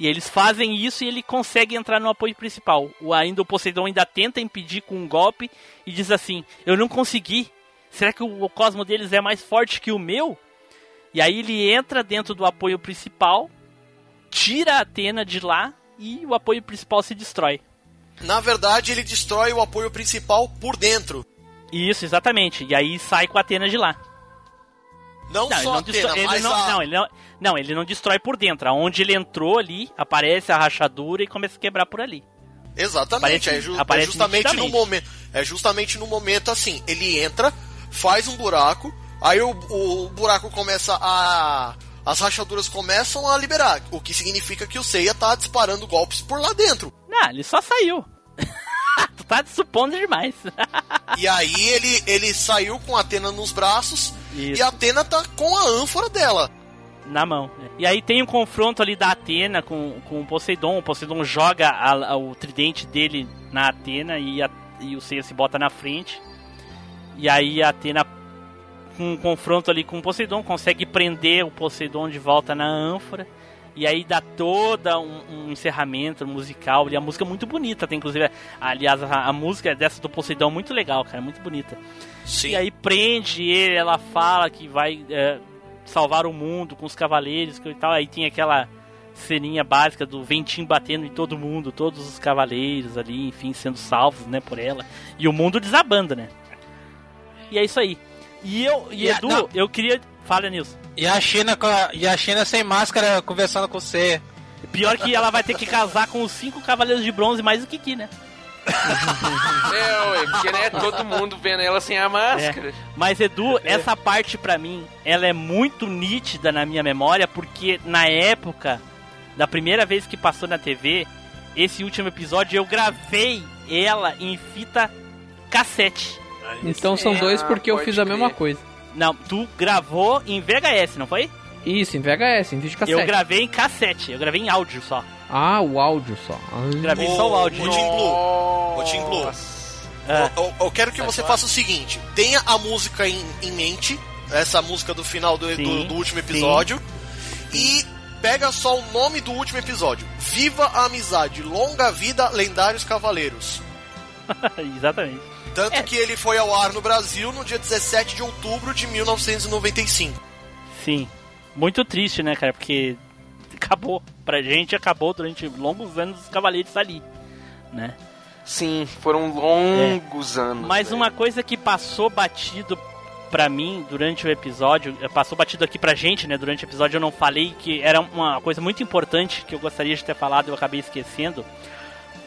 E eles fazem isso e ele consegue entrar no apoio principal. O ainda o Poseidon ainda tenta impedir com um golpe e diz assim: "Eu não consegui. Será que o cosmo deles é mais forte que o meu?" E aí ele entra dentro do apoio principal, tira a Atena de lá e o apoio principal se destrói. Na verdade, ele destrói o apoio principal por dentro. Isso, exatamente. E aí sai com a Atena de lá. Não, não só a Atena, ele não, a... não, ele não, não, ele não destrói por dentro. Aonde ele entrou ali, aparece a rachadura e começa a quebrar por ali. Exatamente, aparece, é, ju é, justamente no momento, é justamente no momento assim, ele entra, faz um buraco, Aí o, o buraco começa a. As rachaduras começam a liberar, o que significa que o Seiya tá disparando golpes por lá dentro. Não, ele só saiu. tu tá supondo demais. e aí ele, ele saiu com a Atena nos braços Isso. e a Atena tá com a ânfora dela. Na mão. E aí tem um confronto ali da Atena com, com o Poseidon. O Poseidon joga a, a, o tridente dele na Atena e, a, e o Seiya se bota na frente. E aí a Atena com um confronto ali com o Poseidon, consegue prender o Poseidon de volta na ânfora. E aí dá toda um, um encerramento musical. E a música é muito bonita. Tem inclusive, aliás, a, a música dessa do Poseidon é muito legal, cara. Muito bonita. Sim. E aí prende ele, ela fala que vai é, salvar o mundo com os cavaleiros e tal. Aí tem aquela ceninha básica do ventinho batendo em todo mundo, todos os cavaleiros ali, enfim, sendo salvos, né, por ela. E o mundo desabando, né? E é isso aí. E eu, e, E Edu, não. eu queria. Fala, Nilson. E a China, com a- e a China sem máscara conversando com você. Pior que ela vai ter que casar com os cinco cavaleiros de bronze mais o Kiki, né? É, ué, porque né, todo mundo vendo ela sem a máscara. É. Mas Edu, essa parte pra mim, ela é muito nítida na minha memória, porque na época da primeira vez que passou na TV, esse último episódio eu gravei ela em fita cassete. Então são dois porque eu fiz a mesma coisa. Não, tu gravou em VHS, não foi? Isso, em VHS, em vídeo cassete. Eu gravei em cassete, eu gravei em áudio só. Ah, o áudio só. Ah. Gravei só o áudio. Ô, Tim Blue, ô, Tim Blue, É. eu, eu- eu quero que você faça o seguinte: tenha a música em, em mente, essa música do final do, do, Sim, do último episódio, e pega só o nome do último episódio: Viva a amizade, longa vida, lendários cavaleiros. Exatamente. Tanto É. que ele foi ao ar no Brasil no dia 17 de outubro de 1995. Sim. Muito triste, né, cara? Porque acabou. Pra gente, acabou durante longos anos os cavaleiros ali, né? Sim, foram longos anos. Mas velho. uma coisa que passou batido pra mim durante o episódio, eh, passou batido aqui pra gente, né, durante o episódio eu não falei que era uma coisa muito importante que eu gostaria de ter falado e eu acabei esquecendo.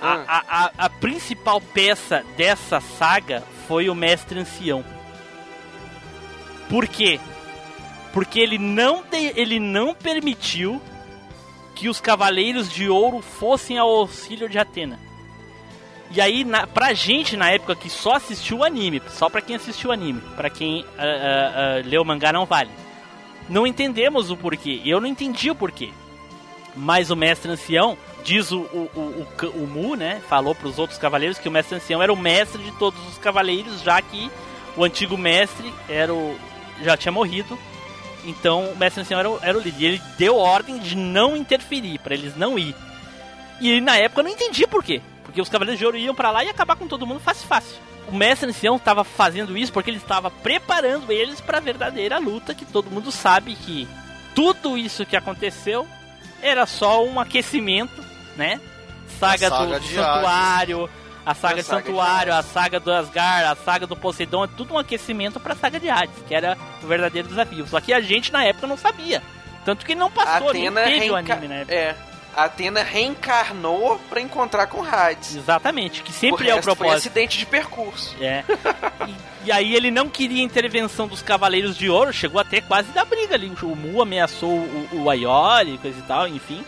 A, Ah. a, a, a principal peça dessa saga foi o Mestre Ancião. Por quê? Porque ele não, de- ele não permitiu que os Cavaleiros de Ouro fossem ao auxílio de Atena. E aí, na, pra gente, na época que só assistiu o anime, só pra quem assistiu o anime, pra quem ah, ah, ah, leu o mangá não vale. Não entendemos o porquê. Eu não entendi o porquê. Mas o mestre ancião, diz o, o, o, o, o Mu, né? Falou pros outros cavaleiros que o mestre ancião era o mestre de todos os cavaleiros, já que o antigo mestre era o, já tinha morrido. Então o mestre ancião era o, era o líder. E ele deu ordem de não interferir, pra eles não ir. E na época eu não entendi por quê. Porque os Cavaleiros de Ouro iam pra lá e acabar com todo mundo fácil, fácil. O mestre ancião estava fazendo isso porque ele estava preparando eles para a verdadeira luta, que todo mundo sabe que tudo isso que aconteceu era só um aquecimento, né? Saga, saga do de Santuário, a saga A saga de Santuário, a saga do Asgard, a saga do Poseidon, é tudo um aquecimento para a saga de Hades, que era o verdadeiro desafio. Só que a gente na época não sabia. Tanto que não passou, nem Atena, teve o anime na época. é, a Atena reencarnou pra encontrar com Hades. Exatamente, que o sempre é o resto foi propósito. acidente de percurso. É. E, e aí ele não queria a intervenção dos Cavaleiros de Ouro, chegou até quase da briga ali. O Mu ameaçou o, o Aiori, coisa e tal, enfim.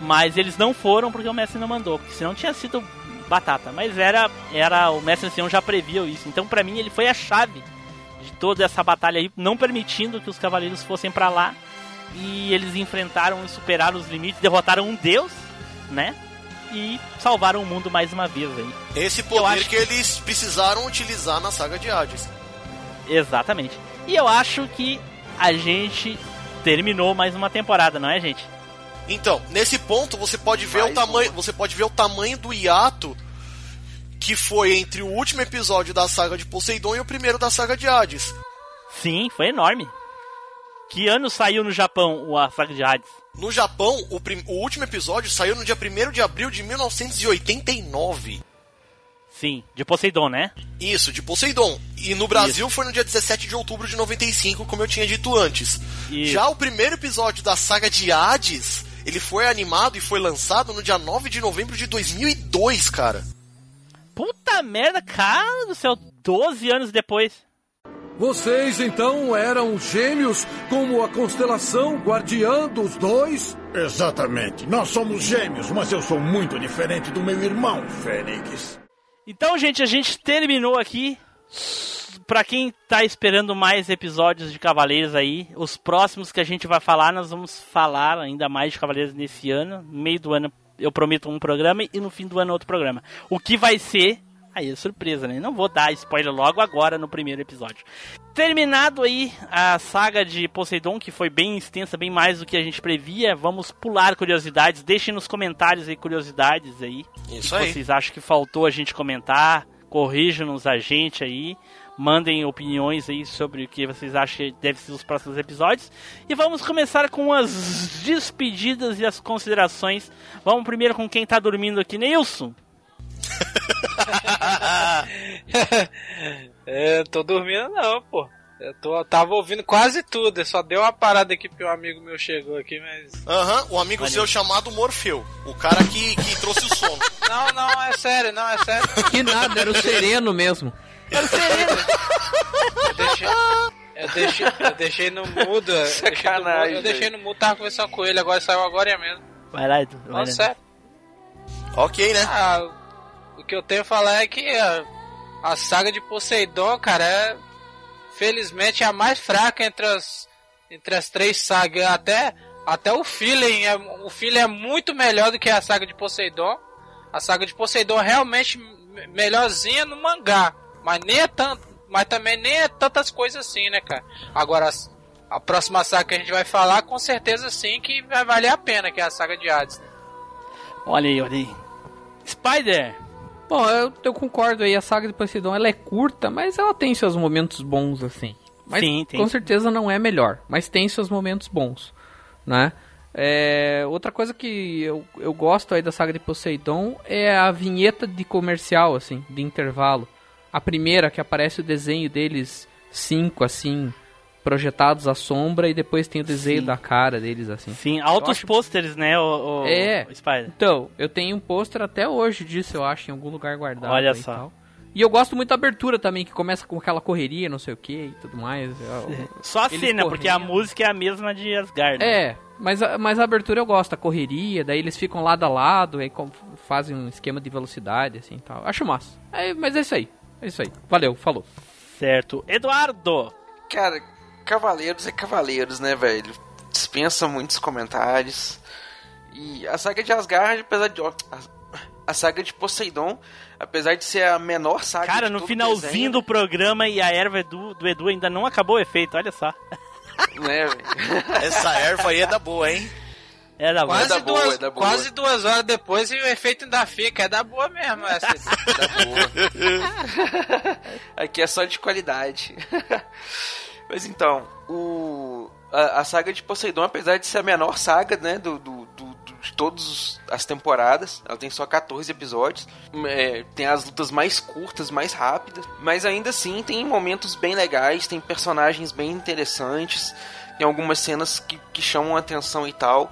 Mas eles não foram porque o mestre não mandou, porque senão tinha sido batata. Mas era, era o mestre ancião já previu isso. Então pra mim ele foi a chave de toda essa batalha aí, não permitindo que os cavaleiros fossem pra lá. E eles enfrentaram e superaram os limites, derrotaram um deus, né? E salvaram o mundo mais uma vez aí. Esse poder acho que eles precisaram utilizar na saga de Hades. Exatamente. E eu acho que a gente terminou mais uma temporada, não é, gente? Então, nesse ponto você pode ver Mais o tamanho, você pode ver o tamanho do hiato que foi entre o último episódio da saga de Poseidon e o primeiro da saga de Hades. Sim, foi enorme. Que ano saiu no Japão o a saga de Hades? No Japão, o, prim- o último episódio saiu no dia 1 de abril de 1989. Sim, de Poseidon, né? Isso, de Poseidon. E no Brasil foi no dia 17 de outubro de 95, como eu tinha dito antes. Isso. Já o primeiro episódio da saga de Hades, ele foi animado e foi lançado no dia 9 de novembro de 2002, cara. Puta merda, cara do céu, 12 anos depois. Vocês então eram gêmeos como a constelação guardiã dos dois? Exatamente. Nós somos gêmeos, mas eu sou muito diferente do meu irmão, Fênix. Então, gente, a gente terminou aqui. Pra quem tá esperando mais episódios de Cavaleiros aí, os próximos que a gente vai falar, nós vamos falar ainda mais de Cavaleiros nesse ano. No meio do ano eu prometo um programa e no fim do ano outro programa. O que vai ser. Aí é surpresa, né? Não vou dar spoiler logo agora no primeiro episódio. terminado aí a saga de Poseidon, que foi bem extensa, bem mais do que a gente previa. Vamos pular curiosidades. Deixem nos comentários aí curiosidades aí. Isso aí. vocês acham que faltou a gente comentar. Corrijam-nos a gente aí. Mandem opiniões aí sobre o que vocês acham que deve ser os próximos episódios. E vamos começar com as despedidas e as considerações. Vamos primeiro com quem tá dormindo aqui, Nilson. É, tô dormindo não, pô. Eu tô, tava ouvindo quase tudo, eu só deu uma parada aqui porque um amigo meu chegou aqui, mas. Aham, o amigo seu chamado Morfeu. O cara que, que trouxe o sono. Não, não, é sério, não, é sério. Que nada, era o sereno mesmo. Era o sereno. Eu deixei, eu deixei, eu deixei no mudo. eu deixei no Sacanagem, mudo, Eu deixei no mudo, tava conversando com ele, agora saiu agora mesmo. Vai lá, Edu. Vai lá. sério. ok, né? Ah, o que eu tenho a falar é que a, a saga de Poseidon, cara, é felizmente é a mais fraca entre as, entre as três sagas. Até, até o feeling é, o feeling é muito melhor do que a saga de Poseidon. A saga de Poseidon é realmente me- melhorzinha no mangá, mas nem é tanto, mas também nem é tantas coisas assim, né, cara? Agora a próxima saga que a gente vai falar, com certeza sim que vai valer a pena, que é a saga de Hades. Olha aí, olha aí. Spider! Bom, eu, eu concordo aí, a saga de Poseidon ela é curta, mas ela tem seus momentos bons, assim. Mas Sim, tem. com certeza não é melhor, mas tem seus momentos bons, né? É, outra coisa que eu, eu gosto aí da saga de Poseidon é a vinheta de comercial, assim, de intervalo. A primeira que aparece o desenho deles, cinco, assim, projetados à sombra, e depois tem o desenho Sim. da cara deles, assim. Sim, altos acho- pôsteres, né, o, o É. o Spider? Então, eu tenho um pôster até hoje disso, eu acho, em algum lugar guardado. Olha só. E, tal. e eu gosto muito da abertura também, que começa com aquela correria, não sei o que e tudo mais. Eu- Só a Eles cena, porque a correndo. música é a mesma de Asgard. né? É, mas a, mas a abertura eu gosto, a correria, daí eles ficam lado a lado, aí com- fazem um esquema de velocidade, assim e tal. Acho massa. É, mas é isso aí, é isso aí. Valeu, falou. Certo. Eduardo! Cara, Cavaleiros é Cavaleiros, né, velho? Dispensa muitos comentários. E a saga de Asgard, apesar de. ó, a, saga de Poseidon, apesar de ser a menor saga Cara, de no finalzinho desenho, do programa e a erva do, do Edu ainda não acabou o efeito, olha só. né, velho? Essa erva aí é da boa, hein? É da boa. Quase, da boa, duas, é da boa. quase duas horas depois e o efeito ainda fica. É da boa mesmo essa. Da boa. Aqui é só de qualidade. Mas então, o a, a saga de Poseidon, apesar de ser a menor saga, né, do, do, do- de todas as temporadas, ela tem só 14 episódios, é, tem as lutas mais curtas, mais rápidas, mas ainda assim tem momentos bem legais, tem personagens bem interessantes, tem algumas cenas que, que chamam a atenção e tal.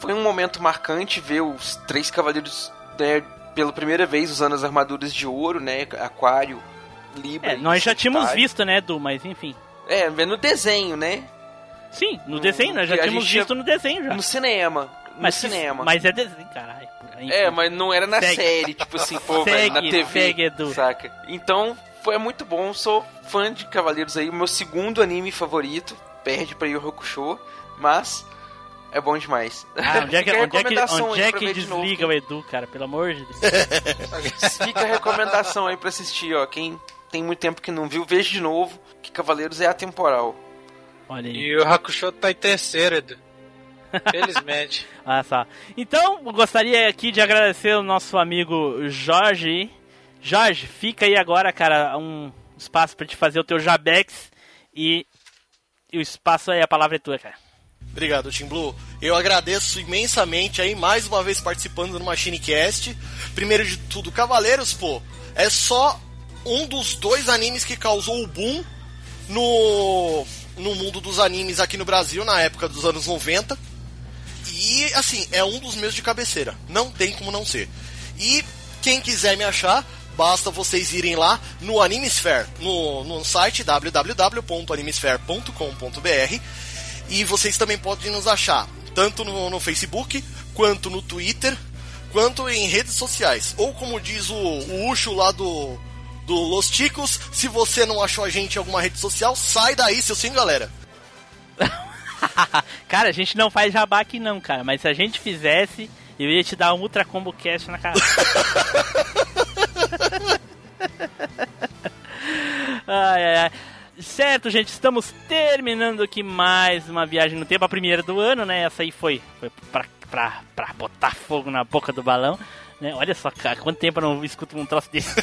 Foi um momento marcante ver os três cavaleiros né, pela primeira vez usando as armaduras de ouro, né, Aquário, Libra É, nós já tínhamos visto, né, Edu, mas enfim. É, no desenho, né? Sim, no No- desenho, nós já tínhamos visto no desenho já. No cinema. No mas, cinema. Mas é desenho, caralho. É, mas não era na Segue. série, tipo assim, pô, Segue, velho, na TV, segue, Edu. saca? Então, foi muito bom, sou fã de Cavaleiros aí, o meu segundo anime favorito, perde pra Yu Hakusho, mas é bom demais. Ah, onde é que, onde é que, onde é que de desliga o Edu, cara? Pelo amor de Deus. Fica a recomendação aí pra assistir, ó, quem tem muito tempo que não viu, veja de novo, que Cavaleiros é atemporal. Olha aí. E o Hakusho tá em terceiro, Edu. Felizmente. Ah, só. Então, gostaria aqui de agradecer o nosso amigo Jorge. Jorge, fica aí agora, cara, um espaço pra te fazer o teu Jabex e, e o espaço aí, a palavra é tua, cara. Obrigado, Tim Blue. Eu agradeço imensamente aí, mais uma vez participando do MachineCast. Primeiro de tudo, Cavaleiros, pô, é só um dos dois animes que causou o boom no, no mundo dos animes aqui no Brasil, na época dos anos 90. E, assim, é um dos meus de cabeceira. Não tem como não ser. E quem quiser me achar, basta vocês irem lá no Animesphere, no, no site www.animesphere.com.br e vocês também podem nos achar tanto no, no Facebook, quanto no Twitter, quanto em redes sociais. Ou como diz o, o Ucho lá do, do Los Ticos, se você não achou a gente em alguma rede social, sai daí, seu sim, galera. cara, a gente não faz jabá aqui não, cara, mas se a gente fizesse, eu ia te dar um Ultra Combo Cast na cara. ai, ai, ai. Certo, gente, estamos terminando aqui mais uma viagem no tempo, a primeira do ano, né? Essa aí foi, foi pra, pra, pra botar fogo na boca do balão. Né? Olha só, cara, quanto tempo eu não escuto um troço desse.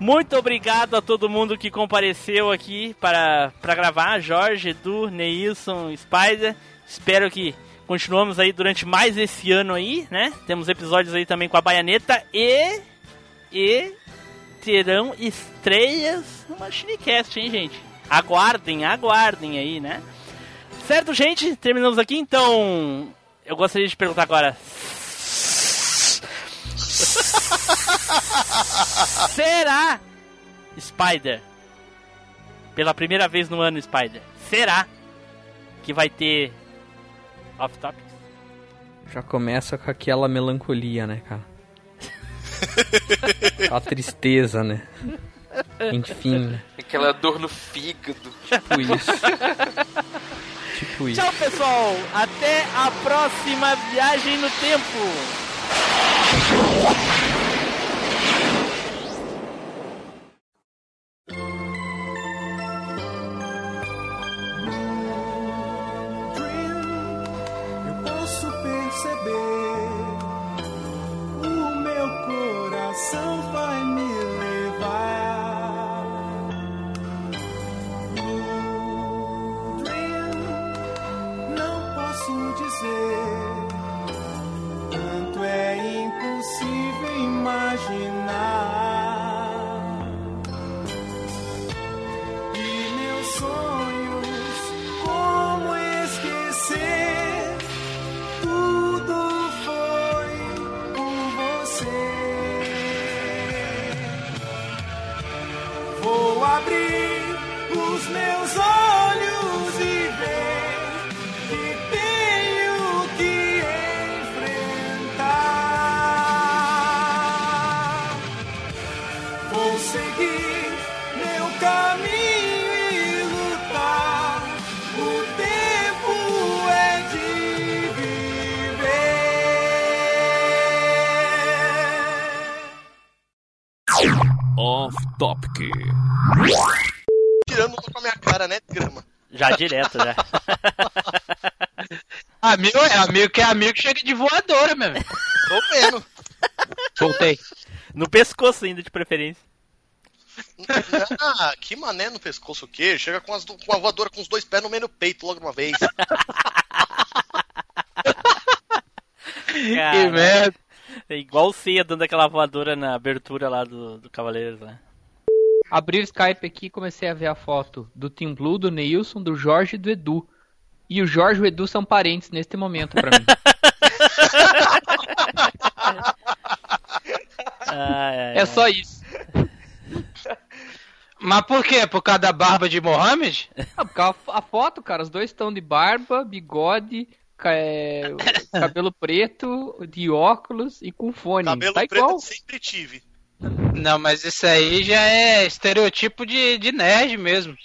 Muito obrigado a todo mundo que compareceu aqui para, para gravar. Jorge, Edu, Neilson, Spider. Espero que continuamos aí durante mais esse ano aí, né? Temos episódios aí também com a Baianeta e... E terão estreias no Machinecast, hein, gente? Aguardem, aguardem aí, né? Certo, gente? Terminamos aqui, então... Eu gostaria de perguntar agora... Será, Spider, pela primeira vez no ano, Spider, será que vai ter Off Topics? Já começa com aquela melancolia, né, cara? A tristeza, né? Enfim. Aquela dor no fígado. Tipo isso. tipo isso. Tchau, pessoal. Até a próxima viagem no tempo. Direto, já. Amigo é amigo que é amigo que chega de voadora, meu. velho. Tô vendo. Voltei. No pescoço ainda, de preferência. Ah, que mané no pescoço o quê? Chega com, as, do- com a voadora com os dois pés no meio do peito logo de uma vez. Caraca. merda. É igual o Ceia dando aquela voadora na abertura lá do, do Cavaleiros, né? Abri o Skype aqui e comecei a ver a foto do Team Blue, do Neilson, do Jorge e do Edu. E o Jorge e o Edu são parentes neste momento pra mim. é só isso. Mas por quê? Por causa da barba de Mohammed? Ah, porque a, a foto, cara, os dois estão de barba, bigode, é, cabelo preto, de óculos e com fone. Cabelo tá preto igual. eu sempre tive. Não, mas isso aí já é estereotipo de, de nerd mesmo.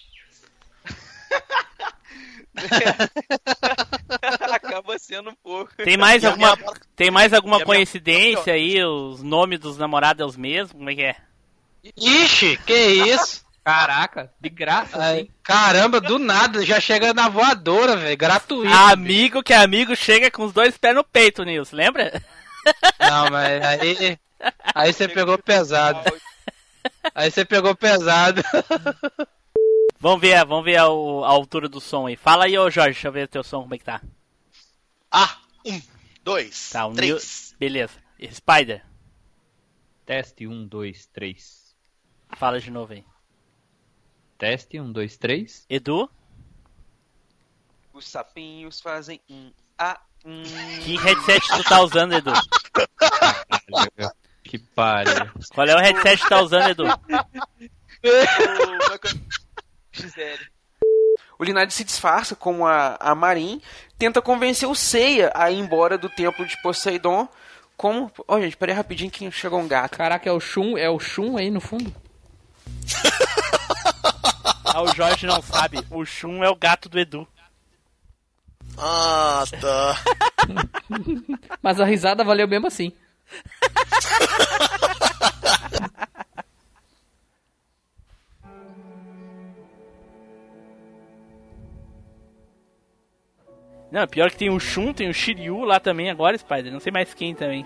Acaba sendo um pouco. Tem mais E alguma, minha- tem mais alguma e a minha- coincidência aí? Os nomes dos namorados é os mesmos? Como é que é? Ixi, que isso? Caraca, de graça, Ai, assim. caramba, do nada, já chega na voadora, velho, gratuito. Amigo que é amigo chega com os dois pés no peito, Nilson, lembra? Não, mas aí. Aí você pegou pesado. Aí você pegou pesado. Vamos ver, vamos ver a, o- a altura do som aí. Fala aí, ô Jorge, deixa eu ver teu som, como é que tá. Ah, um, dois, Tá, o Nil... três. Beleza. Spider, Teste 1, 2, 3. fala de novo aí. Teste 1, 2, 3. Edu, Os sapinhos fazem um a um. que headset tu tá usando, Edu? Que pariu. Qual é o headset que tá usando, Edu? XL. O Linard se disfarça como a, a Marin, tenta convencer o Seiya a ir embora do templo de Poseidon. Como. Ó, gente, peraí rapidinho que chegou um gato. Caraca, é o Shun, é o Shun aí no fundo? Ah, o Jorge não sabe. O Shun é o gato do Edu. Ah, tá. Mas a risada valeu mesmo assim. Não, pior que tem o Shun, tem o Shiryu lá também agora, Spider. Não sei mais quem também.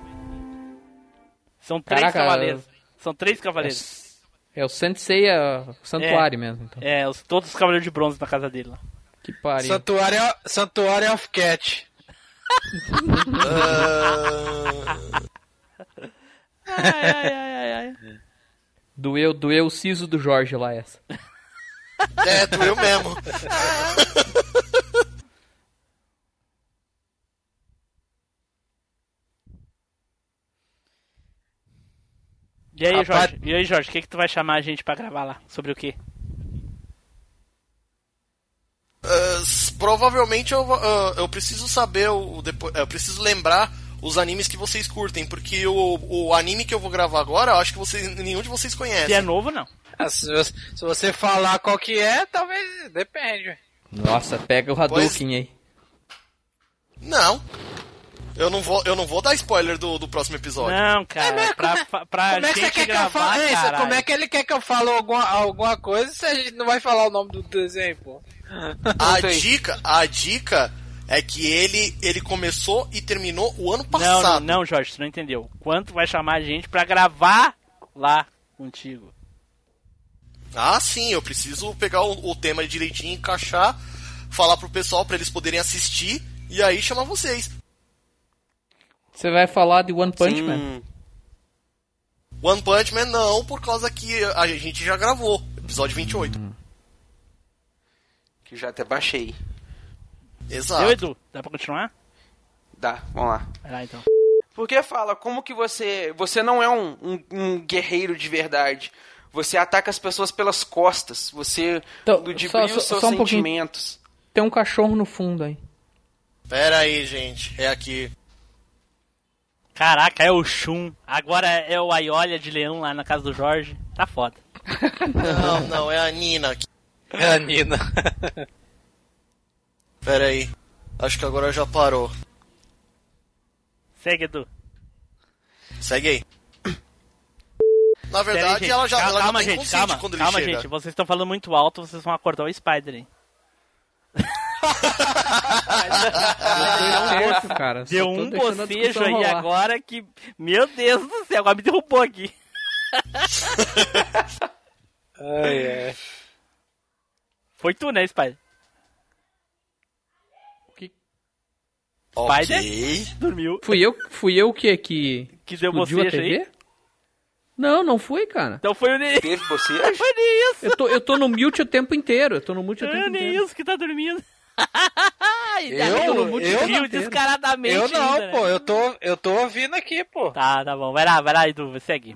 São três Caraca, cavaleiros. São três é cavaleiros. É, o, é o Sensei, é o santuário é, mesmo. Então. É, os, todos os cavaleiros de bronze na casa dele lá. Que pariu. Santuário, é santuário é of Cat. uh... ai, ai, ai, ai. Doeu, doeu o siso do Jorge lá, essa. É, doeu mesmo. E aí, Rapaz- Jorge? E aí, Jorge, o que, que tu vai chamar a gente pra gravar lá? Sobre o quê? S- provavelmente eu, vou- ah, eu preciso saber, o, depois, eu preciso lembrar os animes que vocês curtem, porque o, o anime que eu vou gravar agora, eu acho que vocês, nenhum de vocês conhece. Se é novo, não. Ah, se, você, se você falar qual que é, talvez. Depende. Nossa, pega o Hadouken aí. Não. Eu não vou, eu não vou dar spoiler do, do próximo episódio. Não, cara, É, pra, como é- pra, pra Como é que você quer que eu gravar, fale isso? Como é que ele quer que eu fale alguma, alguma coisa se a gente não vai falar o nome do desenho, pô? A dica, a dica é que ele, ele começou e terminou o ano Não, passado. não, não, Jorge, tu não entendeu. Quanto vai chamar a gente pra gravar lá contigo? Ah, sim, eu preciso pegar o, o tema direitinho, encaixar, falar pro pessoal pra eles poderem assistir e aí chamar vocês. Você vai falar de One Punch Sim. Man? One Punch Man não, por causa que a gente já gravou, episódio 28. Que já até baixei. Exato. Eu, Edu, dá pra continuar? Dá, vamos lá. Vai lá então. Porque fala, como que você. Você não é um, um, um guerreiro de verdade. Você ataca as pessoas pelas costas. Você Então, ludibria só- os seus só um pouquinho. sentimentos. Tem um cachorro no fundo aí. Pera aí, gente, é aqui. Caraca, é o Shun. Agora é o Aiolha de leão lá na casa do Jorge. Tá foda. Não, não, é a Nina aqui. É a Nina. Pera aí. Acho que agora já parou. Segue, Edu. Segue aí. Na aí, verdade, ela já, calma, ela já calma, tá gente, calma, quando ele calma, chega. gente. Vocês estão falando muito alto, vocês vão acordar o Spider, hein? Deu certo, cara. Deu um bocejo aí rolar. agora que. Meu Deus do céu, agora me derrubou aqui. Ai, ai. Foi tu, né, Spider? Ok. Spider? Dormiu. Fui eu, fui eu que, que, Que deu explodiu a TV? aí? Não, não fui, cara. Então foi o Ney. Teve bocejo? Foi nem isso. Eu tô, eu tô no mute o tempo inteiro. Eu tô no mute o É tempo nem inteiro. isso que tá dormindo. Eu? tô no mute o Eu inteiro. descaradamente. Eu não, ainda, né? pô. Eu tô, eu tô ouvindo aqui, pô. Tá, tá bom. Vai lá, vai lá, Edu, segue.